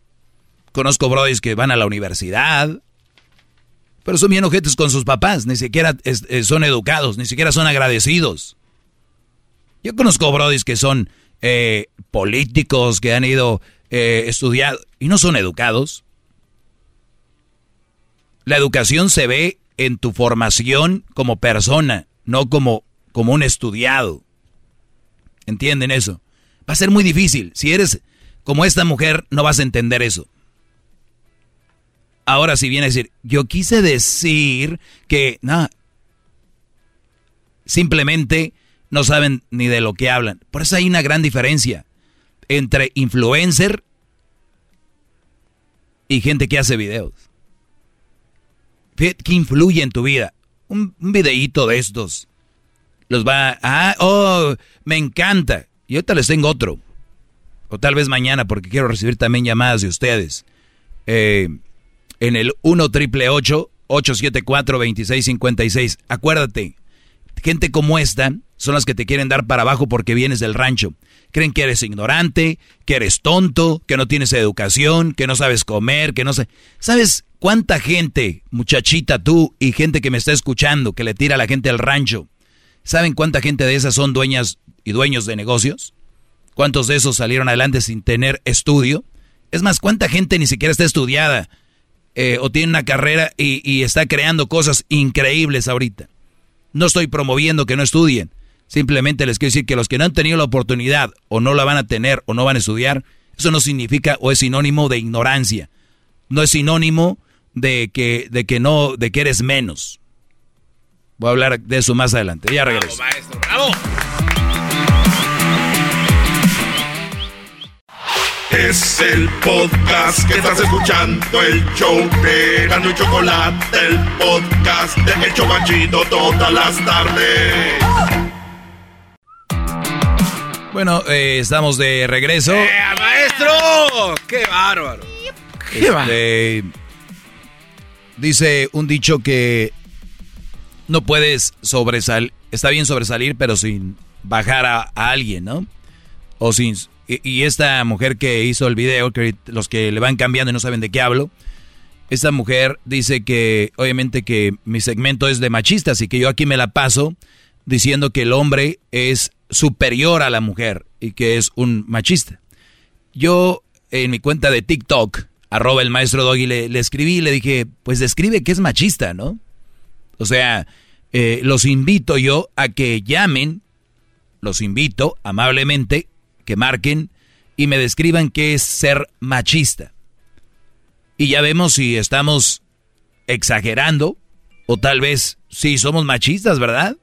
Conozco brodis que van a la universidad, pero son bien ojetes con sus papás. Ni siquiera eh, son educados, ni siquiera son agradecidos. Yo conozco brodis que son eh, políticos, que han ido eh, estudiar y no son educados. La educación se ve en tu formación como persona, no como, como un estudiado. ¿Entienden eso? Va a ser muy difícil. Si eres como esta mujer, no vas a entender eso. Ahora si viene a decir, yo quise decir que, no, simplemente no saben ni de lo que hablan. Por eso hay una gran diferencia entre influencer y gente que hace videos. ¿Qué influye en tu vida? Un, un videíto de estos. Los va a... Ah, oh, me encanta. Y ahorita les tengo otro. O tal vez mañana, porque quiero recibir también llamadas de ustedes. Eh, en el 1 triple 874 2656. Acuérdate, gente como esta son las que te quieren dar para abajo porque vienes del rancho. Creen que eres ignorante, que eres tonto, que no tienes educación, que no sabes comer, que no sé. ¿Sabes ¿Cuánta gente, muchachita tú y gente que me está escuchando, que le tira a la gente al rancho, ¿saben cuánta gente de esas son dueñas y dueños de negocios? ¿Cuántos de esos salieron adelante sin tener estudio? Es más, ¿cuánta gente ni siquiera está estudiada eh, o tiene una carrera y, y está creando cosas increíbles ahorita? No estoy promoviendo que no estudien. Simplemente les quiero decir que los que no han tenido la oportunidad o no la van a tener o no van a estudiar, eso no significa o es sinónimo de ignorancia. No es sinónimo de que, de que no, de que eres menos. Voy a hablar de eso más adelante. Ya regreso. Bravo, maestro, bravo. Es el podcast que estás escuchando, el show de Gano y Chocolate, el podcast de El Chocachito todas las tardes. Bueno, eh, estamos de regreso. ¡Eh, maestro! ¡Qué bárbaro! ¡Qué bárbaro! Este, Dice un dicho que no puedes sobresalir, está bien sobresalir, pero sin bajar a, alguien, ¿no? O sin... Y, esta mujer que hizo el video, que los que le van cambiando y no saben de qué hablo, esta mujer dice que obviamente que mi segmento es de machistas y que yo aquí me la paso diciendo que el hombre es superior a la mujer y que es un machista. Yo en mi cuenta de TikTok arroba el maestro Doggy, le, escribí y le dije, pues describe que es machista, ¿no? O sea, eh, los invito yo a que llamen, los invito amablemente, que marquen y me describan qué es ser machista. Y ya vemos si estamos exagerando o tal vez si somos machistas, ¿verdad?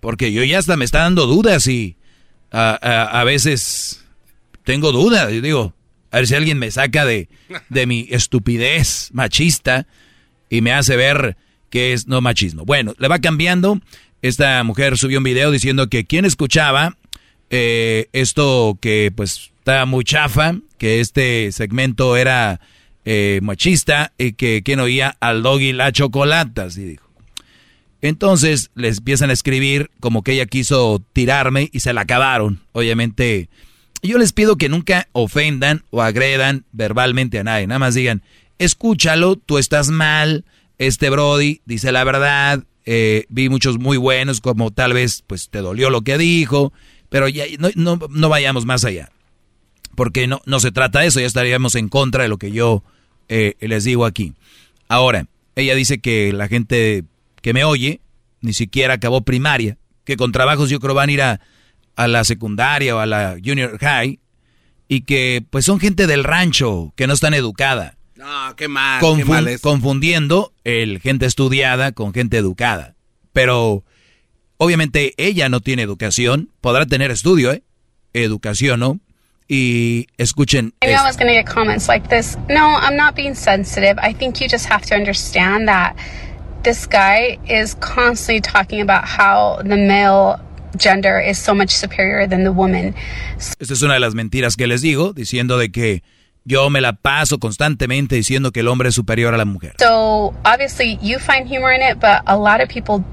Porque yo ya hasta me está dando dudas y a, a veces tengo dudas. Y digo, A ver si alguien me saca de, de mi estupidez machista y me hace ver que es no machismo. Bueno, le va cambiando. Esta mujer subió un video diciendo que quien escuchaba eh, esto que pues está muy chafa, que este segmento era eh, machista y que quien oía al doggy la chocolata, así dijo. Entonces les empiezan a escribir como que ella quiso tirarme y se la acabaron. Obviamente, yo les pido que nunca ofendan o agredan verbalmente a nadie. Nada más digan, escúchalo, tú estás mal, este Brody dice la verdad, eh, vi muchos muy buenos, como tal vez pues te dolió lo que dijo, pero ya no, no, vayamos más allá. Porque no, no se trata de eso, ya estaríamos en contra de lo que yo eh, les digo aquí. Ahora, ella dice que la gente que me oye ni siquiera acabó primaria, que con trabajos yo creo van a ir a, a la secundaria o a la junior high, y que pues son gente del rancho, que no están educada. No, qué mal, qué mal Confundiendo el gente estudiada con gente educada. Pero obviamente ella no tiene educación, podrá tener estudio, ¿eh? Educación, ¿no? Y escuchen. Maybe I was going to get comments like this. No, I'm not being sensitive. I think you just have to understand that this guy is constantly talking about how the male gender is so much superior than the woman. Esta es una de las mentiras que les digo, diciendo de que yo me la paso constantemente diciendo que el hombre es superior a la mujer. So, obviously you find humor in it, but a lot of people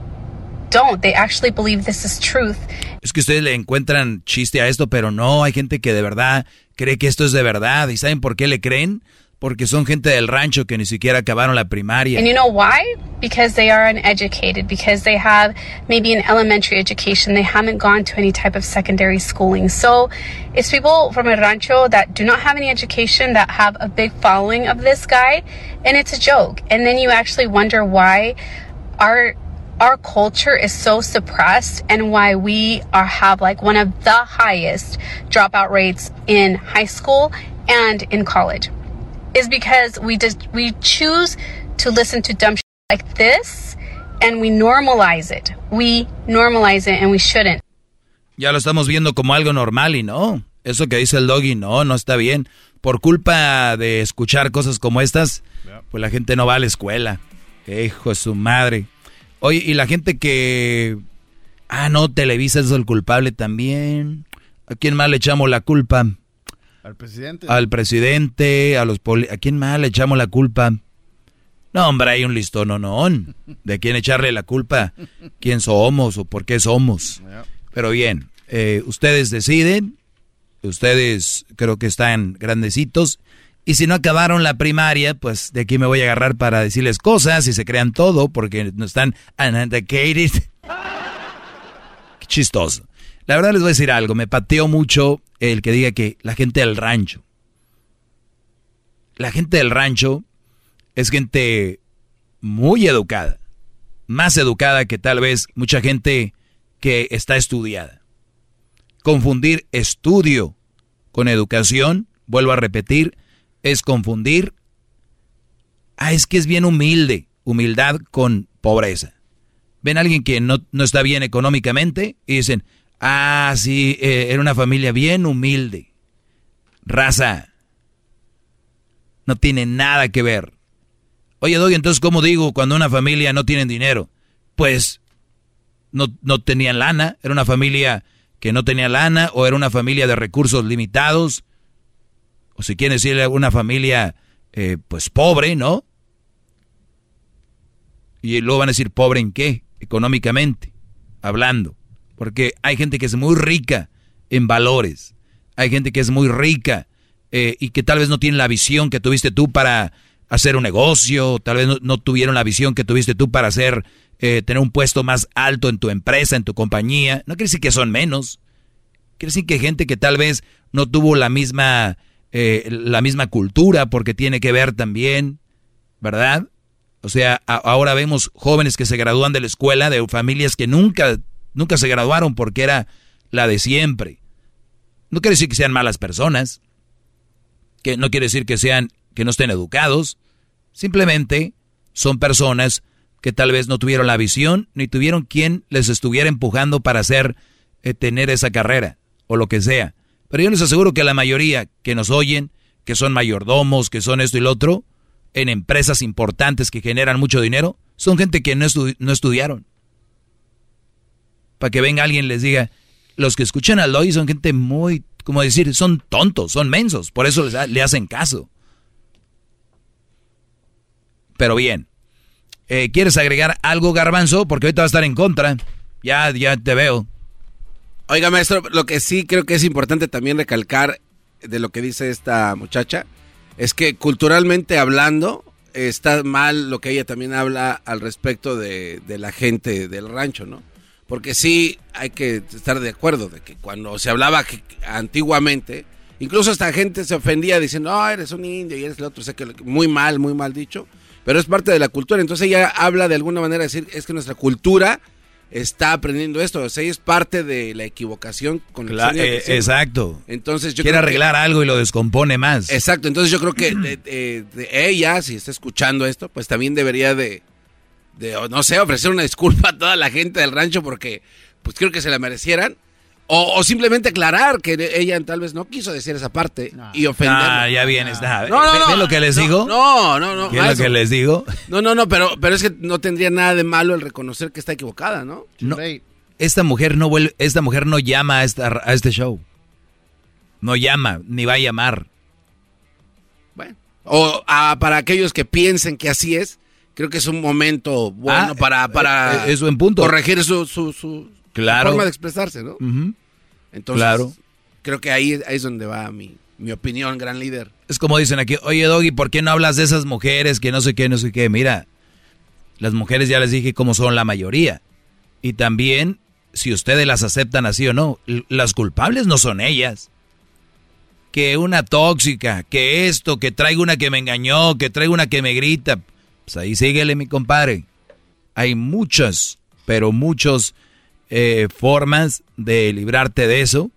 don't. They actually believe this is truth. Es que ustedes le encuentran chiste a esto, pero no, hay gente que de verdad cree que esto es de verdad. ¿Y saben por qué le creen? Porque son gente del rancho que ni siquiera acabaron la primaria. And you know why? Because they are uneducated, because they have maybe an elementary education, they haven't gone to any type of secondary schooling. So it's people from a rancho that do not have any education that have a big following of this guy, and it's a joke. And then you actually wonder why our our culture is so suppressed and why we are have like one of the highest dropout rates in high school and in college is because we just we choose to listen to dumb like this and we normalize it. We normalize it and we shouldn't. Ya lo estamos viendo como algo normal y no. Eso que dice el doggy, no, no está bien. Por culpa de escuchar cosas como estas, pues la gente no va a la escuela. hijo de su madre. Oye, y la gente que... Ah, no, Televisa es el culpable también. ¿A quién más le echamos la culpa? Al presidente. Al presidente, a los poli ¿A quién más le echamos la culpa? No, hombre, hay un listón, no, no. ¿De quién echarle la culpa? ¿Quién somos o por qué somos? Pero bien, eh, ustedes deciden. Ustedes creo que están grandecitos. Y si no acabaron la primaria, pues de aquí me voy a agarrar para decirles cosas y se crean todo porque no están uneducated. Qué chistoso. La verdad les voy a decir algo, me pateó mucho el que diga que la gente del rancho. La gente del rancho es gente muy educada, más educada que tal vez mucha gente que está estudiada. Confundir estudio con educación, vuelvo a repetir, es confundir. Ah, es que es bien humilde, humildad con pobreza. Ven a alguien que no, está bien económicamente y dicen, Ah, sí, eh, era una familia bien humilde. Raza. No tiene nada que ver. Oye, Doggy, entonces, ¿cómo digo cuando una familia no tiene dinero? Pues no, no tenían lana, era una familia que no tenía lana, o era una familia de recursos limitados, o si quieren decirle una familia, eh, pues pobre, ¿no? Y luego van a decir, ¿pobre en qué? Económicamente, hablando. Porque hay gente que es muy rica en valores. Hay gente que es muy rica eh, y que tal vez no tiene la visión que tuviste tú para hacer un negocio. Tal vez no, tuvieron la visión que tuviste tú para hacer, eh, tener un puesto más alto en tu empresa, en tu compañía. No quiere decir que son menos. Quiere decir que gente que tal vez no tuvo la misma, eh, la misma cultura porque tiene que ver también, ¿verdad? O sea, ahora vemos jóvenes que se gradúan de la escuela de familias que nunca Nunca se graduaron porque era la de siempre. No quiere decir que sean malas personas, que no quiere decir que sean que no estén educados, simplemente son personas que tal vez no tuvieron la visión ni tuvieron quien les estuviera empujando para hacer eh, tener esa carrera o lo que sea. Pero yo les aseguro que la mayoría que nos oyen, que son mayordomos, que son esto y lo otro, en empresas importantes que generan mucho dinero, son gente que no, no estudiaron. Para que venga alguien y les diga, los que escuchan al Doggy son gente muy, como decir, son tontos, son mensos, por eso les, le hacen caso. Pero bien, eh, ¿quieres agregar algo, Garbanzo? Porque ahorita va a estar en contra. Ya, ya te veo. Oiga, maestro, lo que sí creo que es importante también recalcar de lo que dice esta muchacha es que culturalmente hablando está mal lo que ella también habla al respecto de, de la gente del rancho, ¿no? Porque sí hay que estar de acuerdo de que cuando se hablaba antiguamente, incluso esta gente se ofendía diciendo, no, eres un indio y eres el otro, o sea que muy mal, muy mal dicho, pero es parte de la cultura. Entonces ella habla de alguna manera de decir, es que nuestra cultura está aprendiendo esto, o sea, es parte de la equivocación con el eh, Exacto. Entonces yo quiere arreglar algo y lo descompone más. Exacto, entonces yo creo que de ella, si está escuchando esto, pues también debería de no sé, ofrecer una disculpa a toda la gente del rancho porque pues creo que se la merecieran. O, simplemente aclarar que ella tal vez no quiso decir esa parte y ofender. Ah, ya viene, está. No, no, no, lo que les digo? No, no, no. ¿Qué es lo que les digo? No, no, no, pero, pero es que no tendría nada de malo el reconocer que está equivocada, ¿no? No. Esta mujer no vuelve, esta mujer no llama a, esta, a este show. No llama, ni va a llamar. Bueno. O para aquellos que piensen que así es, creo que es un momento bueno ah, para, para eh, eh, punto. corregir su, su, su, forma de expresarse, ¿no? Entonces, claro. creo que ahí, es donde va mi, mi opinión, gran líder. Es como dicen aquí, oye Doggy, ¿por qué no hablas de esas mujeres que no sé qué, no sé qué? Mira, las mujeres ya les dije cómo son la mayoría. Y también, si ustedes las aceptan así o no, las culpables no son ellas. Que una tóxica, que esto, que traigo una que me engañó, que traigo una que me grita. Pues ahí síguele, mi compadre. Hay muchas, pero muchas eh, formas de librarte de eso.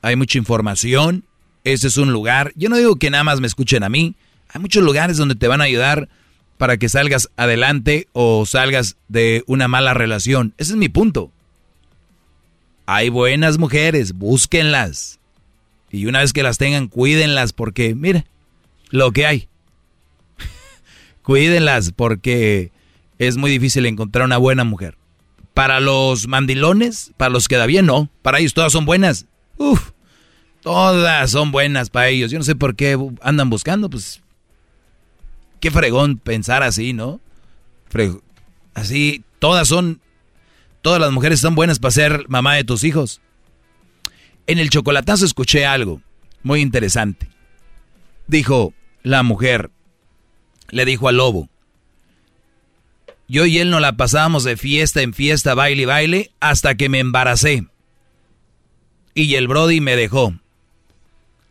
Hay mucha información. Ese es un lugar. Yo no digo que nada más me escuchen a mí. Hay muchos lugares donde te van a ayudar para que salgas adelante o salgas de una mala relación. Ese es mi punto. Hay buenas mujeres, búsquenlas. Y una vez que las tengan, cuídenlas porque, mire, lo que hay. Cuídenlas porque es muy difícil encontrar una buena mujer. Para los mandilones, para los que da bien, no. Para ellos todas son buenas. Uf, todas son buenas para ellos. Yo no sé por qué andan buscando, pues. Qué fregón pensar así, ¿no? así, todas son. Todas las mujeres son buenas para ser mamá de tus hijos. En el chocolatazo escuché algo muy interesante. Dijo la mujer, le dijo al lobo. Yo y él nos la pasábamos de fiesta en fiesta, baile y baile, hasta que me embaracé. Y el Brody me dejó.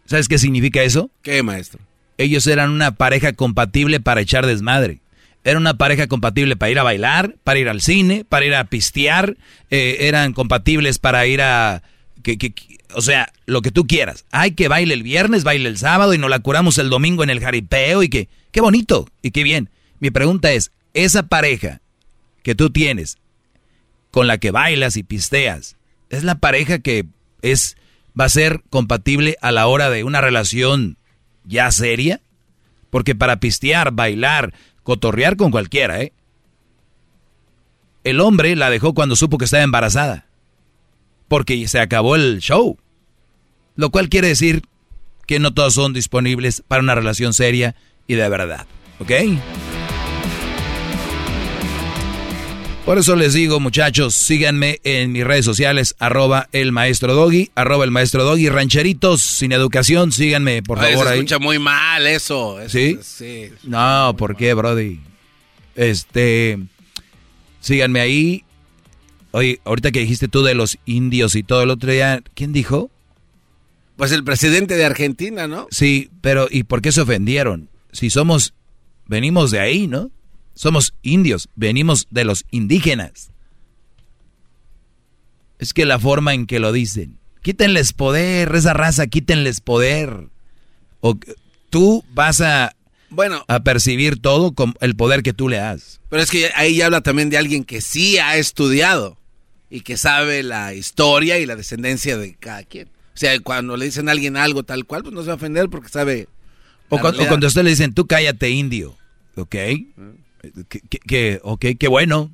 ¿Sabes qué significa eso? ¿Qué, maestro? Ellos eran una pareja compatible para echar desmadre. Era una pareja compatible para ir a bailar, para ir al cine, para ir a pistear. Eh, eran compatibles para ir a... Que, que, o sea, lo que tú quieras. Hay que baile el viernes, baile el sábado y nos la curamos el domingo en el jaripeo y que... Qué bonito y qué bien. Mi pregunta es, esa pareja que tú tienes, con la que bailas y pisteas, ¿es la pareja que es va a ser compatible a la hora de una relación ya seria? Porque para pistear, bailar, cotorrear con cualquiera, ¿eh? El hombre la dejó cuando supo que estaba embarazada. Porque se acabó el show. Lo cual quiere decir que no todos son disponibles para una relación seria y de verdad. ¿Ok? Por eso les digo, muchachos, síganme en mis redes sociales, arroba el maestro doggy, arroba el maestro doggy, rancheritos sin educación, síganme, por favor. Se escucha muy mal eso. ¿Sí? Sí. No, ¿por qué, Brody? Este, síganme ahí. Oye, ahorita que dijiste tú de los indios y todo el otro día, ¿quién dijo? Pues el presidente de Argentina, ¿no? Sí, pero ¿y por qué se ofendieron? si somos, venimos de ahí, ¿no? Somos indios, venimos de los indígenas. Es que la forma en que lo dicen, quítenles poder, esa raza, quítenles poder. O tú vas a, bueno, a percibir todo con el poder que tú le das. Pero es que ahí habla también de alguien que sí ha estudiado y que sabe la historia y la descendencia de cada quien. O sea, cuando le dicen a alguien algo tal cual, pues no se va a ofender porque sabe O, cuando, usted le dicen, tú cállate indio, ¿ok? Que, ok, qué bueno.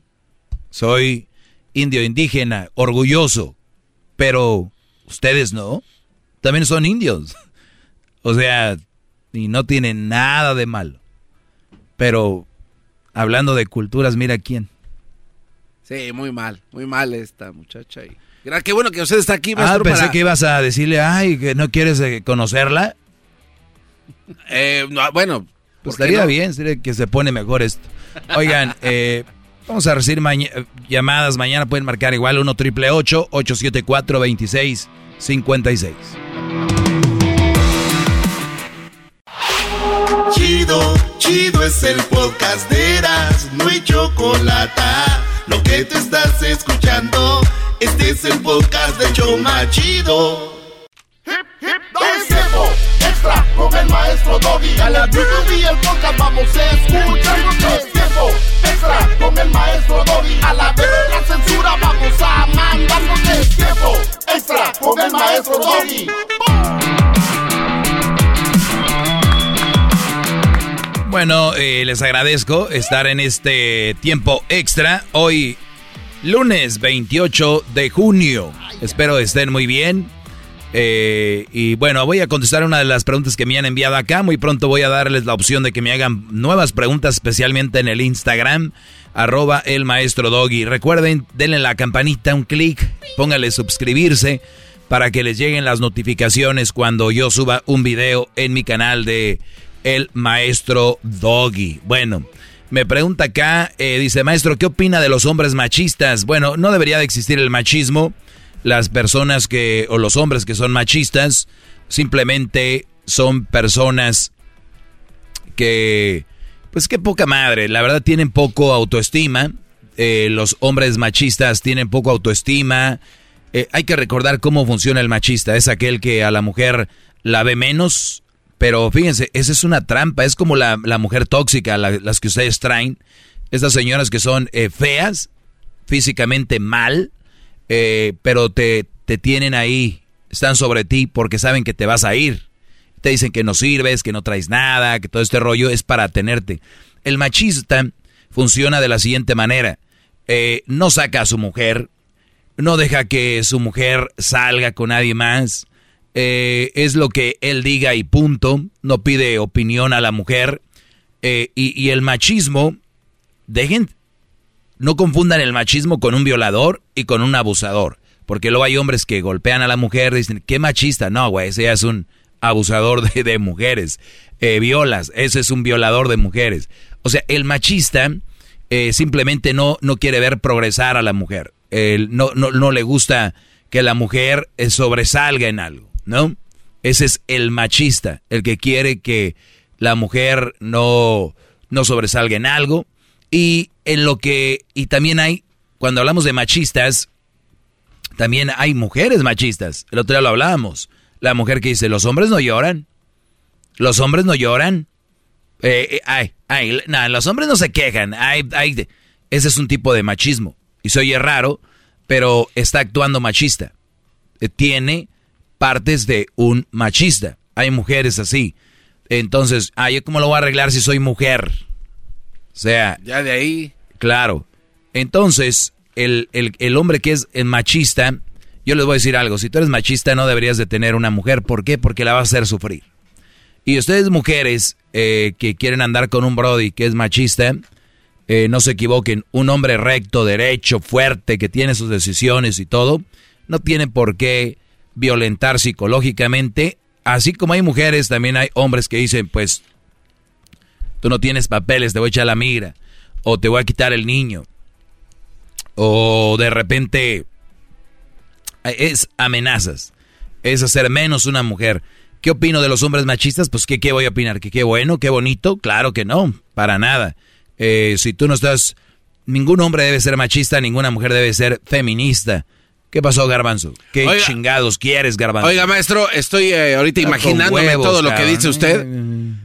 Soy indio indígena, orgulloso, pero ustedes no. También son indios. O sea, y no tienen nada de malo. Pero hablando de culturas, mira quién. Sí, muy mal, muy mal esta muchacha. Y... Qué bueno que usted está aquí, ah, maestro. Ah, pensé que ibas a decirle, ay, que no quieres eh, conocerla. Eh, bueno, pues estaría bien, sería que se pone mejor esto. Oigan, eh, vamos a recibir llamadas mañana, pueden marcar igual 1 triple 874 2656 Chido, chido es el podcast de Eras, no hay chocolate. Lo que te estás escuchando, este es el podcast de Choma Chido. Hip, hip, es tiempo extra con el maestro Doggy. A la y el podcast vamos a escuchar. Es tiempo extra con el maestro Doggy. A la la censura vamos a mandar. Es tiempo extra con el maestro Doggy. Bueno, eh, les agradezco estar en este tiempo extra. Hoy, lunes 28 de junio. Espero estén muy bien. Eh, y bueno, voy a contestar una de las preguntas que me han enviado acá. Muy pronto voy a darles la opción de que me hagan nuevas preguntas, especialmente en el Instagram, arroba el maestro Doggy. Recuerden, denle la campanita un clic, póngale suscribirse para que les lleguen las notificaciones cuando yo suba un video en mi canal de el maestro Doggy. Bueno, me pregunta acá, eh, dice, maestro, ¿qué opina de los hombres machistas? Bueno, no debería de existir el machismo. Las personas que, o los hombres que son machistas, simplemente son personas que, pues qué poca madre, la verdad tienen poco autoestima. Eh, los hombres machistas tienen poco autoestima. Eh, hay que recordar cómo funciona el machista. Es aquel que a la mujer la ve menos, pero fíjense, esa es una trampa, es como la, mujer tóxica, las que ustedes traen, estas señoras que son eh, feas, físicamente mal, eh, pero te, te tienen ahí, están sobre ti porque saben que te vas a ir. Te dicen que no sirves, que no traes nada, que todo este rollo es para tenerte. El machista funciona de la siguiente manera. Eh, no saca a su mujer, no deja que su mujer salga con nadie más, eh, es lo que él diga y punto, no pide opinión a la mujer. Eh, y, el machismo, dejen, no confundan el machismo con un violador y con un abusador. Porque luego hay hombres que golpean a la mujer y dicen, qué machista. No, güey, ese es un abusador de, mujeres. Eh, violas, ese es un violador de mujeres. O sea, el machista simplemente no, no quiere ver progresar a la mujer. no, no, no le gusta que la mujer sobresalga en algo. ¿No? Ese es el machista, el que quiere que la mujer no, no sobresalga en algo. Y en lo que, y también hay, cuando hablamos de machistas, también hay mujeres machistas. El otro día lo hablábamos. La mujer que dice, los hombres no lloran. Los hombres no lloran. Eh, eh, ay, ay, los hombres no se quejan. Ay, ay, ese es un tipo de machismo. Y se oye raro, pero está actuando machista. Eh, tiene partes de un machista. Hay mujeres así. Entonces, ah, ¿yo cómo lo voy a arreglar si soy mujer? O sea... Ya de ahí. Claro. Entonces, el, el, hombre que es machista, yo les voy a decir algo, si tú eres machista no deberías de tener una mujer. ¿Por qué? Porque la vas a hacer sufrir. Y ustedes mujeres eh, que quieren andar con un Brody que es machista, eh, no se equivoquen, un hombre recto, derecho, fuerte, que tiene sus decisiones y todo, no tiene por qué violentar psicológicamente. Así como hay mujeres, también hay hombres que dicen, pues, tú no tienes papeles, te voy a echar la mira, o te voy a quitar el niño, o de repente es amenazas, es hacer menos una mujer. ¿Qué opino de los hombres machistas? Pues ¿qué, qué voy a opinar? ¿Que qué bueno, qué bonito? Claro que no, para nada. Eh, si tú no estás, ningún hombre debe ser machista, ninguna mujer debe ser feminista. ¿Qué pasó, Garbanzo? ¿Qué chingados quieres, Garbanzo? Oiga, maestro, estoy eh, ahorita imaginándome todo lo que dice usted.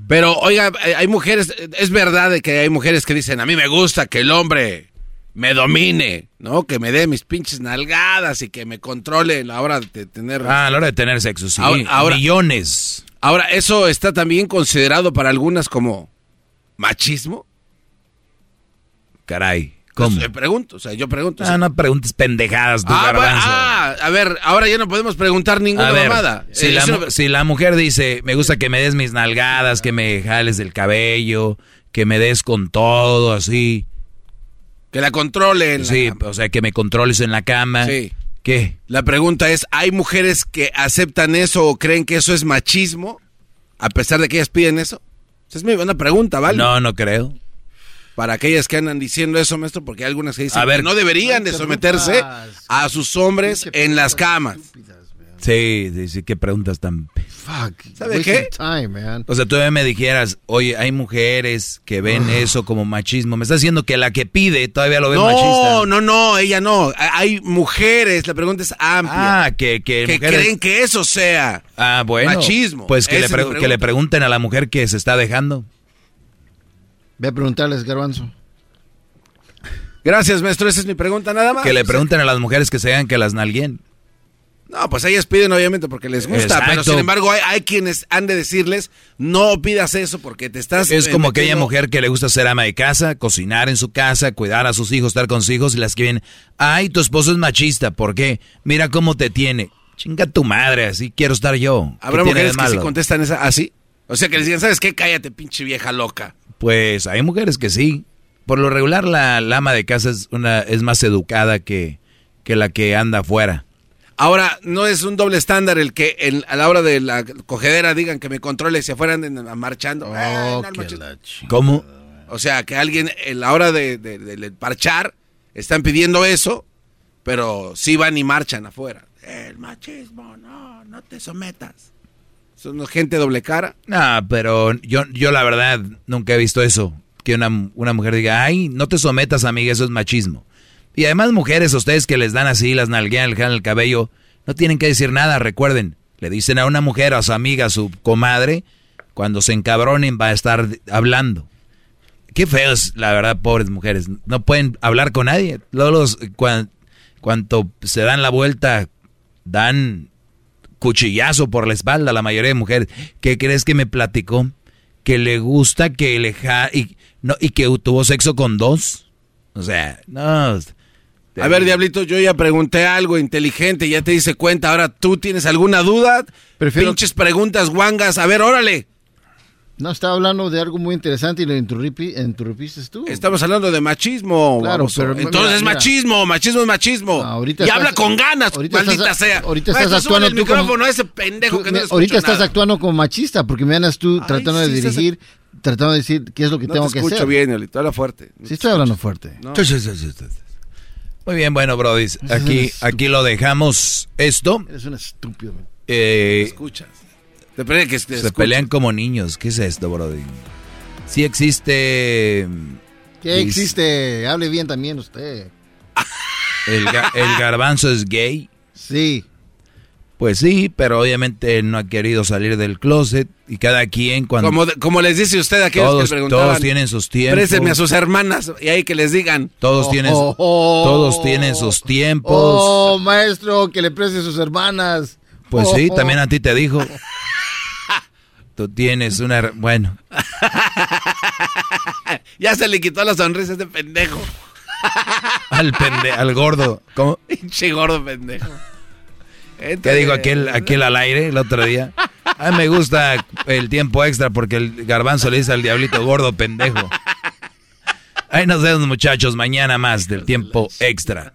Pero, oiga, eh, hay mujeres, es verdad que hay mujeres que dicen, a mí me gusta que el hombre me domine, ¿no? Que me dé mis pinches nalgadas y que me controle a la hora de tener... Ah, a la hora de tener sexo, sí. Millones. Ahora, ¿eso está también considerado para algunas como machismo? Caray. ¿Cómo? Pues, pregunto, o sea, yo pregunto. Ah, no preguntes pendejadas, tu ah, garbanzo. ah, a ver, ahora ya no podemos preguntar ninguna ver, mamada. Si, Eh, la, mu- si la mujer dice, me gusta que me des mis nalgadas, que me jales del cabello, que me des con todo, así. Que la controlen. Sí, o sea, que me controles en la cama. Sí. ¿Qué? La pregunta es, ¿hay mujeres que aceptan eso o creen que eso es machismo? A pesar de que ellas piden eso. Esa es mi buena pregunta, ¿vale? No, no creo. Para aquellas que andan diciendo eso, maestro, porque hay algunas que dicen A ver. que no deberían de someterse a sus hombres en las camas. Sí, sí, sí, qué preguntas tan... ¿Sabe qué? O sea, tú me dijeras, oye, hay mujeres que ven Ah. eso como machismo. Me estás diciendo que la que pide todavía lo ve No, machista. no, no, ella no. Hay mujeres, la pregunta es amplia. Ah, que, que, que mujeres- creen que eso sea Ah, bueno. machismo. Pues que le, que le pregunten a la mujer que se está dejando. Ve a preguntarles, Garbanzo. Gracias, maestro. Esa es mi pregunta nada más. Que le pregunten a las mujeres que se hagan que las nalguen. No, pues ellas piden obviamente porque les gusta, Exacto. pero sin embargo hay, hay quienes han de decirles, no pidas eso porque te estás... Es como aquella mujer que le gusta ser ama de casa, cocinar en su casa, cuidar a sus hijos, estar con sus hijos y las que vienen, ay, tu esposo es machista, ¿por qué? Mira cómo te tiene. Chinga tu madre, así quiero estar yo. ¿Qué ¿Habrá mujeres que sí malo? contestan esa así? O sea, que les digan, ¿sabes qué? Cállate, pinche vieja loca. Pues hay mujeres que sí. Por lo regular la, la ama de casa es, una, es más educada que, que la que anda afuera. Ahora, no es un doble estándar el que en- a la hora de la cogedera digan que me controle si afuera anden marchando. Ay, no, el machismo. ¿Cómo? O sea, que alguien en la hora de, de- de- de parchar están pidiendo eso, pero sí van y marchan afuera. El machismo, no, no te sometas. Son gente doble cara. No, pero yo, yo la verdad nunca he visto eso. Que una, una mujer diga, ay, no te sometas, amiga, eso es machismo. Y además, mujeres, ustedes que les dan así, las nalguean, le el cabello, no tienen que decir nada, recuerden. Le dicen a una mujer, a su amiga, a su comadre, cuando se encabronen va a estar hablando. Qué feos, la verdad, pobres mujeres. No pueden hablar con nadie. Luego los, cuan- cuanto se dan la vuelta, dan cuchillazo por la espalda a la mayoría de mujeres. ¿Qué crees que me platicó? Que le gusta que le ja y, no, y que tuvo sexo con dos. O sea, no. A ver, Diablito, yo ya pregunté algo inteligente, ya te hice cuenta. Ahora, ¿tú tienes alguna duda? Prefiero- Pinches preguntas guangas. A ver, órale. No, estaba hablando de algo muy interesante y lo interrumpiste tú. Estamos hablando de machismo. Claro, pero Entonces mira, es mira. machismo, machismo es machismo. ahorita y estás- habla con ganas, ahorita maldita estás- sea. ahorita estás actuando el tú como- a ese pendejo Tú, que no le escucha ahorita estás nada. actuando como machista porque me andas tú tratando sí, de estás- dirigir, tratando de decir qué es lo que No tengo te que escucho hacer. bien, Diablito, habla fuerte. Sí estoy hablando fuerte. No. Muy bien, bueno, Brody. Aquí, aquí lo dejamos. Esto. Eres un estúpido. man. eh, escuchas. Que se pelean como niños. ¿Qué es esto, Brody? Sí existe. ¿Qué dice- existe? Hable bien también usted. El, ga- el garbanzo es gay. Sí. Pues sí, pero obviamente no ha querido salir del closet y cada quien cuando Como, como les dice usted a aquellos todos, que preguntaban. todos tienen sus tiempos. Présteme a sus hermanas y ahí que les digan. Todos tienen, Oh, oh, todos tienen sus tiempos. Oh, maestro, que le preste a sus hermanas. Pues Oh, sí, oh. también a ti te dijo. Tú tienes una, bueno, ya se le quitó la sonrisa a este pendejo. al pende, al gordo. ¿Cómo? Pinche gordo pendejo. ¿Qué digo aquel, aquel al aire el otro día? A mí me gusta el tiempo extra porque el garbanzo le dice al diablito gordo pendejo. Ahí nos vemos muchachos, mañana más del tiempo extra.